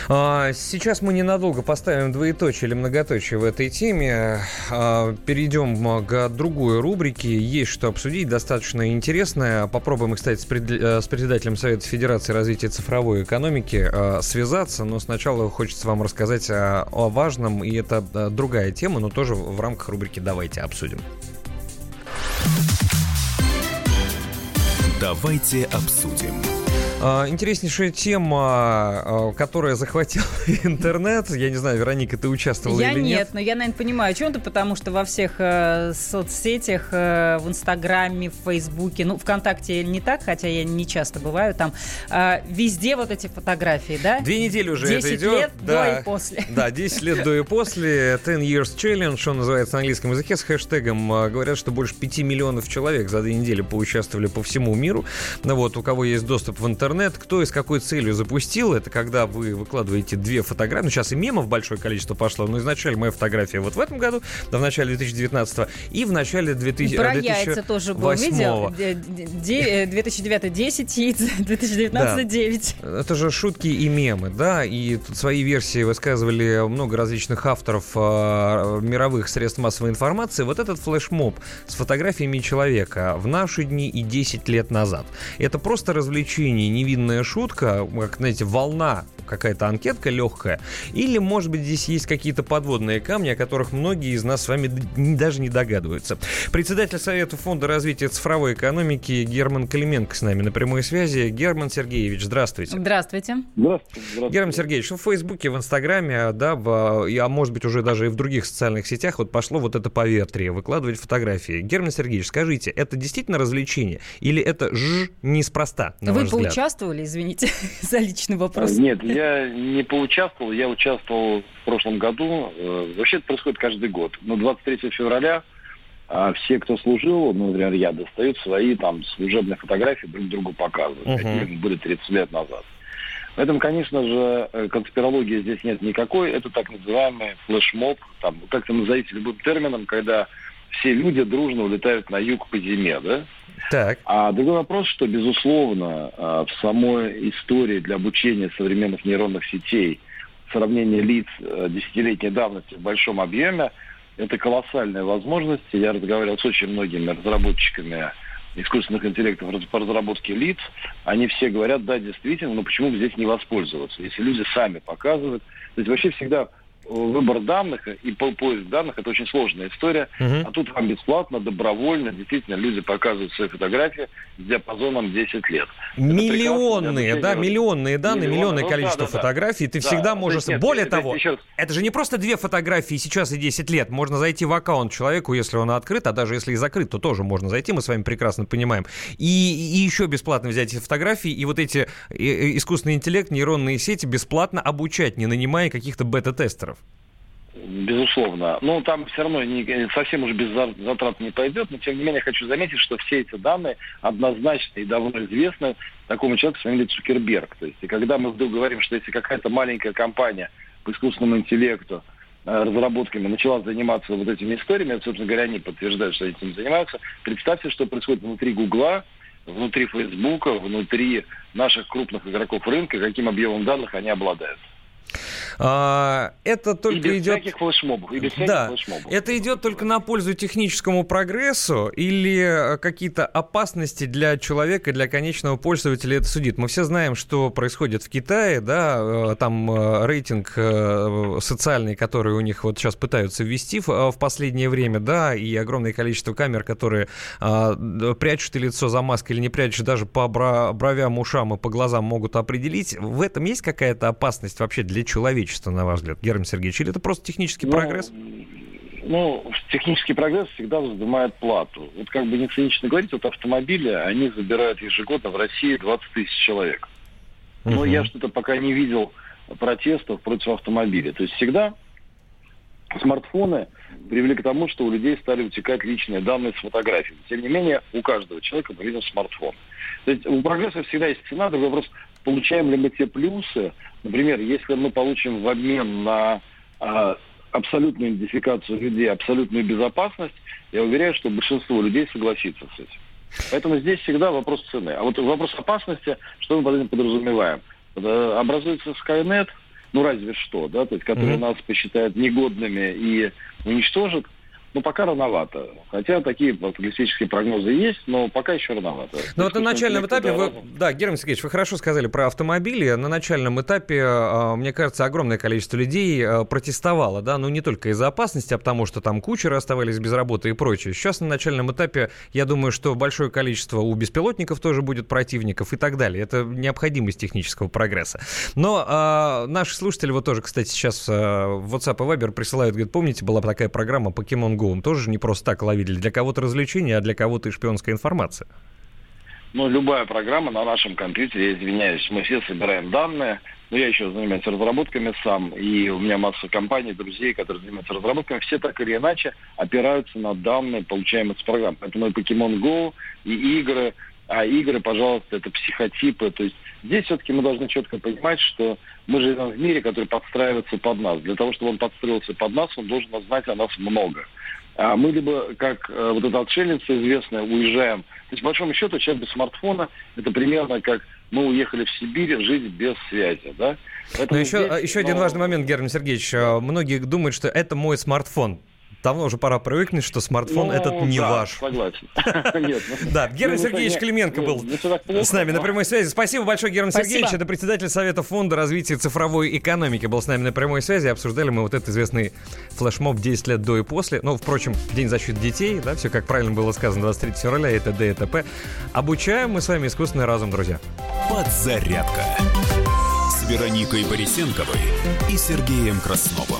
А, сейчас мы ненадолго поставим двоеточие или многоточие в этой теме. А, перейдем к другой рубрике. Есть что обсудить, достаточно интересное. Попробуем, кстати, с э, председателем Совета Федерации развития цифровой экономики э, связаться, но сначала хочется вам рассказать о, о важном, и это э, другая тема, но тоже в рамках рубрики «Давайте обсудим». Давайте обсудим. А, интереснейшая тема, а, которая захватила интернет. Я не знаю, Вероника, ты участвовала я или нет? Я нет, но я, наверное, понимаю, о чем-то, потому что во всех э, соцсетях, э, в Инстаграме, в Фейсбуке, ну, ВКонтакте не так, хотя я не часто бываю там, э, везде вот эти фотографии, да? Две недели уже 10 это идет. лет да. до и после. Да, 10 лет до и после. 10 Years Challenge, что называется на английском языке, с хэштегом. Говорят, что больше 5 миллионов человек за две недели поучаствовали по всему миру. Ну вот, у кого есть доступ в интернет, интернет. Кто и с какой целью запустил? Это когда вы выкладываете две фотографии. Ну, сейчас и мемов большое количество пошло, но изначально моя фотография вот в этом году, да, в начале 2019 и в начале 2000, Про 2008 яйца тоже был, видел? 2009 10 яиц, 2019 9. Это же шутки и мемы, да, и тут свои версии высказывали много различных авторов э, мировых средств массовой информации. Вот этот флешмоб с фотографиями человека в наши дни и 10 лет назад. Это просто развлечение, невинная шутка, как, знаете, волна какая-то анкетка легкая, или, может быть, здесь есть какие-то подводные камни, о которых многие из нас с вами даже не догадываются. Председатель Совета Фонда развития цифровой экономики Герман Калименко с нами на прямой связи. Герман Сергеевич, здравствуйте. Здравствуйте. Здравствуйте. здравствуйте. Герман Сергеевич, в Фейсбуке, в Инстаграме, да, в, а может быть уже даже и в других социальных сетях вот пошло вот это поветрие, выкладывать фотографии. Герман Сергеевич, скажите, это действительно развлечение или это ж неспроста, на Вы ваш взгляд? Поучаствовали, извините за личный вопрос? Нет, я не поучаствовал, я участвовал в прошлом году. Э, Вообще это происходит каждый год. Но 23 февраля а, все, кто служил, ну, например, я, достают свои там служебные фотографии, друг другу показывают, Мгм. какие были 30 лет назад. Поэтому, конечно же, э, конспирологии здесь нет никакой. Это так называемый флешмоб, там, как это назовите любым термином, когда все люди дружно улетают на юг по зиме, да? Так. А другой вопрос, что, безусловно, а, в самой истории для обучения современных нейронных сетей сравнение лиц э, десятилетней давности в большом объеме – это колоссальная возможность. Я разговаривал с очень многими разработчиками искусственных интеллектов по разработке лиц. Они все говорят, да, действительно, но почему бы здесь не воспользоваться, если люди сами показывают. То есть вообще всегда выбор данных и по- поиск данных – это очень сложная история. Мгм. А тут вам бесплатно, добровольно, действительно, люди показывают свои фотографии с диапазоном 10 лет. Миллионные, да, миллионные данные, Миллионы, миллионное ну, количество да, да, да. фотографий. Ты Да, всегда можешь... нет, Более это- того, еще это же не просто две фотографии сейчас и 10 лет. Можно зайти в аккаунт человеку, если он открыт, а даже если и закрыт, то тоже можно зайти, мы с вами прекрасно понимаем. И, и еще бесплатно взять эти фотографии, и вот эти э, э, искусственный интеллект, нейронные сети бесплатно обучать, не нанимая каких-то бета-тестеров. Безусловно. Но там все равно не, совсем уже без за- затрат не пойдет. Но тем не менее хочу заметить, что все эти данные однозначно и давно известны такому человеку с фамилией Цукерберг. То есть, и когда мы вдруг говорим, что если какая-то маленькая компания по искусственному интеллекту э, разработками начала заниматься вот этими историями, собственно говоря, они подтверждают, что этим занимаются. Представьте, что происходит внутри Гугла, внутри Фейсбука, внутри наших крупных игроков рынка, каким объемом данных они обладают. А, это И только без идет... всяких флешмобов. И без всяких Да, флешмобов. это идет только на пользу техническому прогрессу или э, какие-то опасности для человека, для конечного пользователя это судит. Мы все знаем, что происходит в Китае, да, э, там э, рейтинг социальный, который у них вот сейчас пытаются ввести в, последнее время, да, и огромное количество камер, которые д- прячут ты лицо за маской или не прячешь, даже по бровям, ушам и по глазам могут определить. В этом есть какая-то опасность вообще для человечества, на ваш взгляд, Герман Сергеевич, или это просто технический Ну, прогресс? Ну, технический прогресс всегда взимает плату. Вот как бы не цинично говорить, вот автомобили, они забирают ежегодно в России 20 тысяч человек. Но Мгм. я что-то пока не видел протестов против автомобилей. То есть всегда смартфоны привели к тому, что у людей стали утекать личные данные с фотографий. Тем не менее, у каждого человека видим смартфон. То есть у прогресса всегда есть цена. Другой вопрос, получаем ли мы те плюсы. Например, если мы получим в обмен на а, абсолютную идентификацию людей, абсолютную безопасность, я уверяю, что большинство людей согласится с этим. Поэтому здесь всегда вопрос цены. А вот вопрос опасности, что мы под этим подразумеваем? Э, Образуется Skynet, ну разве что, да, то есть который Мгм. нас посчитает негодными и уничтожит, ну пока рановато. Хотя такие фантастические прогнозы есть, но пока еще рановато. Ну вот на начальном этапе, вы, интеллект, да, Герман Сергеевич, вы хорошо сказали про автомобили. На начальном этапе, э, мне кажется, огромное количество людей э, протестовало, да, ну не только из-за опасности, а потому что там кучеры оставались без работы и прочее. Сейчас на начальном этапе, я думаю, что большое количество у беспилотников тоже будет противников и так далее. Это необходимость технического прогресса. Но э, наши слушатели вот тоже, кстати, сейчас э, в WhatsApp и Viber присылают, говорят, помните, была такая программа Pokemon Go, тоже не просто так ловили. Для кого-то развлечение, а для кого-то и шпионская информация. Ну, любая программа на нашем компьютере, я извиняюсь, мы все собираем данные. Но я еще занимаюсь разработками сам, и у меня масса компаний, друзей, которые занимаются разработками, все так или иначе опираются на данные, получаемые с программ. Поэтому и Pokemon Go, и игры, а игры, пожалуйста, это психотипы, то есть Здесь все-таки мы должны четко понимать, что мы живем в мире, который подстраивается под нас. Для того, чтобы он подстроился под нас, он должен знать о нас много. А мы либо, как э, вот эта отшельница известная, уезжаем. То есть, по большому счету, человек без смартфона, это примерно как мы уехали в Сибирь жить без связи, да? Но еще, здесь, еще но... один важный момент, Герман Сергеевич. Да. Многие думают, что это мой смартфон давно уже пора привыкнуть, что смартфон ну, этот не да, ваш. согласен. Да, Герман ну, Сергеевич Клименко был с нами на прямой связи. Спасибо большое, Герман Сергеевич. Это председатель Совета фонда развития цифровой экономики был с нами на прямой связи. Обсуждали мы вот этот известный флешмоб 10 лет до и после. Ну, впрочем, День защиты детей, да, все как правильно было сказано, 23 февраля, это д, и т.п. Обучаем мы с вами искусственный разум, друзья. Подзарядка с Вероникой Борисенковой и Сергеем Красновым.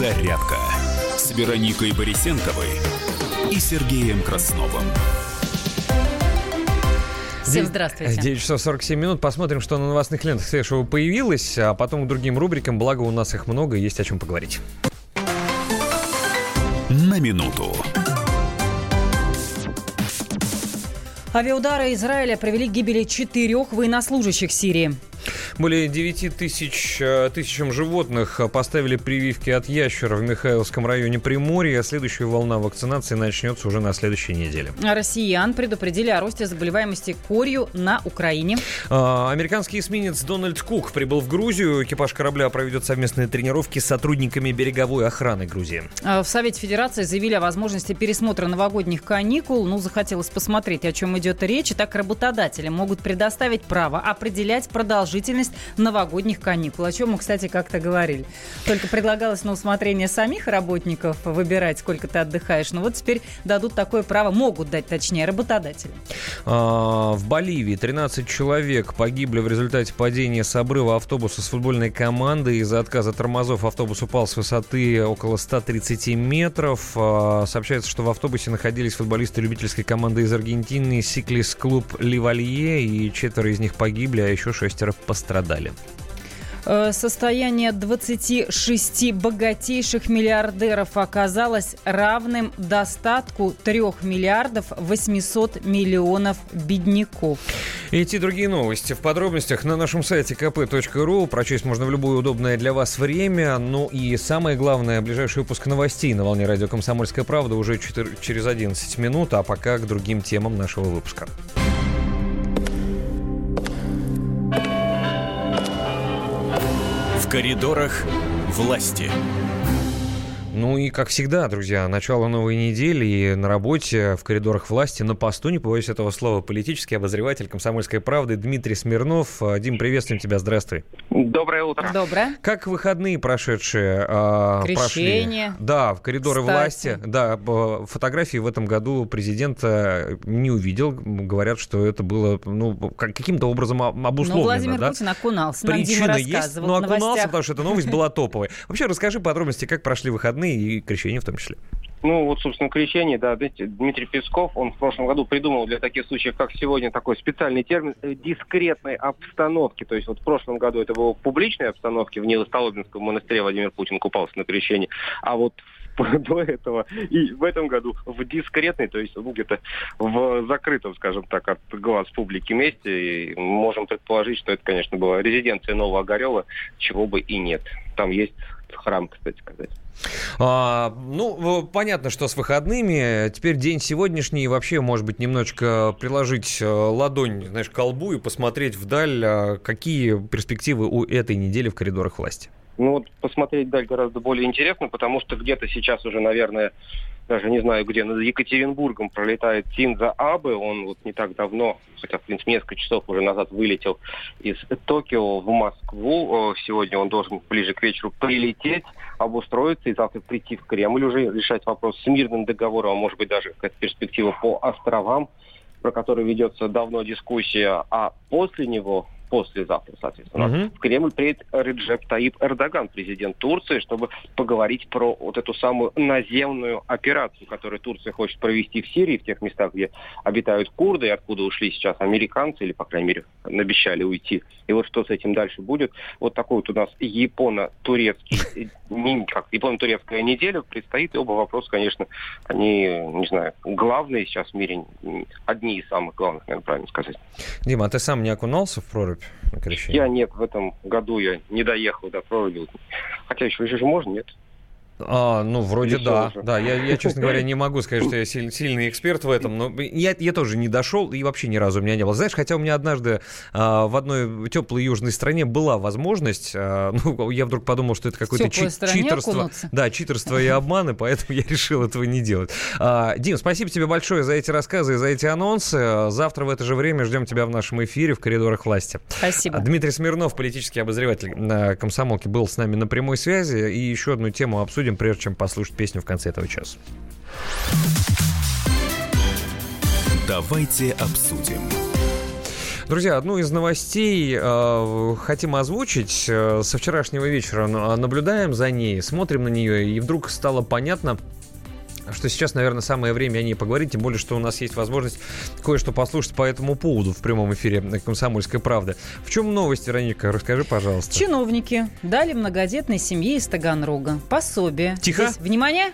«Зарядка» с Вероникой Борисенковой и Сергеем Красновым. Всем здравствуйте. 9 часов 47 минут. Посмотрим, что на новостных лентах свежего появилось, а потом к другим рубрикам, благо у нас их много, есть о чем поговорить. На минуту. Авиаудары Израиля привели к гибели четырех военнослужащих Сирии. Более 9 тысяч, э, тысячам животных поставили прививки от ящера в Михайловском районе Приморья. Следующая волна вакцинации начнется уже на следующей неделе. Россиян предупредили о росте заболеваемости корью на Украине. А, американский эсминец Дональд Кук прибыл в Грузию. Экипаж корабля проведет совместные тренировки с сотрудниками береговой охраны Грузии. А, в Совете Федерации заявили о возможности пересмотра новогодних каникул. Ну, захотелось посмотреть, о чем идет речь. И так работодатели могут предоставить право определять продолжительность продолжительность новогодних каникул, о чем мы, кстати, как-то говорили. Только предлагалось на усмотрение самих работников выбирать, сколько ты отдыхаешь. Но вот теперь дадут такое право, могут дать, точнее, работодатели. А, в Боливии 13 человек погибли в результате падения с обрыва автобуса с футбольной командой. Из-за отказа тормозов автобус упал с высоты около 130 метров. А, сообщается, что в автобусе находились футболисты любительской команды из Аргентины Сиклис Клуб Ливалье, и четверо из них погибли, а еще шестеро пострадали пострадали. Э, состояние 26 богатейших миллиардеров оказалось равным достатку 3 миллиардов 800 миллионов бедняков. Эти другие новости в подробностях на нашем сайте kp.ru. Прочесть можно в любое удобное для вас время. Ну и самое главное, ближайший выпуск новостей на волне радио «Комсомольская правда» уже 4, через 11 минут, а пока к другим темам нашего выпуска. Коридорах власти. Ну и, как всегда, друзья, начало новой недели и на работе в коридорах власти на посту, не побоюсь этого слова, политический обозреватель «Комсомольской правды» Дмитрий Смирнов. Дим, приветствуем тебя, здравствуй. Доброе утро. Доброе. Как выходные прошедшие э, Крещение. прошли? Да, в коридоры Кстати. власти. Да, фотографии в этом году президента не увидел. Говорят, что это было ну, каким-то образом обусловлено. Ну, Владимир да? Путин окунался. Причина есть, но окунался, потому что эта новость была топовой. Вообще, расскажи подробности, как прошли выходные и крещение в том числе. Ну, вот, собственно, крещение, да, Дмитрий Песков, он в прошлом году придумал для таких случаев, как сегодня, такой специальный термин э, дискретной обстановки. То есть вот в прошлом году это было в публичной обстановке, в Нилостолобинском монастыре Владимир Путин купался на крещении, а вот до этого. И в этом году в дискретной, то есть ну, где-то в закрытом, скажем так, от глаз публики месте. И можем предположить, что это, конечно, была резиденция Нового Огарева, чего бы и нет. Там есть храм, кстати сказать. А, ну, понятно, что с выходными. Теперь день сегодняшний. Вообще, может быть, немножечко приложить э, ладонь, знаешь, к колбу и посмотреть вдаль, а какие перспективы у этой недели в коридорах власти. Ну вот посмотреть вдаль гораздо более интересно, потому что где-то сейчас уже, наверное, даже не знаю где, над Екатеринбургом пролетает Синза Абе. Он вот не так давно, хотя, в принципе, несколько часов уже назад вылетел из Токио в Москву. Э, Сегодня он должен ближе к вечеру прилететь, обустроиться и завтра прийти в Кремль уже решать вопрос с мирным договором, а может быть даже какая-то перспектива по островам, про который ведется давно дискуссия. А после него послезавтра, соответственно. Мгм. В Кремль приедет Реджеп Таип Эрдоган, президент Турции, чтобы поговорить про вот эту самую наземную операцию, которую Турция хочет провести в Сирии, в тех местах, где обитают курды, и откуда ушли сейчас американцы, или, по крайней мере, обещали уйти. И вот что с этим дальше будет. Вот такой вот у нас японо-турецкий, э, как, японо-турецкая неделя предстоит, и оба вопроса, конечно, они, не знаю, главные сейчас в мире, одни из самых главных, наверное, правильно сказать. Дима, а ты сам не окунался в прорубь на крещение? Я нет, в этом году я не доехал до проруби. Хотя еще же можно, нет? А, ну, вроде Или да. уже? Да, я, я, честно говоря, не могу сказать, что я силь- сильный эксперт в этом, но я, я тоже не дошел и вообще ни разу у меня не было. Знаешь, хотя у меня однажды а, в одной теплой южной стране была возможность, а, ну, я вдруг подумал, что это какое-то стране читерство. окунуться? Да, читерство и обманы, поэтому я решил этого не делать. А, Дим, спасибо тебе большое за эти рассказы и за эти анонсы. Завтра в это же время ждем тебя в нашем эфире в коридорах власти. Спасибо. Дмитрий Смирнов, политический обозреватель на комсомолке, был с нами на прямой связи. И еще одну тему обсудим, прежде чем послушать песню в конце этого часа. Давайте обсудим. Друзья, одну из новостей э, хотим озвучить. Э, со вчерашнего вечера на- наблюдаем за ней, смотрим на нее, и вдруг стало понятно, что сейчас, наверное, самое время о ней поговорить, тем более, что у нас есть возможность кое-что послушать по этому поводу в прямом эфире «Комсомольской правды». В чем новость, Вероника? Расскажи, пожалуйста. Чиновники дали многодетной семье из Таганрога пособие. Тихо. Здесь, внимание,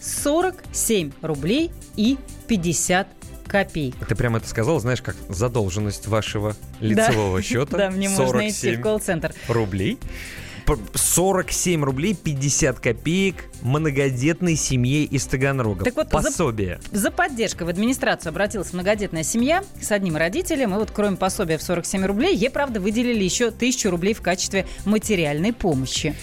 47 рублей и 50 копеек. Ты прямо это сказал, знаешь, как задолженность вашего лицевого Да. счета. Да, мне можно идти 47 в колл-центр. рублей. П- 47 рублей 50 копеек многодетной семье из Таганрога. Так вот, за- Пособие. За поддержкой в администрацию обратилась многодетная семья с одним родителем. И вот кроме пособия в 47 рублей, ей, правда, выделили еще 1000 рублей в качестве материальной помощи.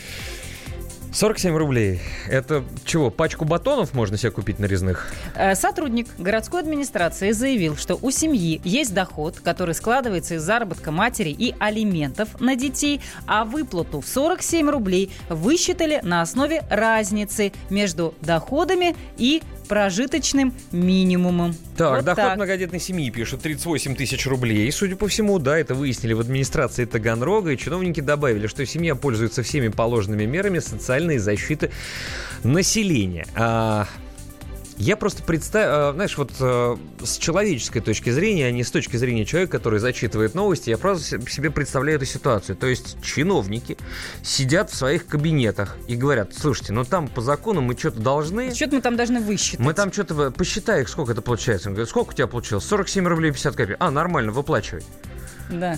47 рублей. Это чего, пачку батонов можно себе купить нарезных? Э, Сотрудник городской администрации заявил, что у семьи есть доход, который складывается из заработка матери и алиментов на детей, а выплату в 47 рублей высчитали на основе разницы между доходами и прожиточным минимумом. Так, Вот доход так. многодетной семьи пишут 38 тысяч рублей. Судя по всему, да, это выяснили в администрации Таганрога, и чиновники добавили, что семья пользуется всеми положенными мерами социальной защиты населения. А, я просто представляю, знаешь, вот э, с человеческой точки зрения, а не с точки зрения человека, который зачитывает новости, я просто се- себе представляю эту ситуацию. То есть чиновники сидят в своих кабинетах и говорят, слушайте, ну там по закону мы что-то должны... Что-то мы там должны высчитать. Мы там что-то... Посчитай, сколько это получается. Он говорит, сколько у тебя получилось? 47 рублей 50 копеек. А, нормально, выплачивай. Да.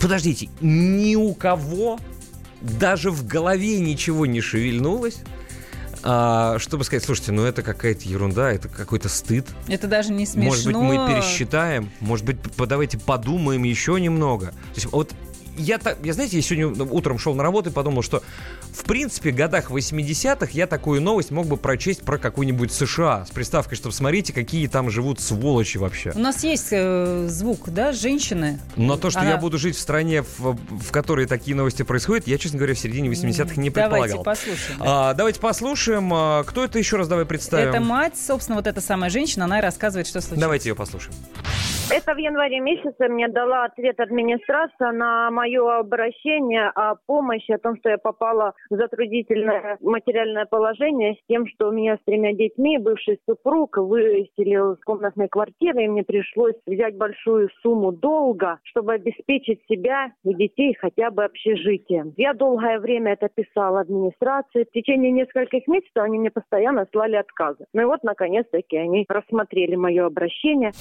Подождите, ни у кого даже в голове ничего не шевельнулось, а, чтобы сказать, слушайте, ну это какая-то ерунда, это какой-то стыд. Это даже не смешно. Может быть, мы пересчитаем, может быть, давайте подумаем еще немного. То есть вот я, я, знаете, я сегодня утром шел на работу и подумал, что в принципе в годах 80-х я такую новость мог бы прочесть про какую-нибудь США с приставкой, чтобы смотрите, какие там живут сволочи вообще. У нас есть э, звук, да, женщины. Но то, что Она- я буду жить в стране, в, в которой такие новости происходят, я, честно говоря, в середине 80-х не Давайте предполагал. послушаем. А, давайте послушаем. А, кто это еще раз давай представим? Это мать, собственно, вот эта самая женщина, она и рассказывает, что случилось. Давайте ее послушаем. Это в январе месяце мне дала ответ администрация на мое обращение о помощи, о том, что я попала затруднительное материальное положение с тем, что у меня с тремя детьми бывший супруг выселил из комнатной квартиры, и мне пришлось взять большую сумму долга, чтобы обеспечить себя и детей хотя бы общежитием. Я долгое время это писала администрации. В течение нескольких месяцев они мне постоянно слали отказы. Ну и вот, наконец-таки, они рассмотрели мое обращение.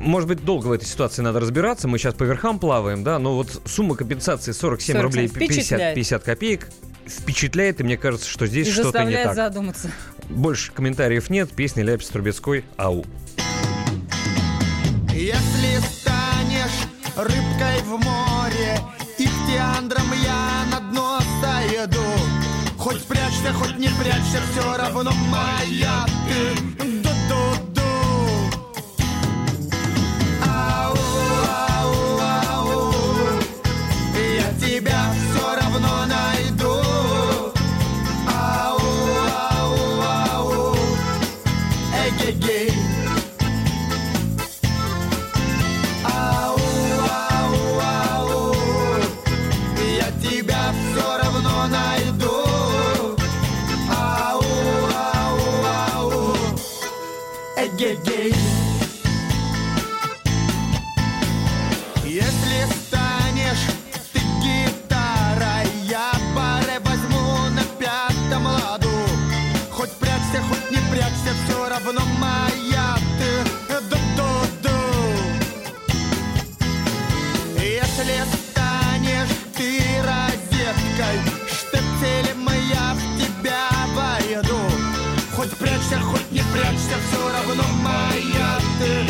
Может быть, долго в этой ситуации надо разбираться. Мы сейчас по верхам плаваем, да, но вот сумма компенсации 47 47 рублей 50, впечатляет. 50 копеек впечатляет, и мне кажется, что здесь И что-то не так. задуматься. Больше комментариев нет. Песня Ляпис Трубецкой «Ау». Если станешь рыбкой в море, Ихтиандром я на дно сойду. Хоть прячься, хоть не прячься, все равно моя ты. Ду-ду-ду. Тебя все равно найду. Ау, ау, ау. Эгегей. Равно моя ты. Ду-ду-ду. Если станешь ты розеткой, штепселем я в тебя войду. Хоть прячься, хоть не прячься, все равно моя ты.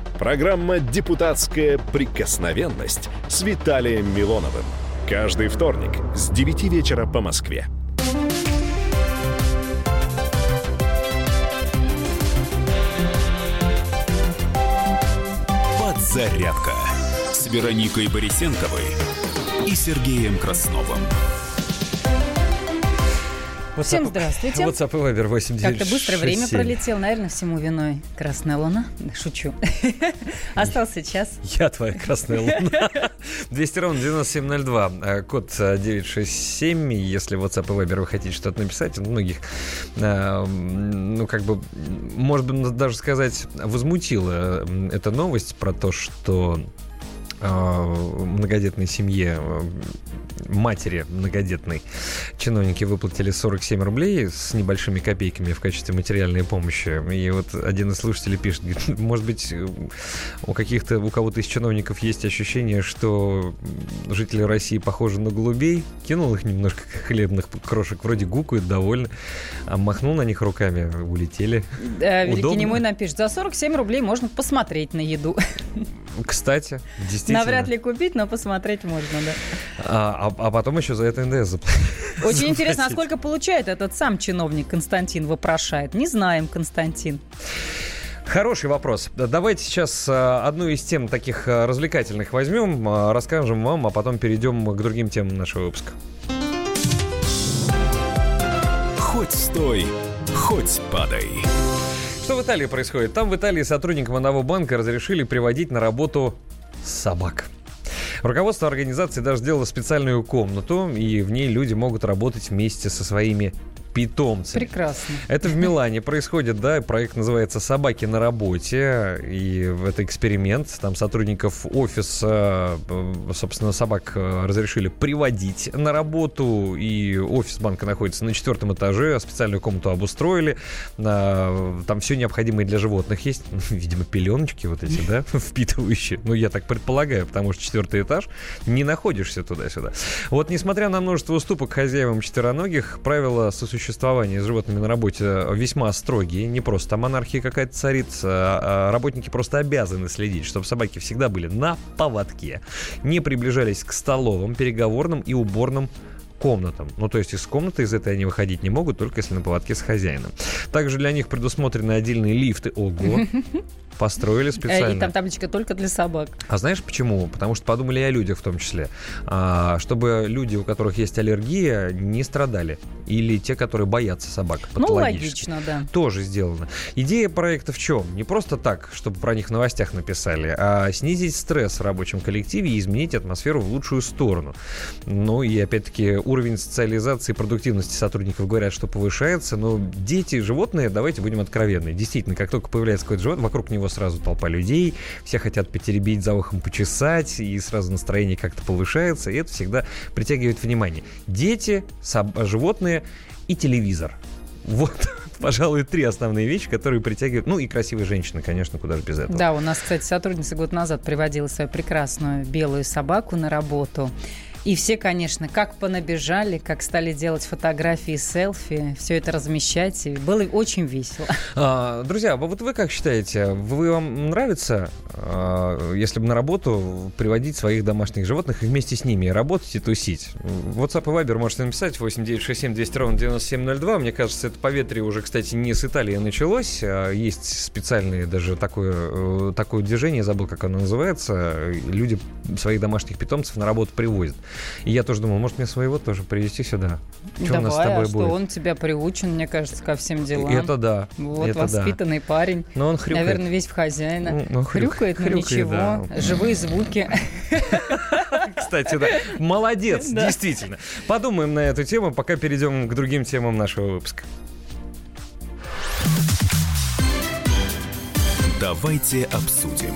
Программа «Депутатская прикосновенность» с Виталием Милоновым. Каждый вторник с 9 вечера по Москве. Подзарядка с Вероникой Борисенковой и Сергеем Красновым. Всем здравствуйте. WhatsApp и Viber 8 Как-то быстро время пролетело, наверное, всему виной Красная Луна. Шучу. Остался час. Я твоя красная луна. 200 ровно 9702. э, Код э, 967. Если в WhatsApp и Viber вы хотите что-то написать, у многих, э, ну, как бы, может быть, даже сказать, возмутила э, эта новость про то, что э, многодетной семье, э, матери многодетной, чиновники выплатили 47 рублей с небольшими копейками в качестве материальной помощи. И вот один из слушателей пишет, говорит, может быть, э, у каких-то, у кого-то из чиновников есть ощущение, что жители России похожи на голубей, кинул их немножко хлебных крошек, вроде гукают, довольны, а махнул на них руками, улетели. Да, Великий Удобно. Немой напишет, за 47 рублей можно посмотреть на еду. Кстати, действительно. Навряд ли купить, но посмотреть можно, да. А, а- а потом еще за это НДС заплатить. Очень интересно, а сколько получает этот сам чиновник Константин вопрошает? Не знаем, Константин. Хороший вопрос. Да, Давайте сейчас э, одну из тем таких э, развлекательных возьмем, расскажем вам, а потом перейдем к другим темам нашего выпуска. Хоть стой, хоть падай. Что в Италии происходит? Там в Италии сотрудникам одного банка разрешили приводить на работу собак. Руководство организации даже сделало специальную комнату, и в ней люди могут работать вместе со своими питомцами. Прекрасно. Это в Милане происходит, да, проект называется «Собаки на работе», и это эксперимент, там сотрудников офиса, э, собственно, собак э, разрешили приводить на работу, и офис банка находится на четвертом этаже, специальную комнату обустроили, А, там все необходимое для животных есть, видимо, пеленочки вот эти, да, впитывающие, ну, я так предполагаю, потому что четвертый этаж, не находишься туда-сюда. Вот, несмотря на множество уступок хозяевам четвероногих, правила сосуществования с животными на работе весьма строгие, не просто там монархия какая-то царит, а, а работники просто обязаны следить, чтобы собаки всегда были на поводке, не приближались к столовым, переговорным и уборным комнатам. Ну, то есть из комнаты из этой они выходить не могут, только если на поводке с хозяином. Также для них предусмотрены отдельные лифты. Ого! Построили Э, специально. И там табличка только для собак. А знаешь почему? Потому что подумали и о людях в том числе. А, чтобы люди, у которых есть аллергия, не страдали. Или те, которые боятся собак. Ну, логично, да. Тоже сделано. Идея проекта в чем? Не просто так, чтобы про них в новостях написали, а снизить стресс в рабочем коллективе и изменить атмосферу в лучшую сторону. Ну и опять-таки уровень социализации и продуктивности сотрудников говорят, что повышается, но дети, животные, давайте будем откровенны. Действительно, как только появляется какой-то животное, вокруг него сразу толпа людей, все хотят потеребить, за ухом почесать, и сразу настроение как-то повышается, и это всегда притягивает внимание. Дети, животные и телевизор. Вот, пожалуй, три основные вещи, которые притягивают... Ну и красивые женщины, конечно, куда же без этого. Да, у нас, кстати, сотрудница год назад приводила свою прекрасную белую собаку на работу. И все, конечно, как понабежали, как стали делать фотографии, селфи, все это размещать. И было очень весело. А, друзья, вот вы как считаете, вы вам нравится, а, если бы на работу приводить своих домашних животных и вместе с ними работать и тусить? WhatsApp и Viber можете написать 8967 200 ровно 9702. Мне кажется, это поветрие уже, кстати, не с Италии началось. а Есть специальные даже такое, э, такое движение, забыл, как оно называется. Люди своих домашних питомцев на работу привозят. И я тоже думал, может мне своего тоже привезти сюда? Что у нас с Давай, тобой а что будет? он тебя приучен, мне кажется, ко всем делам. Это да. Вот, это да. воспитанный парень. Но он хрюкает. Наверное, весь в хозяина. Ну, ну, хрюк- хрюкает, но хрюкает, ничего. да. Живые звуки. Кстати, да. Молодец, Да. действительно. Подумаем на эту тему, пока перейдем к другим темам нашего выпуска. Давайте обсудим.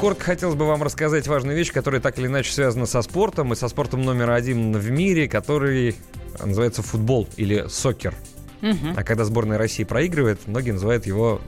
Коротко хотелось бы вам рассказать важную вещь, которая так или иначе связана со спортом, и со спортом номер один в мире, который называется футбол или сокер. Мгм. А когда сборная России проигрывает, многие называют его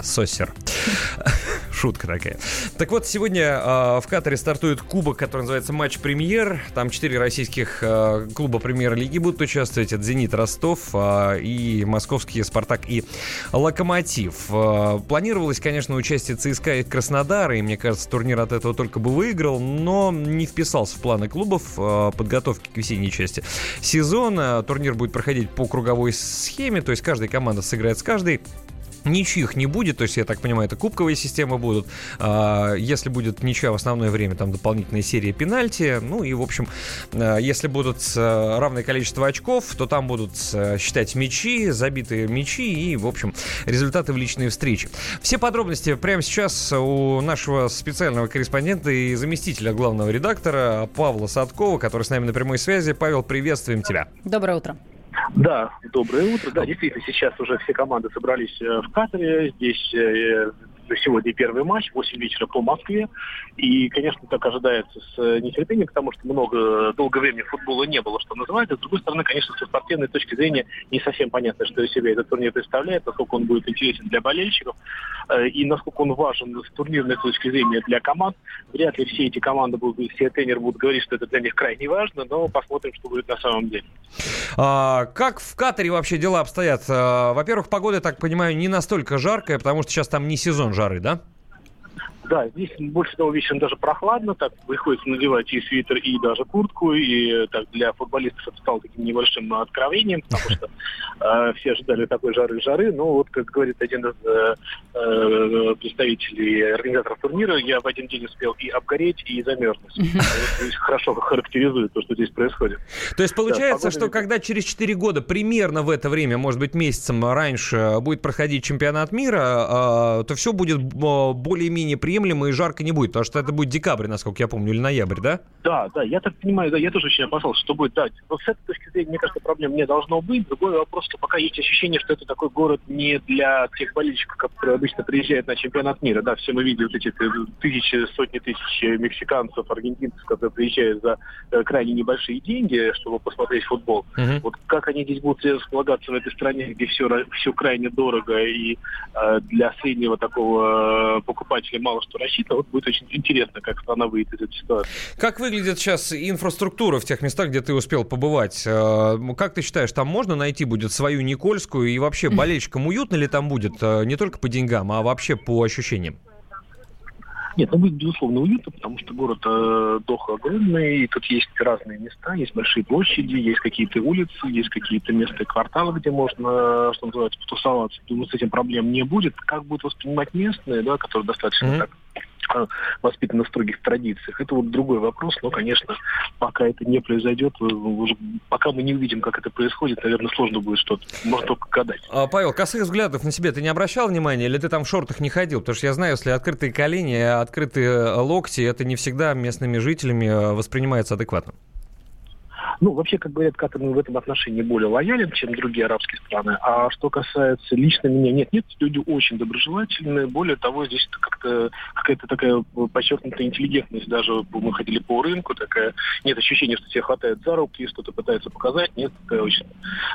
сосер. Шутка такая. Так вот, сегодня э, в Катаре стартует кубок, который называется Матч Премьер. Там четыре российских э, клуба Премьер-лиги будут участвовать. Это Зенит, Ростов э, и московские Спартак и Локомотив. Э, планировалось, конечно, участие ЦСКА и Краснодара, и мне кажется, турнир от этого только бы выиграл, но не вписался в планы клубов э, подготовки к весенней части сезона. Турнир будет проходить по круговой схеме, то есть каждая команда сыграет с каждой. Ничьих не будет, то есть, я так понимаю, это кубковые системы будут. А, Если будет ничья в основное время, там дополнительная серия пенальти. Ну и, в общем, а, если будут а, равное количество очков, то там будут считать мячи, забитые мячи и, в общем, результаты в личные встречи. Все подробности прямо сейчас у нашего специального корреспондента и заместителя главного редактора Павла Садкова, который с нами на прямой связи. Павел, приветствуем тебя. Доброе утро. Да, доброе утро. Да, действительно, сейчас уже все команды собрались э, в Катаре. Здесь э, сегодня первый матч, 8 вечера по Москве. И, конечно, так ожидается с э, нетерпением, потому что много, долгое время футбола не было, что называется. С другой стороны, конечно, со спортивной точки зрения не совсем понятно, что из себя этот турнир представляет, насколько он будет интересен для болельщиков э, и насколько он важен с турнирной точки зрения для команд. Вряд ли все эти команды будут, все тренеры будут говорить, что это для них крайне важно, но посмотрим, что будет на самом деле. А, как в Катаре вообще дела обстоят? А, Во-первых, погода, так понимаю, не настолько жаркая, потому что сейчас там не сезон жары, да? Да, здесь больше того вечером даже прохладно, так приходится надевать и свитер, и даже куртку, и э, так для футболистов это стало таким небольшим откровением, потому что э, все ожидали такой жары-жары, но вот, как говорит один из э, э, представителей организаторов турнира, я в один день успел и обгореть, и замерзнуть. Это Хорошо характеризует то, что здесь происходит. То есть получается, Да, что когда через 4 года, примерно в это время, может быть, месяцем раньше, будет проходить чемпионат мира, а, то все будет а, более-менее приемлемо приемлемо и жарко не будет, потому что это будет декабрь, насколько я помню, или ноябрь, да? Да, да, я так понимаю, да, я тоже очень опасался, что будет, да. Вот с этой точки зрения, мне кажется, проблем не должно быть. Другой вопрос, что пока есть ощущение, что это такой город не для тех болельщиков, которые обычно приезжают на чемпионат мира. Да, все мы видим вот эти тысячи, сотни тысяч мексиканцев, аргентинцев, которые приезжают за э, крайне небольшие деньги, чтобы посмотреть футбол. Мгм. Вот как они здесь будут располагаться в этой стране, где все, все крайне дорого и э, для среднего такого э, покупателя мало что рассчитано, вот будет очень интересно, как страна выйдет из этой ситуации. Как выглядит сейчас инфраструктура в тех местах, где ты успел побывать? Э, Как ты считаешь, там можно найти будет свою Никольскую? И вообще, болельщикам уютно ли там будет? э, Не только по деньгам, а вообще по ощущениям? Нет, ну будет безусловно уютно, потому что город э, Доха огромный, и тут есть разные места, есть большие площади, есть какие-то улицы, есть какие-то места и кварталы, где можно, что называется, потусоваться. Думаю, с этим проблем не будет. Как будут воспринимать местные, да, которые достаточно так э, воспитаны в строгих традициях. Это вот другой вопрос, но, конечно, пока это не произойдет, пока мы не увидим, как это происходит, наверное, сложно будет что-то, можно только гадать. А, Павел, косых взглядов на себе ты не обращал внимания, или ты там в шортах не ходил? Потому что я знаю, если открытые колени, открытые локти, это не всегда местными жителями э, воспринимается адекватно. Ну, вообще, как говорят, Катар в этом отношении более лоялен, чем другие арабские страны. А что касается лично меня, нет, нет, люди очень доброжелательные. Более того, здесь как-то какая-то такая подчеркнутая интеллигентность. Даже мы ходили по рынку, такая нет ощущения, что тебя хватает за руки, что-то пытается показать. Нет, такая очень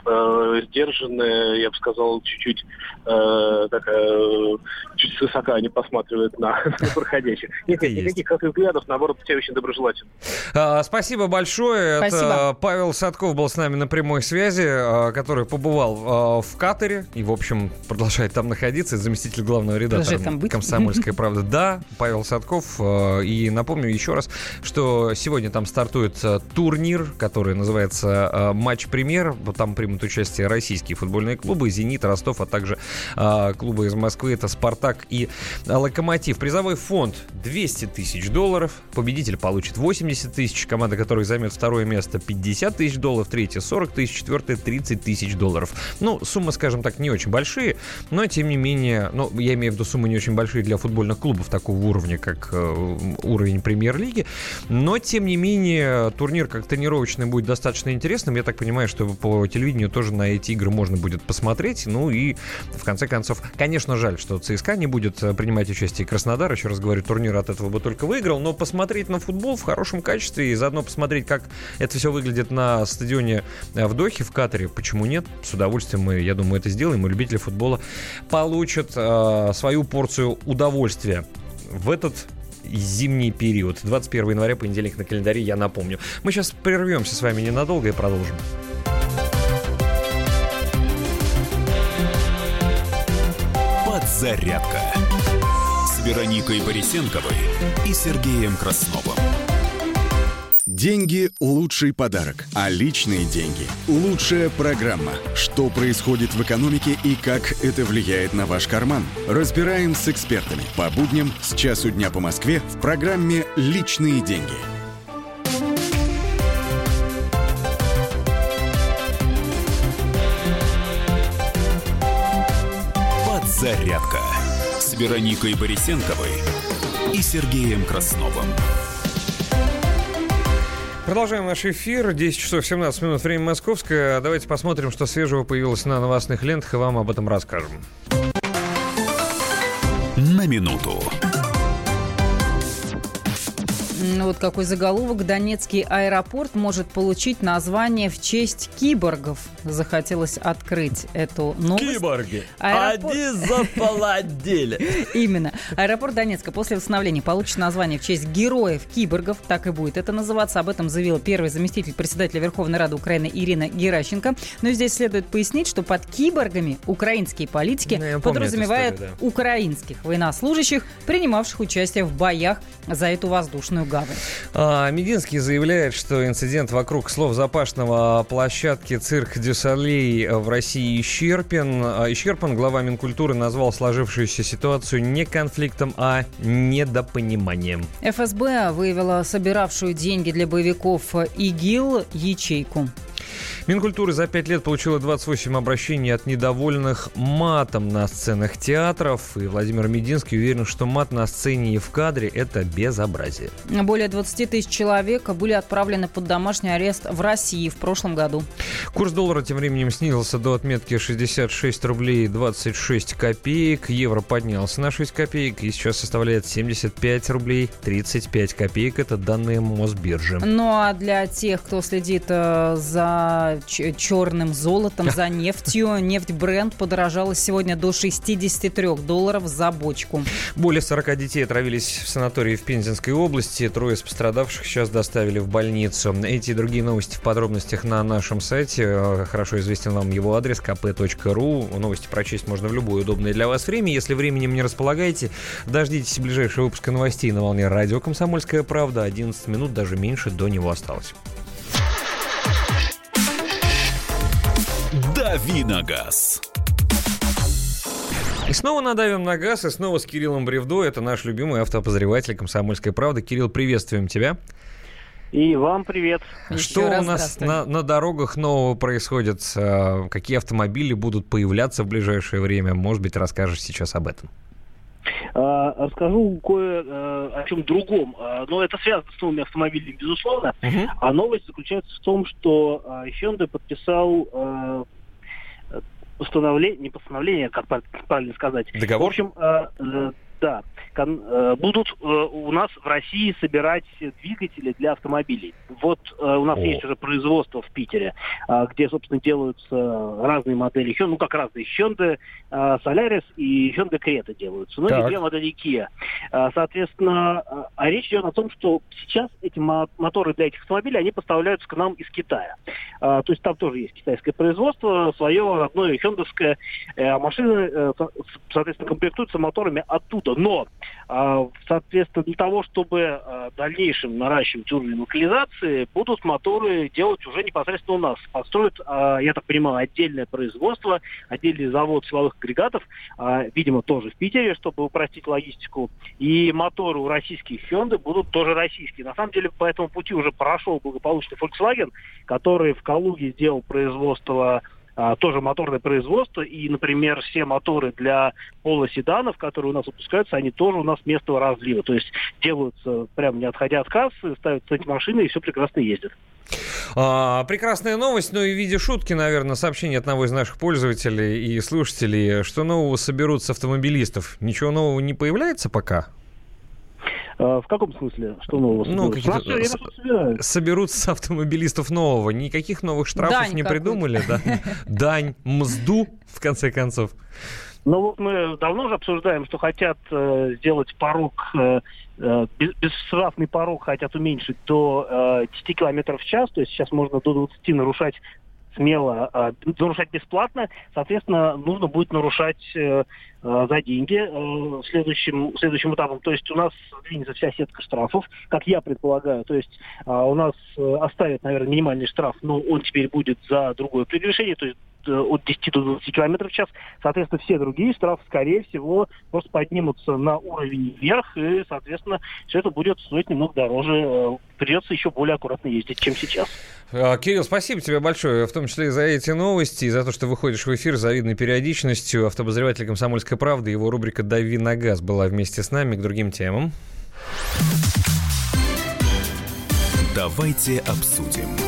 э, сдержанная, я бы сказал, чуть-чуть э, такая, чуть свысока они посматривают на, на проходящих. Нет, нет, никаких взглядов, наоборот, все очень доброжелательно. А, Спасибо большое. Спасибо. Это Павел Садков был с нами на прямой связи, а, который побывал а, в Катаре и, в общем, продолжает там находиться. Заместитель главного редактора. «Комсомольская правда». Да, Павел Садков. И напомню еще раз, что сегодня там стартует турнир, который называется «Матч Премьер». Вот Там примут участие российские футбольные клубы, «Зенит», «Ростов», а также клубы из Москвы. Это «Спартак» и «Локомотив». Призовой фонд 200 тысяч долларов. Победитель получит 80 тысяч. Команда, которая займет второе место, 50 тысяч долларов. Третье 40 тысяч. Четвертое 30 тысяч долларов. Ну, суммы, скажем так, не очень большие, но тем не менее, ну, я имею в виду суммы не очень большие для футбольных клубов такого уровня, как э, уровень премьер-лиги. Но, тем не менее, турнир как тренировочный будет достаточно интересным. Я так понимаю, что по телевидению тоже на эти игры можно будет посмотреть. Ну и, в конце концов, конечно, жаль, что ЦСКА не будет э, принимать участие. Краснодар, еще раз говорю, турнир от этого бы только выиграл. Но посмотреть на футбол в хорошем качестве и заодно посмотреть, как это все выглядит на стадионе э, в Дохе, в Катаре, почему нет? С удовольствием мы, я думаю, это сделаем. И любители футбола получат э, свою порцию удовольствия в этот зимний период. 21 января, понедельник на календаре, я напомню. Мы сейчас прервемся с вами ненадолго и продолжим. Подзарядка с Вероникой Борисенковой и Сергеем Красновым. Деньги – лучший подарок, а личные деньги – лучшая программа. Что происходит в экономике и как это влияет на ваш карман? Разбираем с экспертами по будням с часу дня по Москве в программе «Личные деньги». Подзарядка с Вероникой Борисенковой и Сергеем Красновым. Продолжаем наш эфир. 10 часов 17 минут, время московское. Давайте посмотрим, что свежего появилось на новостных лентах, и вам об этом расскажем. На минуту. Вот какой заголовок. Донецкий аэропорт может получить название в честь киборгов. Захотелось открыть эту новость. Киборги. Аэропорт- Они заполодели. Именно. Аэропорт Донецка после восстановления получит название в честь героев-киборгов. Так и будет это называться. Об этом заявила первый заместитель председателя Верховной Рады Украины Ирина Геращенко. Но здесь следует пояснить, что под киборгами украинские политики Ну, подразумевают историю, украинских военнослужащих, принимавших участие в боях за эту воздушную гавань. А, Мединский заявляет, что инцидент вокруг слов Запашного о площадке цирк Дю Солей в России исчерпан. А, Исчерпан глава Минкультуры назвал сложившуюся ситуацию не конфликтом, а недопониманием. ФСБ выявила собиравшую деньги для боевиков ИГИЛ ячейку. Минкультура за пять лет получила 28 обращений от недовольных матом на сценах театров. И Владимир Мединский уверен, что мат на сцене и в кадре – это безобразие. Более 20 тысяч человек были отправлены под домашний арест в России в прошлом году. Курс доллара тем временем снизился до отметки 66 рублей 26 копеек. Евро поднялся на 6 копеек и сейчас составляет 75 рублей 35 копеек. Это данные Мосбиржи. Ну а для тех, кто следит э, за черным золотом, за нефтью, нефть бренд подорожала сегодня до 63 долларов за бочку. Более 40 детей отравились в санатории в Пензенской области. Трое из пострадавших сейчас доставили в больницу. Эти и другие новости в подробностях на нашем сайте. Э, хорошо известен вам его адрес kp.ru. Новости прочесть можно в любое удобное для вас время. Если временем не располагаете, дождитесь ближайшего выпуска новостей на волне радио «Комсомольская правда». 11 минут, даже меньше до него осталось. «Дави на газ». И снова надавим на газ, и снова с Кириллом Бревдо. Это наш любимый автообозреватель «Комсомольской правды». Кирилл, приветствуем тебя. И вам привет. Что у нас на, на дорогах нового происходит? А, какие автомобили будут появляться в ближайшее время? Может быть, расскажешь сейчас об этом? А, расскажу кое э, о чем другом. А, но это связано с новыми автомобилями, безусловно. Uh-huh. А новость заключается в том, что Hyundai подписал постановление, не постановление, как правильно сказать. Договор? В общем, да, Э, будут э, у нас в России собирать двигатели для автомобилей. Вот э, у нас О. есть уже производство в Питере, где, собственно, делаются разные модели ну как разные Hyundai Solaris и Hyundai Creta делаются, ну так. и две модели Kia. Соответственно, а речь идет о том, что сейчас эти моторы для этих автомобилей, они поставляются к нам из Китая. То есть там тоже есть китайское производство, свое родное хендовское. Машины, соответственно, комплектуются моторами оттуда. Но а, соответственно, для того, чтобы а, в дальнейшем наращивать уровень локализации, будут моторы делать уже непосредственно у нас. Построят, а, я так понимаю, отдельное производство, отдельный завод силовых агрегатов, видимо, тоже в Питере, чтобы упростить логистику. И моторы у российских Hyundai будут тоже российские. На самом деле, по этому пути уже прошел благополучный Volkswagen, который в Калуге сделал производство а, тоже моторное производство, и, например, все моторы для полоседанов, которые у нас выпускаются, они тоже у нас местного разлива. То есть делаются прямо не отходя от кассы, ставятся эти машины, и все прекрасно ездит. А, прекрасная новость, ну и в виде шутки, наверное, сообщение одного из наших пользователей и слушателей, что нового соберут с автомобилистов. Ничего нового не появляется пока? А, в каком смысле? Что нового ну, какие-то соберут с автомобилистов нового. Никаких новых штрафов Дань не придумали, да? Дань, мзду, в конце концов. Ну вот мы давно уже обсуждаем, что хотят э, сделать порог, э, э бесштрафный порог хотят уменьшить до э, 10 км в час, то есть сейчас можно до 20 нарушать смело э, нарушать бесплатно, соответственно, нужно будет нарушать э, э, за деньги э, следующим, следующим этапом. То есть у нас двинется вся сетка штрафов, как я предполагаю. То есть э, у нас э, оставят, наверное, минимальный штраф, но он теперь будет за другое прегрешение, то есть от 10 до 20 км в час. Соответственно, все другие штрафы, скорее всего, просто поднимутся на уровень вверх, и, соответственно, все это будет стоить немного дороже. Э, придется еще более аккуратно ездить, чем сейчас. А, Кирилл, спасибо тебе большое, в том числе за эти новости, и за то, что выходишь в эфир с завидной периодичностью. Автообозреватель «Комсомольской правды», его рубрика «Дави на газ» была вместе с нами к другим темам. Давайте обсудим.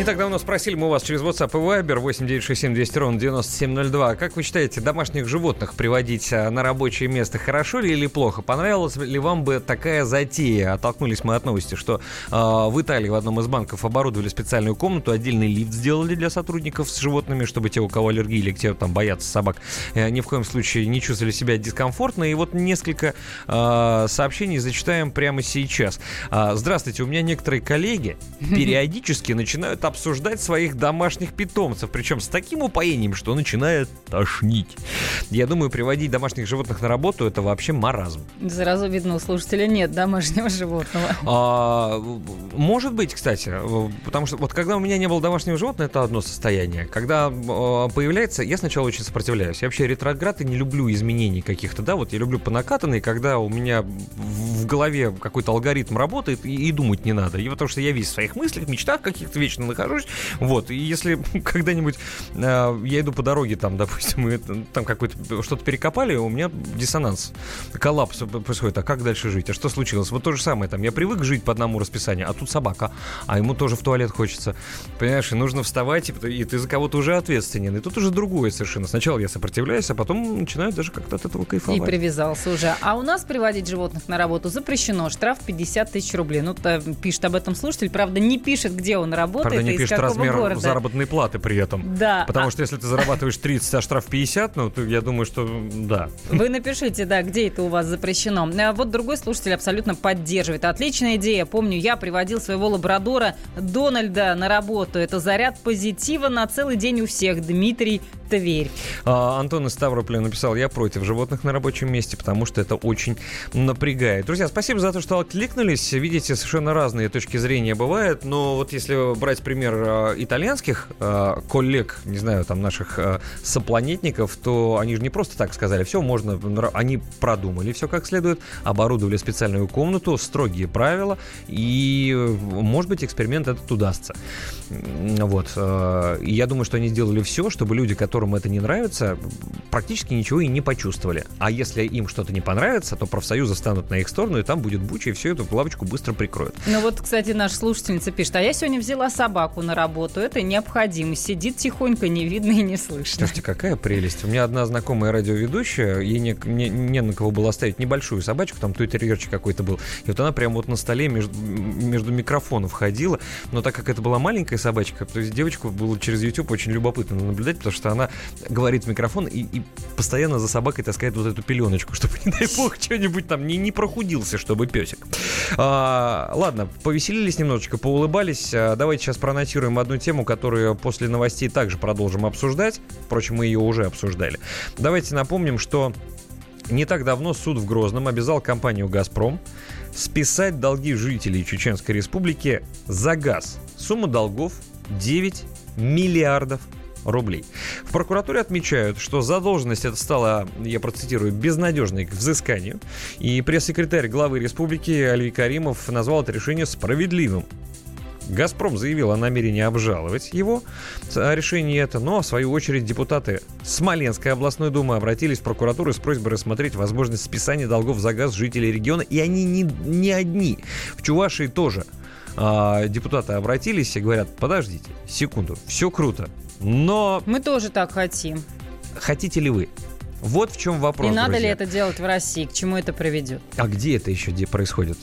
Не так давно спросили мы у вас через WhatsApp и Viber 8967 200 ровно 9702. Как вы считаете, домашних животных приводить а, на рабочее место хорошо ли или плохо? Понравилась ли вам бы такая затея? Оттолкнулись мы от новости, что э, в Италии в одном из банков оборудовали специальную комнату, отдельный лифт сделали для сотрудников с животными, чтобы те, у кого аллергия или те, там боятся собак, э, ни в коем случае не чувствовали себя дискомфортно. И вот несколько э, сообщений зачитаем прямо сейчас. Э, здравствуйте, у меня некоторые коллеги периодически начинают обсуждать своих домашних питомцев, причем с таким упоением, что начинает тошнить. Я думаю, приводить домашних животных на работу это вообще маразм. Сразу видно, у слушателя нет домашнего животного. А, может быть, кстати, потому что вот когда у меня не было домашнего животного, это одно состояние. Когда а, появляется, я сначала очень сопротивляюсь. Я вообще ретроград и не люблю изменений каких-то, да, вот я люблю по накатанной, когда у меня в голове какой-то алгоритм работает, и, и думать не надо. И потому что я весь в своих мыслях, мечтах каких-то вечно нахожусь. Вот. И если когда-нибудь э, я иду по дороге, там, допустим, и там какой-то что-то перекопали, у меня диссонанс, коллапс происходит. А как дальше жить? А что случилось? Вот то же самое. Там я привык жить по одному расписанию, а тут собака, а ему тоже в туалет хочется. Понимаешь, и нужно вставать, и, и ты за кого-то уже ответственен. И тут уже другое совершенно. Сначала я сопротивляюсь, а потом начинаю даже как-то от этого кайфовать. И привязался уже. А у нас приводить животных на работу запрещено. Штраф 50 тысяч рублей. Ну, пишет об этом слушатель. Правда, не пишет, где он работает Правда, не какого размер города. заработной платы при этом. Да. Потому а... что если ты зарабатываешь 30, а штраф 50, ну, то я думаю, что да. Вы напишите, да, где это у вас запрещено. А вот другой слушатель абсолютно поддерживает. Отличная идея. Помню, я приводил своего лабрадора Дональда на работу. Это заряд позитива на целый день у всех. Дмитрий Тверь. А, Антон из Ставрополя написал, я против животных на рабочем месте, потому что это очень напрягает. Друзья, спасибо за то, что откликнулись. Видите, совершенно разные точки зрения бывают, но вот если брать пример э, итальянских э, коллег, не знаю, там наших э, сопланетников, то они же не просто так сказали, все можно, они продумали все как следует, оборудовали специальную комнату, строгие правила, и, может быть, эксперимент этот удастся. Вот. Я думаю, что они сделали все, чтобы люди, которым это не нравится, практически ничего и не почувствовали. А если им что-то не понравится, то профсоюзы станут на их сторону, и там будет буча, и всю эту лавочку быстро прикроют. Ну вот, кстати, наша слушательница пишет, а я сегодня взяла собаку на работу, это необходимо. Сидит тихонько, не видно и не слышно. Слушайте, какая прелесть. У меня одна знакомая радиоведущая, ей не, не, не на кого было оставить небольшую собачку, там той терьерчик какой-то был. И вот она прямо вот на столе между, между микрофонов ходила. Но так как это была маленькая собачка, то есть девочку было через YouTube очень любопытно наблюдать, потому что она говорит в микрофон и, и постоянно за собакой таскает вот эту пеленочку, чтобы, не дай бог, что-нибудь там не, не прохудился, чтобы песик. А, ладно, повеселились немножечко, поулыбались. А, давайте сейчас проанонсируем одну тему, которую после новостей также продолжим обсуждать. Впрочем, мы ее уже обсуждали. Давайте напомним, что не так давно суд в Грозном обязал компанию «Газпром» списать долги жителей Чеченской Республики за газ. Сумма долгов 9 миллиардов рублей. В прокуратуре отмечают, что задолженность это стала, я процитирую, безнадежной к взысканию. И пресс-секретарь главы республики Алий Каримов назвал это решение справедливым. «Газпром» заявил о намерении обжаловать его решение это, но, в свою очередь, депутаты Смоленской областной думы обратились в прокуратуру с просьбой рассмотреть возможность списания долгов за газ жителей региона, и они не, не одни. В Чувашии тоже а, депутаты обратились и говорят, подождите, секунду, все круто, но... Мы тоже так хотим. Хотите ли вы? Вот в чем вопрос. И надо друзья. ли это делать в России? К чему это приведет? А где это еще где происходит?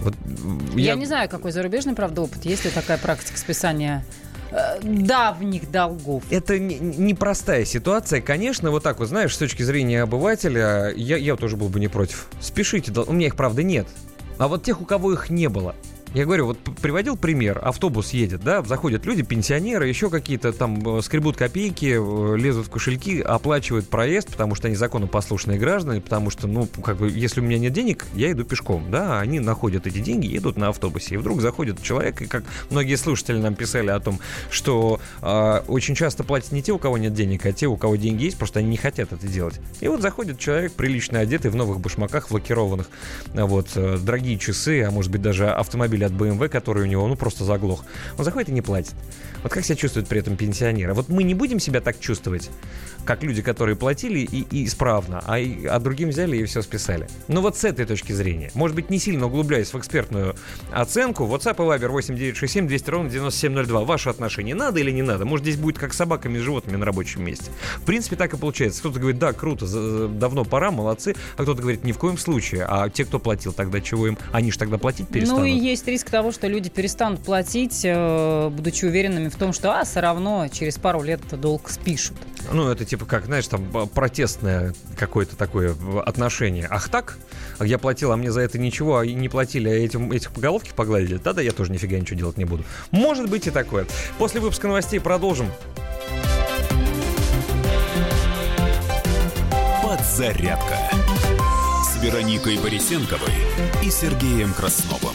Вот я... я не знаю, какой зарубежный, правда, опыт. Есть ли такая практика списания э, давних долгов. Это непростая не ситуация. Конечно, вот так вот, знаешь, с точки зрения обывателя, я, я тоже был бы не против. Спешите, у меня их, правда, нет. А вот тех, у кого их не было, я говорю, вот приводил пример, автобус едет, да, заходят люди, пенсионеры, еще какие-то там э, скребут копейки, э, лезут в кошельки, оплачивают проезд, потому что они законопослушные граждане, потому что, ну, как бы, если у меня нет денег, я иду пешком, да, а они находят эти деньги, едут на автобусе, и вдруг заходит человек, и как многие слушатели нам писали о том, что э, очень часто платят не те, у кого нет денег, а те, у кого деньги есть, просто они не хотят это делать. И вот заходит человек, прилично одетый, в новых башмаках, в лакированных, вот, э, дорогие часы, а может быть даже автомобиль автомобиль от BMW, который у него, ну, просто заглох. Он заходит и не платит. Вот как себя чувствует при этом пенсионеры? Вот мы не будем себя так чувствовать, как люди, которые платили и, и исправно, а, и, а другим взяли и все списали. Но вот с этой точки зрения, может быть, не сильно углубляясь в экспертную оценку, WhatsApp и Viber 8967 200 ровно 9702. Ваше отношение надо или не надо? Может, здесь будет как с собаками и животными на рабочем месте? В принципе, так и получается. Кто-то говорит, да, круто, давно пора, молодцы, а кто-то говорит, ни в коем случае. А те, кто платил тогда, чего им? Они же тогда платить перестанут. Ну и есть риск того, что люди перестанут платить, э, будучи уверенными в том, что а, все равно через пару лет долг спишут. Ну, это типа как, знаешь, там протестное какое-то такое отношение. Ах так? Я платил, а мне за это ничего, а не платили, а этим, этих по погладили? Да-да, я тоже нифига ничего делать не буду. Может быть и такое. После выпуска новостей продолжим. Подзарядка с Вероникой Борисенковой и Сергеем Красновым.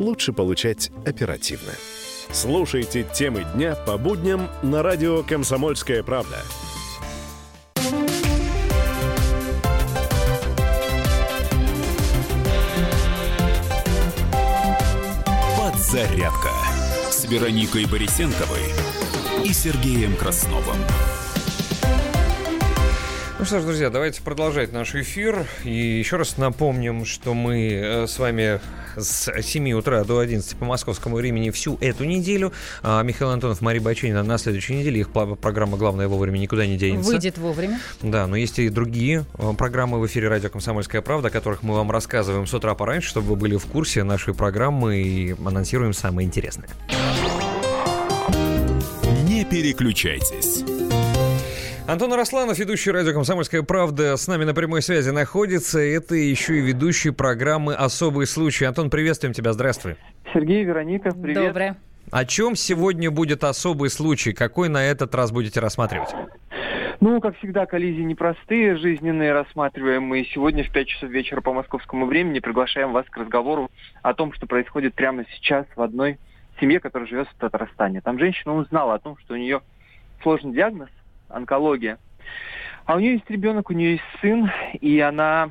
лучше получать оперативно. Слушайте темы дня по будням на радио «Комсомольская правда». Подзарядка с Вероникой Борисенковой и Сергеем Красновым. Ну что ж, друзья, давайте продолжать наш эфир. И еще раз напомним, что мы э, с вами с 7 утра до 11 по московскому времени всю эту неделю. А Михаил Антонов, Мария Баченина на следующей неделе. Их программа «Главное вовремя» никуда не денется. Выйдет вовремя. Да, но есть и другие э, программы в эфире «Радио Комсомольская правда», о которых мы вам рассказываем с утра пораньше, чтобы вы были в курсе нашей программы и анонсируем самые интересные. Не переключайтесь. Антон Росланов, ведущий радио «Комсомольская правда», с нами на прямой связи находится. Это еще и ведущий программы «Особый случай». Антон, приветствуем тебя, здравствуй. Сергей, Вероника, привет. Доброе. О чем сегодня будет особый случай? Какой на этот раз будете рассматривать? Ну, как всегда, коллизии непростые, жизненные рассматриваем. Мы сегодня в 5 часов вечера по московскому времени приглашаем вас к разговору о том, что происходит прямо сейчас в одной семье, которая живет в Татарстане. Там женщина узнала о том, что у нее сложный диагноз, онкология. А у нее есть ребенок, у нее есть сын, и она,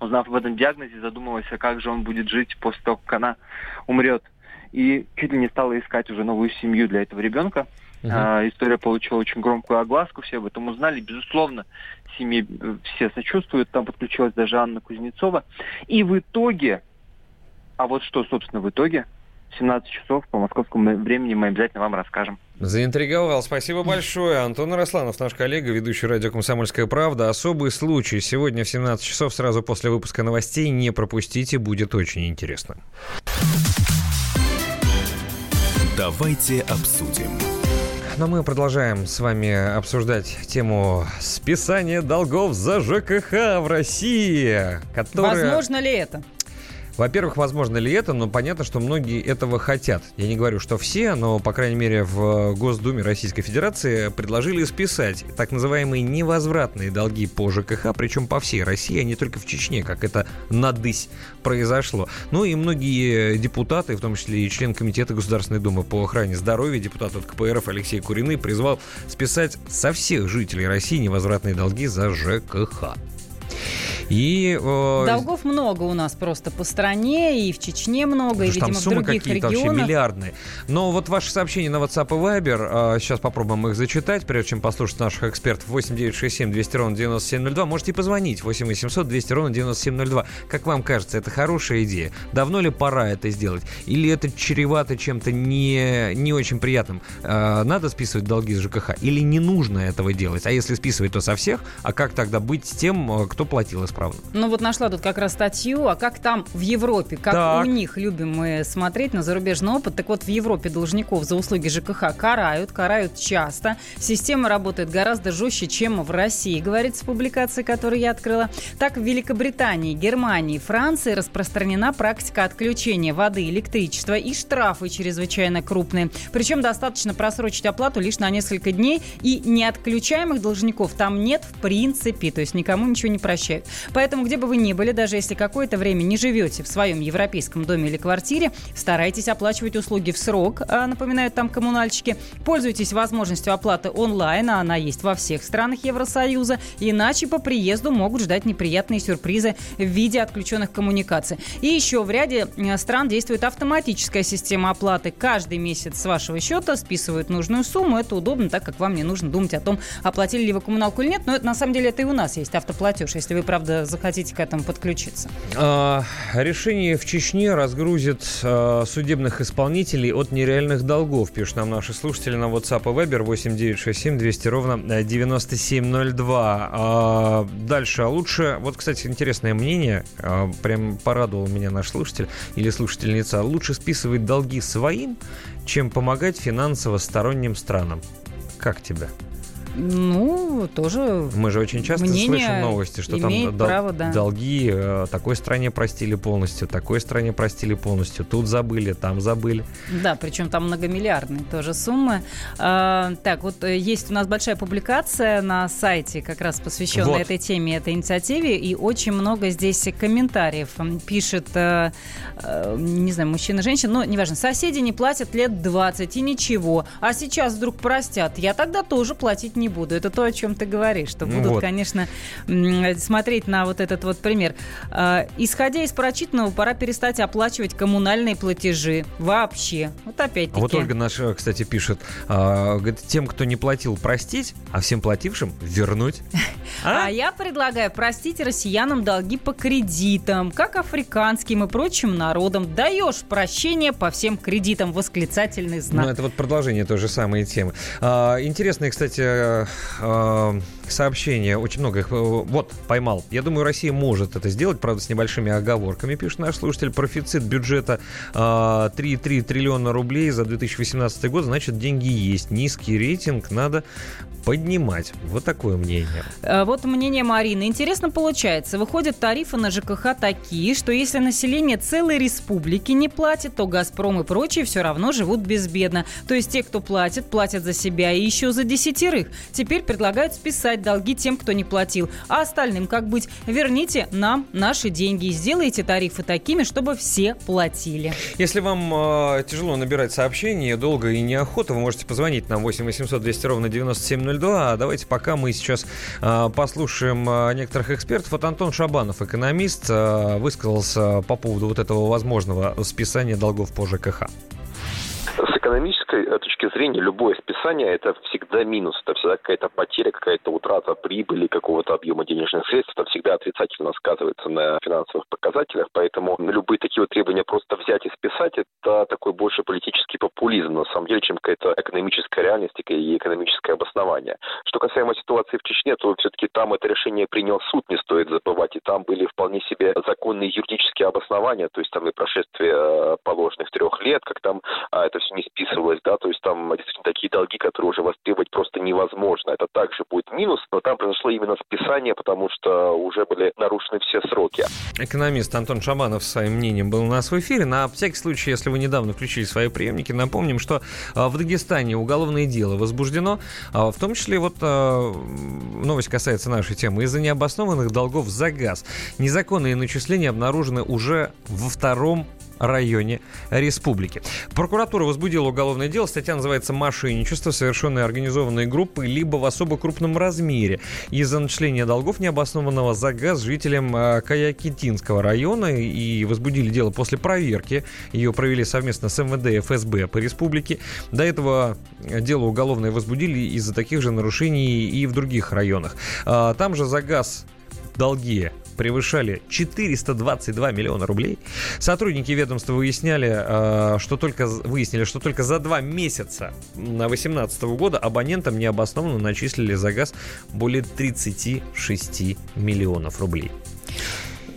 узнав об этом диагнозе, задумалась, а как же он будет жить после того, как она умрет. И чуть ли не стала искать уже новую семью для этого ребенка. Uh-huh. А, история получила очень громкую огласку, все об этом узнали. Безусловно, семьи э, все сочувствуют, там подключилась даже Анна Кузнецова. И в итоге, а вот что, собственно, в итоге, 17 часов по московскому времени мы обязательно вам расскажем. Заинтриговал. Спасибо большое. Антон Росланов, наш коллега, ведущий радио «Комсомольская правда». Особый случай. Сегодня в 17 часов, сразу после выпуска новостей. Не пропустите, будет очень интересно. Давайте обсудим. Но мы продолжаем с вами обсуждать тему списания долгов за ЖКХ в России. Которая... Возможно ли это? Во-первых, возможно ли это, но понятно, что многие этого хотят. Я не говорю, что все, но, по крайней мере, в Госдуме Российской Федерации предложили списать так называемые невозвратные долги по ЖКХ, причем по всей России, а не только в Чечне, как это надысь произошло. Ну и многие депутаты, в том числе и член Комитета Государственной Думы по охране здоровья, депутат от КПРФ Алексей Куриный, призвал списать со всех жителей России невозвратные долги за ЖКХ. И, э, Долгов много у нас просто по стране, и в Чечне много, и, видимо, там в других какие-то регионах. вообще миллиардные. Но вот ваши сообщения на WhatsApp и Viber, э, сейчас попробуем их зачитать, прежде чем послушать наших экспертов. 8967 200 ровно 9702. Можете позвонить. 8 800 200 ровно 9702. Как вам кажется, это хорошая идея? Давно ли пора это сделать? Или это чревато чем-то не, не очень приятным? Э, надо списывать долги с ЖКХ? Или не нужно этого делать? А если списывать, то со всех? А как тогда быть с тем, э, кто платил исправно. Ну вот нашла тут как раз статью, а как там в Европе, как так. у них любим мы смотреть на зарубежный опыт. Так вот, в Европе должников за услуги ЖКХ карают, карают часто. Система работает гораздо жестче, чем в России, говорится в публикации, которую я открыла. Так, в Великобритании, Германии, Франции распространена практика отключения воды, электричества и штрафы чрезвычайно крупные. Причем достаточно просрочить оплату лишь на несколько дней, и неотключаемых должников там нет в принципе, то есть никому ничего не прощают. Поэтому, где бы вы ни были, даже если какое-то время не живете в своем европейском доме или квартире, старайтесь оплачивать услуги в срок, а, напоминают там коммунальщики. Пользуйтесь возможностью оплаты онлайн, а она есть во всех странах Евросоюза, иначе по приезду могут ждать неприятные сюрпризы в виде отключенных коммуникаций. И еще в ряде э, стран действует автоматическая система оплаты. Каждый месяц с вашего счета списывают нужную сумму. Это удобно, так как вам не нужно думать о том, оплатили ли вы коммуналку или нет. Но это, на самом деле это и у нас есть автоплатеж. Если вы, правда, захотите к этому подключиться? А, решение в Чечне разгрузит а, судебных исполнителей от нереальных долгов, пишут нам наши слушатели на WhatsApp и Viber 8967 200 ровно 9702. А, дальше, а лучше, вот, кстати, интересное мнение, прям порадовал меня наш слушатель или слушательница, лучше списывать долги своим, чем помогать финансово сторонним странам. Как тебе? Ну, тоже Мы же очень часто слышим новости, что там дол- право, да. долги э, такой стране простили полностью, такой стране простили полностью, тут забыли, там забыли. Да, причем там многомиллиардные тоже суммы. А, так, вот э, есть у нас большая публикация на сайте, как раз посвященная Вот. этой теме, этой инициативе, и очень много здесь комментариев. Пишет, э, не знаю, мужчина, женщина, но неважно, соседи не платят лет 20 и ничего, а сейчас вдруг простят, я тогда тоже платить не буду. Это то, о чем ты говоришь, что Ну будут, вот. конечно, смотреть на вот этот вот пример. А, Исходя из прочитанного, пора перестать оплачивать коммунальные платежи вообще. Вот опять-таки. А вот Ольга наша, кстати, пишет, а, говорит, тем, кто не платил, простить, а всем платившим вернуть. А? я предлагаю простить россиянам долги по кредитам, как африканским и прочим народам. Даешь прощение по всем кредитам. Восклицательный знак. Ну, это вот продолжение той же самой темы. А, интересные, кстати, э, э, сообщения. Очень много их. э, Вот, поймал. Я думаю, Россия может это сделать, правда, с небольшими оговорками, пишет наш слушатель. Профицит бюджета э, 3,3 триллиона рублей за 2018 год, значит, деньги есть. Низкий рейтинг надо поднимать. Вот такое мнение. Э, Вот мнение Марины. Интересно получается. Выходят тарифы на ЖКХ такие, что если население целой республики не платит, то «Газпром» и прочие все равно живут безбедно. То есть те, кто платит, платят за себя и еще за десятерых. Теперь предлагают списать долги тем, кто не платил. А остальным как быть? Верните нам наши деньги и сделайте тарифы такими, чтобы все платили. Если вам э, тяжело набирать сообщения, долго и неохота, вы можете позвонить нам 8 800 200 ровно 9702. А давайте пока мы сейчас э, послушаем э, некоторых экспертов. Вот Антон Шабанов, экономист, э, высказался по поводу вот этого возможного списания долгов по ЖКХ. С экономической э, точки зрения любое списание это всегда минус, это всегда какая-то потеря, какая-то утрата прибыли, какого-то объема денежных средств, это всегда отрицательно сказывается на финансовых показателях, поэтому любые такие вот требования просто взять и списать, это такой больше политический популизм, на самом деле, чем какая-то экономическая реальность и экономическое обоснование. Что касаемо ситуации в Чечне, то все-таки там это решение принял суд, не стоит забывать, и там были вполне себе законные юридические обоснования, то есть там и прошествие э, положенных трех лет, как там а, это все не списывалось, да, то есть там действительно такие долги, которые уже востребовать просто невозможно. Это также будет минус, но там произошло именно списание, потому что уже были нарушены все сроки. Экономист Антон Шабанов своим мнением был у нас в эфире. На всякий случай, если вы недавно включили свои приемники, напомним, что а, в Дагестане уголовное дело возбуждено, а, в том числе вот а, новость касается нашей темы, из-за необоснованных долгов за газ. Незаконные начисления обнаружены уже во втором районе республики. Прокуратура возбудила уголовное дело. Статья называется «Мошенничество, совершенное организованной группой, либо в особо крупном размере из-за начисления долгов необоснованного за газ жителям э, Каякитинского района и возбудили дело после проверки. Ее провели совместно с МВД и ФСБ по республике. До этого дело уголовное возбудили из-за таких же нарушений и в других районах. А, Там же за газ долги превышали 422 миллиона рублей. Сотрудники ведомства выясняли, э, что только, выяснили, что только за два месяца на 2018 года абонентам необоснованно начислили за газ более 36 миллионов рублей.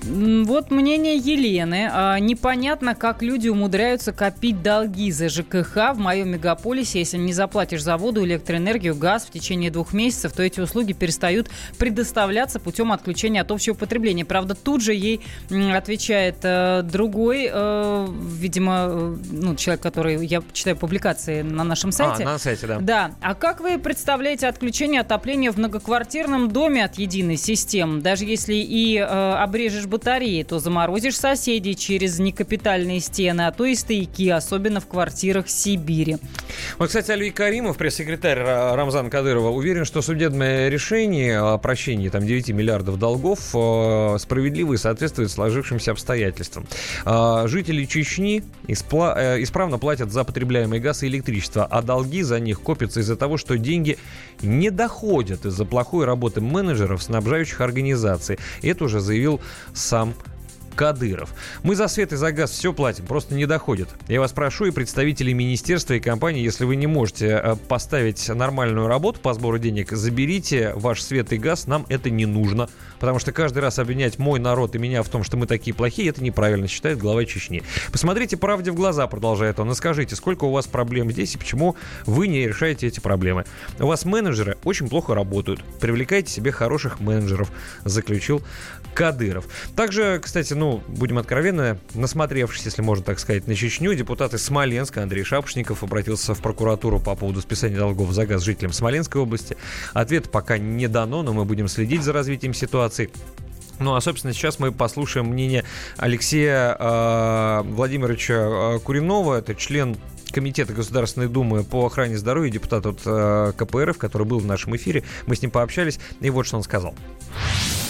Вот мнение Елены. А, Непонятно, как люди умудряются копить долги за ЖКХ в моем мегаполисе. Если не заплатишь за воду, электроэнергию, газ в течение двух месяцев, то эти услуги перестают предоставляться путем отключения от общего потребления. Правда, тут же ей отвечает э, другой, э, видимо, э, ну, человек, который, я читаю публикации на нашем сайте. А, на сайте, да. Да. А как вы представляете отключение отопления в многоквартирном доме от единой системы? Даже если и обрежешь батареи, то заморозишь соседей через некапитальные стены, а то и стояки, особенно в квартирах Сибири. Вот, кстати, Алий Каримов, пресс-секретарь Ра- Рамзана Кадырова, уверен, что судебное решение о прощении там, 9 миллиардов долгов э, справедливо и соответствует сложившимся обстоятельствам. А, Жители Чечни испла- э, исправно платят за потребляемый газ и электричество, а долги за них копятся из-за того, что деньги не доходят из-за плохой работы менеджеров снабжающих организаций. Это уже заявил сам Кадыров. Мы за свет и за газ все платим, просто не доходит. Я вас прошу и представителей министерства и компании, если вы не можете э, поставить нормальную работу по сбору денег, заберите ваш свет и газ, нам это не нужно. Потому что каждый раз обвинять мой народ и меня в том, что мы такие плохие, это неправильно, считает глава Чечни. Посмотрите правде в глаза, продолжает он, и скажите, сколько у вас проблем здесь и почему вы не решаете эти проблемы. У вас менеджеры очень плохо работают. Привлекайте себе хороших менеджеров, заключил Кадыров. Также, кстати, ну, будем откровенны, насмотревшись, если можно так сказать, на Чечню, депутат из Смоленска Андрей Шапошников обратился в прокуратуру по поводу списания долгов за газ жителям Смоленской области. Ответ пока не дано, но мы будем следить за развитием ситуации. Ну, а, собственно, сейчас мы послушаем мнение Алексея э, Владимировича э, Куринова. Это член Комитета Государственной Думы по охране здоровья, депутат от э, КПРФ, который был в нашем эфире. Мы с ним пообщались, и вот что он сказал.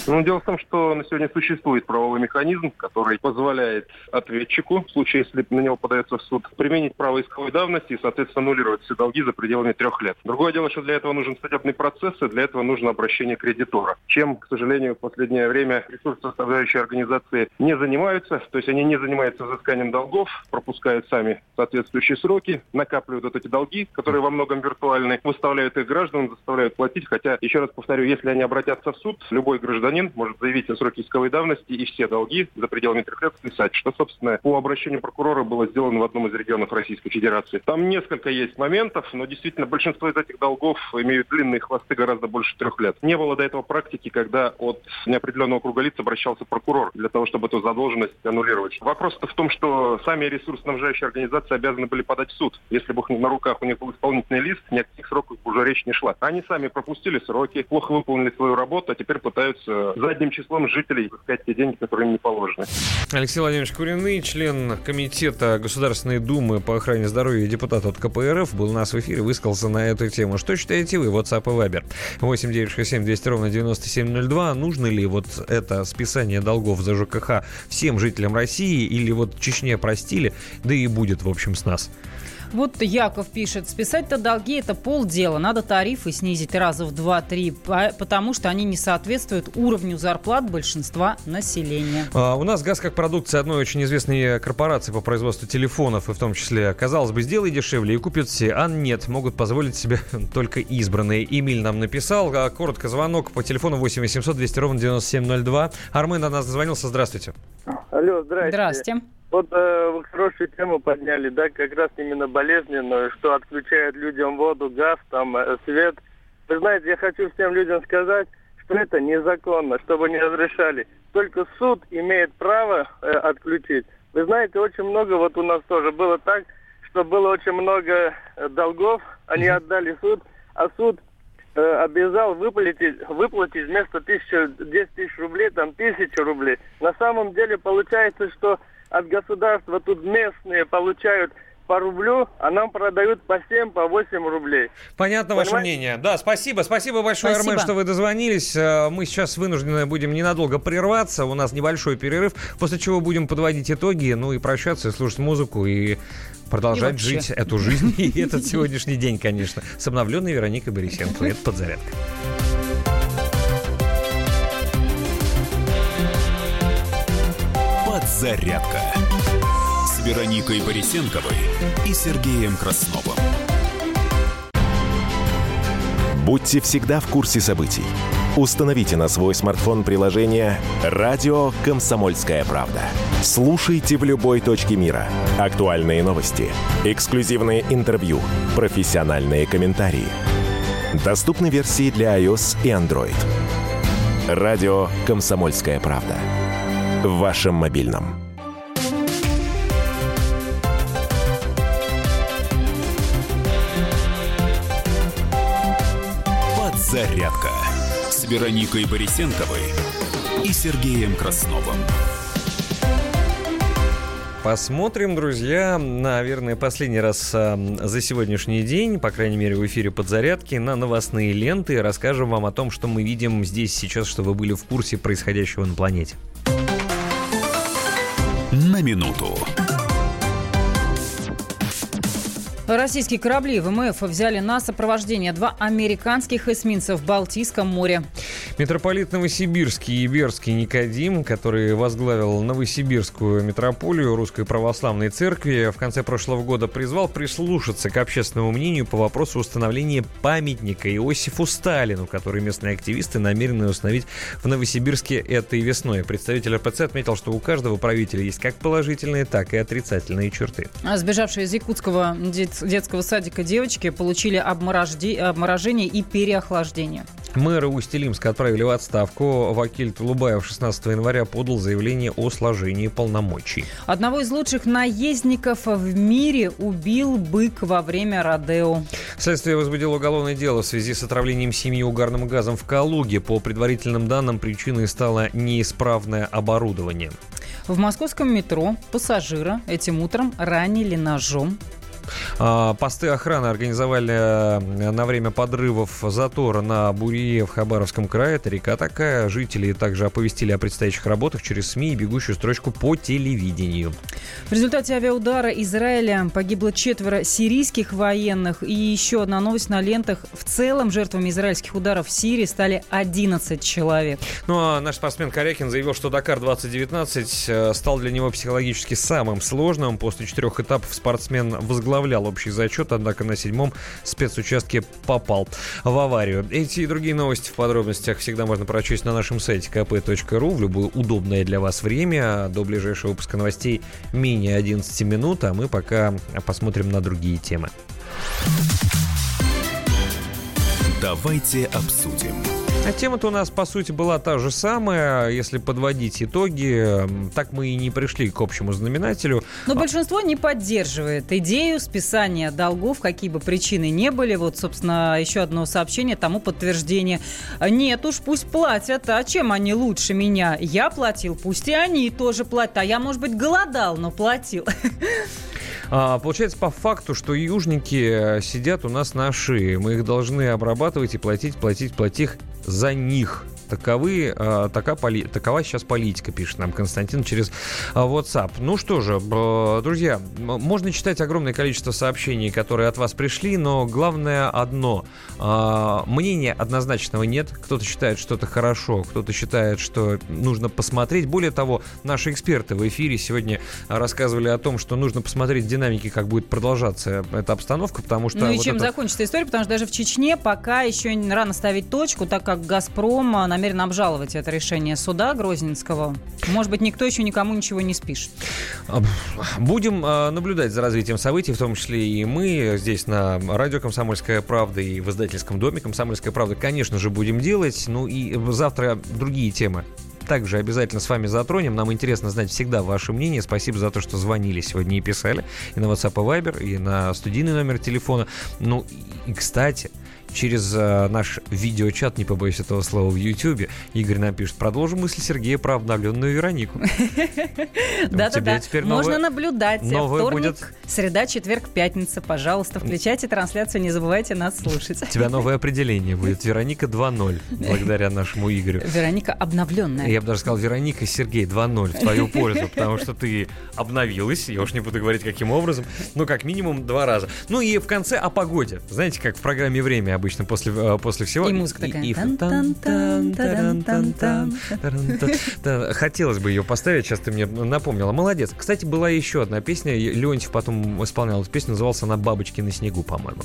Ну, дело в том, что на сегодня существует правовой механизм, который позволяет ответчику, в случае, если на него подается в суд, применить право исковой давности и, соответственно, аннулировать все долги за пределами трех лет. Другое дело, что для этого нужен судебный процесс, и для этого нужно обращение кредитора. Чем, к сожалению, в последнее время ресурсоставляющие организации не занимаются, то есть они не занимаются взысканием долгов, пропускают сами соответствующие сроки, накапливают вот эти долги, которые во многом виртуальны, выставляют их гражданам, заставляют платить, хотя, еще раз повторю, если они обратятся в суд, любой гражданин гражданин может заявить о сроке исковой давности и все долги за пределами трех лет списать, что, собственно, по обращению прокурора было сделано в одном из регионов Российской Федерации. Там несколько есть моментов, но действительно большинство из этих долгов имеют длинные хвосты гораздо больше трех лет. Не было до этого практики, когда от неопределенного круга лиц обращался прокурор для того, чтобы эту задолженность аннулировать. Вопрос в том, что сами ресурсоснабжающие организации обязаны были подать в суд. Если бы на руках у них был исполнительный лист, ни о каких сроках уже речь не шла. Они сами пропустили сроки, плохо выполнили свою работу, а теперь пытаются задним числом жителей пускать те деньги, которые им не положены. Алексей Владимирович Куриный, член Комитета Государственной Думы по охране здоровья и депутат от КПРФ, был у нас в эфире, высказался на эту тему. Что считаете вы? WhatsApp и Viber. 8 967 200 ровно 9702. Нужно ли вот это списание долгов за ЖКХ всем жителям России или вот Чечне простили, да и будет, в общем, с нас? Вот Яков пишет, списать-то долги это полдела, надо тарифы снизить раза в 2-3, потому что они не соответствуют уровню зарплат большинства населения. А, у нас газ как продукция одной очень известной корпорации по производству телефонов, и в том числе, казалось бы, сделай дешевле и купят все, а нет, могут позволить себе только избранные. Эмиль нам написал, а, коротко звонок по телефону 8 800 200 ровно 9702. Армен на нас дозвонился, здравствуйте. Алло, здрасте. Здрасте. Вот э, вы хорошую тему подняли, да, как раз именно болезненную, что отключает людям воду, газ, там, э, свет. Вы знаете, я хочу всем людям сказать, что это незаконно, чтобы не разрешали. Только суд имеет право э, отключить. Вы знаете, очень много, вот у нас тоже было так, что было очень много э, долгов, они отдали суд, а суд э, обязал выплатить, выплатить вместо тысячи, 10 тысяч рублей, там, тысячу рублей. На самом деле получается, что от государства тут местные получают по рублю, а нам продают по 7, по 8 рублей. Понятно Понимаете? ваше мнение. Да, спасибо. Спасибо большое, спасибо. Армен, что вы дозвонились. Э, мы сейчас вынуждены будем ненадолго прерваться. У нас небольшой перерыв, после чего будем подводить итоги, ну и прощаться, и слушать музыку, и продолжать и жить эту жизнь и этот сегодняшний день, конечно, с обновленной Вероникой Борисенко. Это «Подзарядка». «Зарядка» с Вероникой Борисенковой и Сергеем Красновым. Будьте всегда в курсе событий. Установите на свой смартфон приложение «Радио Комсомольская правда». Слушайте в любой точке мира. Актуальные новости, эксклюзивные интервью, профессиональные комментарии. Доступны версии для iOS и Android. «Радио Комсомольская правда» в вашем мобильном. Подзарядка с Вероникой Борисенковой и Сергеем Красновым. Посмотрим, друзья, наверное, последний раз э, за сегодняшний день, по крайней мере, в эфире подзарядки, на новостные ленты. Расскажем вам о том, что мы видим здесь сейчас, чтобы вы были в курсе происходящего на планете на минуту. Российские корабли ВМФ взяли на сопровождение два американских эсминца в Балтийском море. Митрополит Новосибирский и Берский Никодим, который возглавил Новосибирскую митрополию Русской Православной Церкви, в конце прошлого года призвал прислушаться к общественному мнению по вопросу установления памятника Иосифу Сталину, который местные активисты намерены установить в Новосибирске этой весной. Представитель РПЦ отметил, что у каждого правителя есть как положительные, так и отрицательные черты. А Сбежавшие из якутского дет- детского садика девочки получили обморожде- обморожение и переохлаждение. Мэра Усть-Илимска отправили в отставку. Вакиль Тулубаев 16 января подал заявление о сложении полномочий. Одного из лучших наездников в мире убил бык во время Родео. Следствие возбудило уголовное дело в связи с отравлением семьи угарным газом в Калуге. По предварительным данным, причиной стало неисправное оборудование. В московском метро пассажира этим утром ранили ножом. А, Посты охраны организовали э, на время подрывов затора на Бурие в Хабаровском крае. Это река такая. Жители также оповестили о предстоящих работах через СМИ и бегущую строчку по телевидению. В результате авиаудара Израиля погибло четверо сирийских военных. И еще одна новость на лентах. В целом жертвами израильских ударов в Сирии стали 11 человек. Ну а наш спортсмен Корякин заявил, что Дакар 2019 э, стал для него психологически самым сложным. После четырех этапов спортсмен возглавлял общий зачет, однако на седьмом спецучастке попал в аварию. Эти и другие новости в подробностях всегда можно прочесть на нашем сайте kp.ru в любое удобное для вас время. До ближайшего выпуска новостей менее 11 минут, а мы пока посмотрим на другие темы. Давайте обсудим. А тема-то у нас, по сути, была та же самая. Если подводить итоги, так мы и не пришли к общему знаменателю. Но большинство не поддерживает идею списания долгов, какие бы причины не были. Вот, собственно, еще одно сообщение тому подтверждение. Нет уж, пусть платят. А чем они лучше меня? Я платил, пусть и они тоже платят. А я, может быть, голодал, но платил. А, получается по факту, что южники э, сидят у нас на шее. Мы их должны обрабатывать и платить, платить, платить за них. Таковы, э, така такова сейчас политика, пишет нам Константин через э, WhatsApp. Ну что же, друзья, можно читать огромное количество сообщений, которые от вас пришли, но главное одно. Э, мнения однозначного нет. Кто-то считает, что это хорошо, кто-то считает, что нужно посмотреть. Более того, наши эксперты в эфире сегодня рассказывали о том, что нужно посмотреть динамики, как будет продолжаться эта обстановка, потому что... Ну и вот чем это- закончится история, потому что даже в Чечне пока еще рано ставить точку, так как «Газпром» а, намерен обжаловать это решение суда Грозненского. Может быть, никто еще никому ничего не спишет. Будем э, наблюдать за развитием событий, в том числе и мы здесь на радио «Комсомольская правда» и в издательском доме «Комсомольская правда», конечно же, будем делать. Ну и завтра другие темы также обязательно с вами затронем. Нам интересно знать всегда ваше мнение. Спасибо за то, что звонили сегодня и писали. И на WhatsApp и Viber, и на студийный номер телефона. Ну и, кстати, через э, наш видеочат, не побоюсь этого слова, в YouTube, Игорь напишет, продолжим мысль Сергея про обновленную Веронику. Да-да-да. Можно наблюдать. Вторник, среда, четверг, пятница. Пожалуйста, включайте трансляцию, не забывайте нас слушать. У тебя новое определение будет. Вероника 2.0, благодаря нашему Игорю. Вероника обновленная. Я бы даже сказал, Вероника Сергей 2.0 в твою пользу, потому что ты обновилась, я уж не буду говорить, каким образом, ну, как минимум два раза. Ну и в конце о погоде. Знаете, как в программе «Время» обычно после, э, после всего. И музыка такая. и- Хотелось бы ее поставить, сейчас ты мне напомнила. Молодец. Кстати, была еще одна песня. Леонтьев потом исполнял эту песню, называлась она «Бабочки на снегу», по-моему.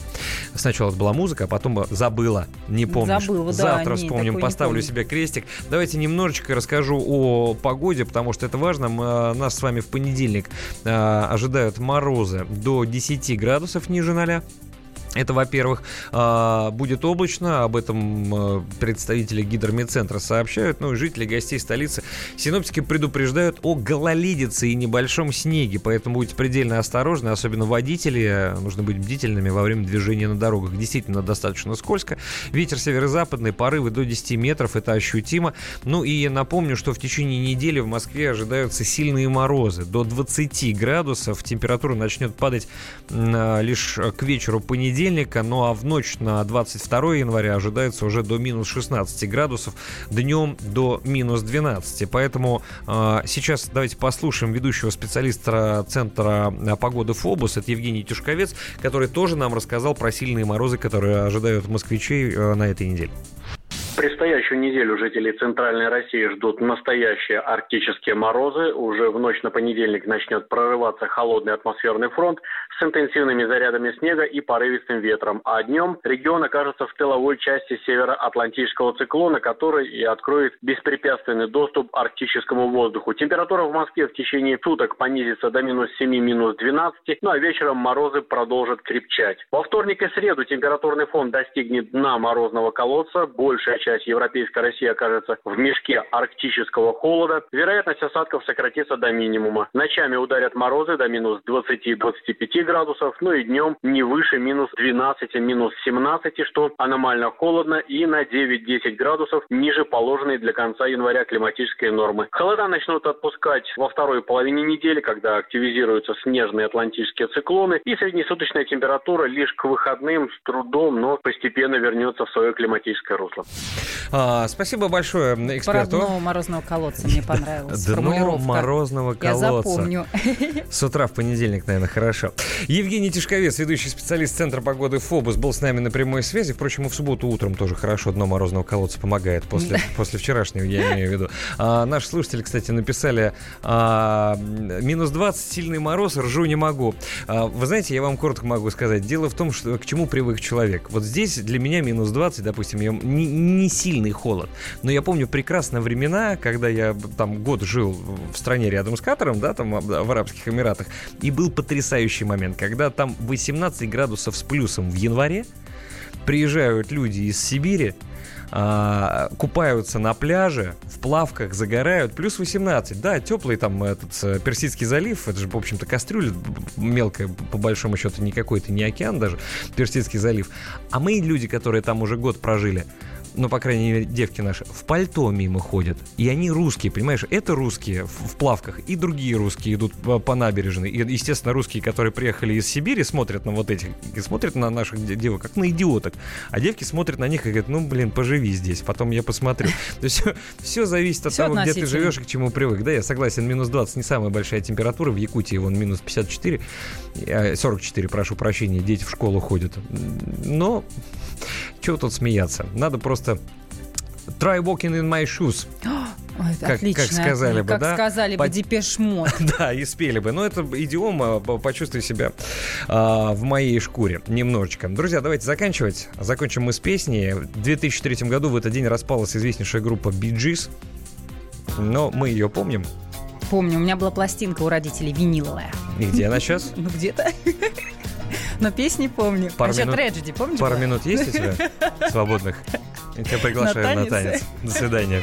Сначала это была музыка, а потом забыла. Не помнишь. Забыла, да, Завтра вспомним, поставлю помню. себе крестик. Давайте немножечко расскажу о погоде, потому что это важно. Э, Нас с вами в понедельник э, ожидают морозы до 10 градусов ниже ноля. Это, во-первых, а, будет облачно, об этом а, представители гидромедцентра сообщают, ну и жители гостей столицы. Синоптики предупреждают о гололедице и небольшом снеге, поэтому будьте предельно осторожны, особенно водители, нужно быть бдительными во время движения на дорогах. Действительно достаточно скользко. Ветер северо-западный, порывы до 10 метров, это ощутимо. Ну и напомню, что в течение недели в Москве ожидаются сильные морозы, до 20 градусов. Температура начнет падать а, лишь к вечеру понедельника. Понедельника. Ну а в ночь на 22 января ожидается уже до минус 16 градусов, днем до минус 12. Поэтому э, сейчас давайте послушаем ведущего специалиста Центра погоды ФОБУС, это Евгений Тюшковец, который тоже нам рассказал про сильные морозы, которые ожидают москвичей э, на этой неделе. Предстоящую неделю жителей Центральной России ждут настоящие арктические морозы. Уже в ночь на понедельник начнет прорываться холодный атмосферный фронт с интенсивными зарядами снега и порывистым ветром. А днем регион окажется в тыловой части североатлантического циклона, который и откроет беспрепятственный доступ арктическому воздуху. Температура в Москве в течение суток понизится до минус 7, минус 12, ну а вечером морозы продолжат крепчать. Во вторник и среду температурный фон достигнет дна морозного колодца. Большая часть Европейской России окажется в мешке арктического холода. Вероятность осадков сократится до минимума. Ночами ударят морозы до минус 20-25 градусов, ну и днем не выше минус 12, минус 17, что аномально холодно и на 9-10 градусов ниже положенной для конца января климатической нормы. Холода начнут отпускать во второй половине недели, когда активизируются снежные атлантические циклоны, и среднесуточная температура лишь к выходным с трудом, но постепенно вернется в свое климатическое русло. А, спасибо большое эксперту. Про дно морозного колодца мне понравилось. Дно морозного колодца. Я запомню. С утра в понедельник, наверное, хорошо. Евгений Тишковец, ведущий специалист Центра погоды ФОБУС, был с нами на прямой связи. Впрочем, и в субботу утром тоже хорошо дно морозного колодца помогает после, после вчерашнего, я имею в виду. А, наши слушатели, кстати, написали а, минус 20, сильный мороз, ржу не могу. А, вы знаете, я вам коротко могу сказать. Дело в том, что к чему привык человек. Вот здесь для меня минус 20, допустим, я не, не сильный холод. Но я помню прекрасно времена, когда я там год жил в стране рядом с Катаром, да, там в Арабских Эмиратах, и был потрясающий момент, когда там 18 градусов с плюсом в январе, приезжают люди из Сибири, а, купаются на пляже, в плавках загорают, плюс 18. Да, теплый там этот э, Персидский залив, это же, в общем-то, кастрюля мелкая, по большому счету, не какой-то, не океан даже, Персидский залив. А мы, люди, которые там уже год прожили, ну, по крайней мере, девки наши, в пальто мимо ходят. И они русские, понимаешь? Это русские в, в плавках, и другие русские идут по, по набережной. И, естественно, русские, которые приехали из Сибири, смотрят на вот этих, и смотрят на наших девок, как на идиоток. А девки смотрят на них и говорят, ну, блин, поживи здесь, потом я посмотрю. То есть все, зависит от того, где ты живешь и к чему привык. Да, я согласен, минус 20 не самая большая температура. В Якутии вон минус 54, э, 44, прошу прощения, дети в школу ходят. Но чего тут смеяться? Надо просто try walking in my shoes. Ой, Как- отлично. как сказали бы, Как да? сказали бы Под- Depeche Mode. Да, и спели бы. Но это идиома, по- почувствуй себя а, в моей шкуре немножечко. Друзья, давайте заканчивать. Закончим мы с песней. В 2003 году в этот день распалась известнейшая группа Bee Gees. Но мы ее помним. Помню, у меня была пластинка у родителей виниловая. И где она сейчас? Ну, где-то. Но песни помню. Пару а еще минут- Треджеди, помните? Пару была? минут есть у тебя свободных? Я тебя приглашаю на На танец. танец. До свидания.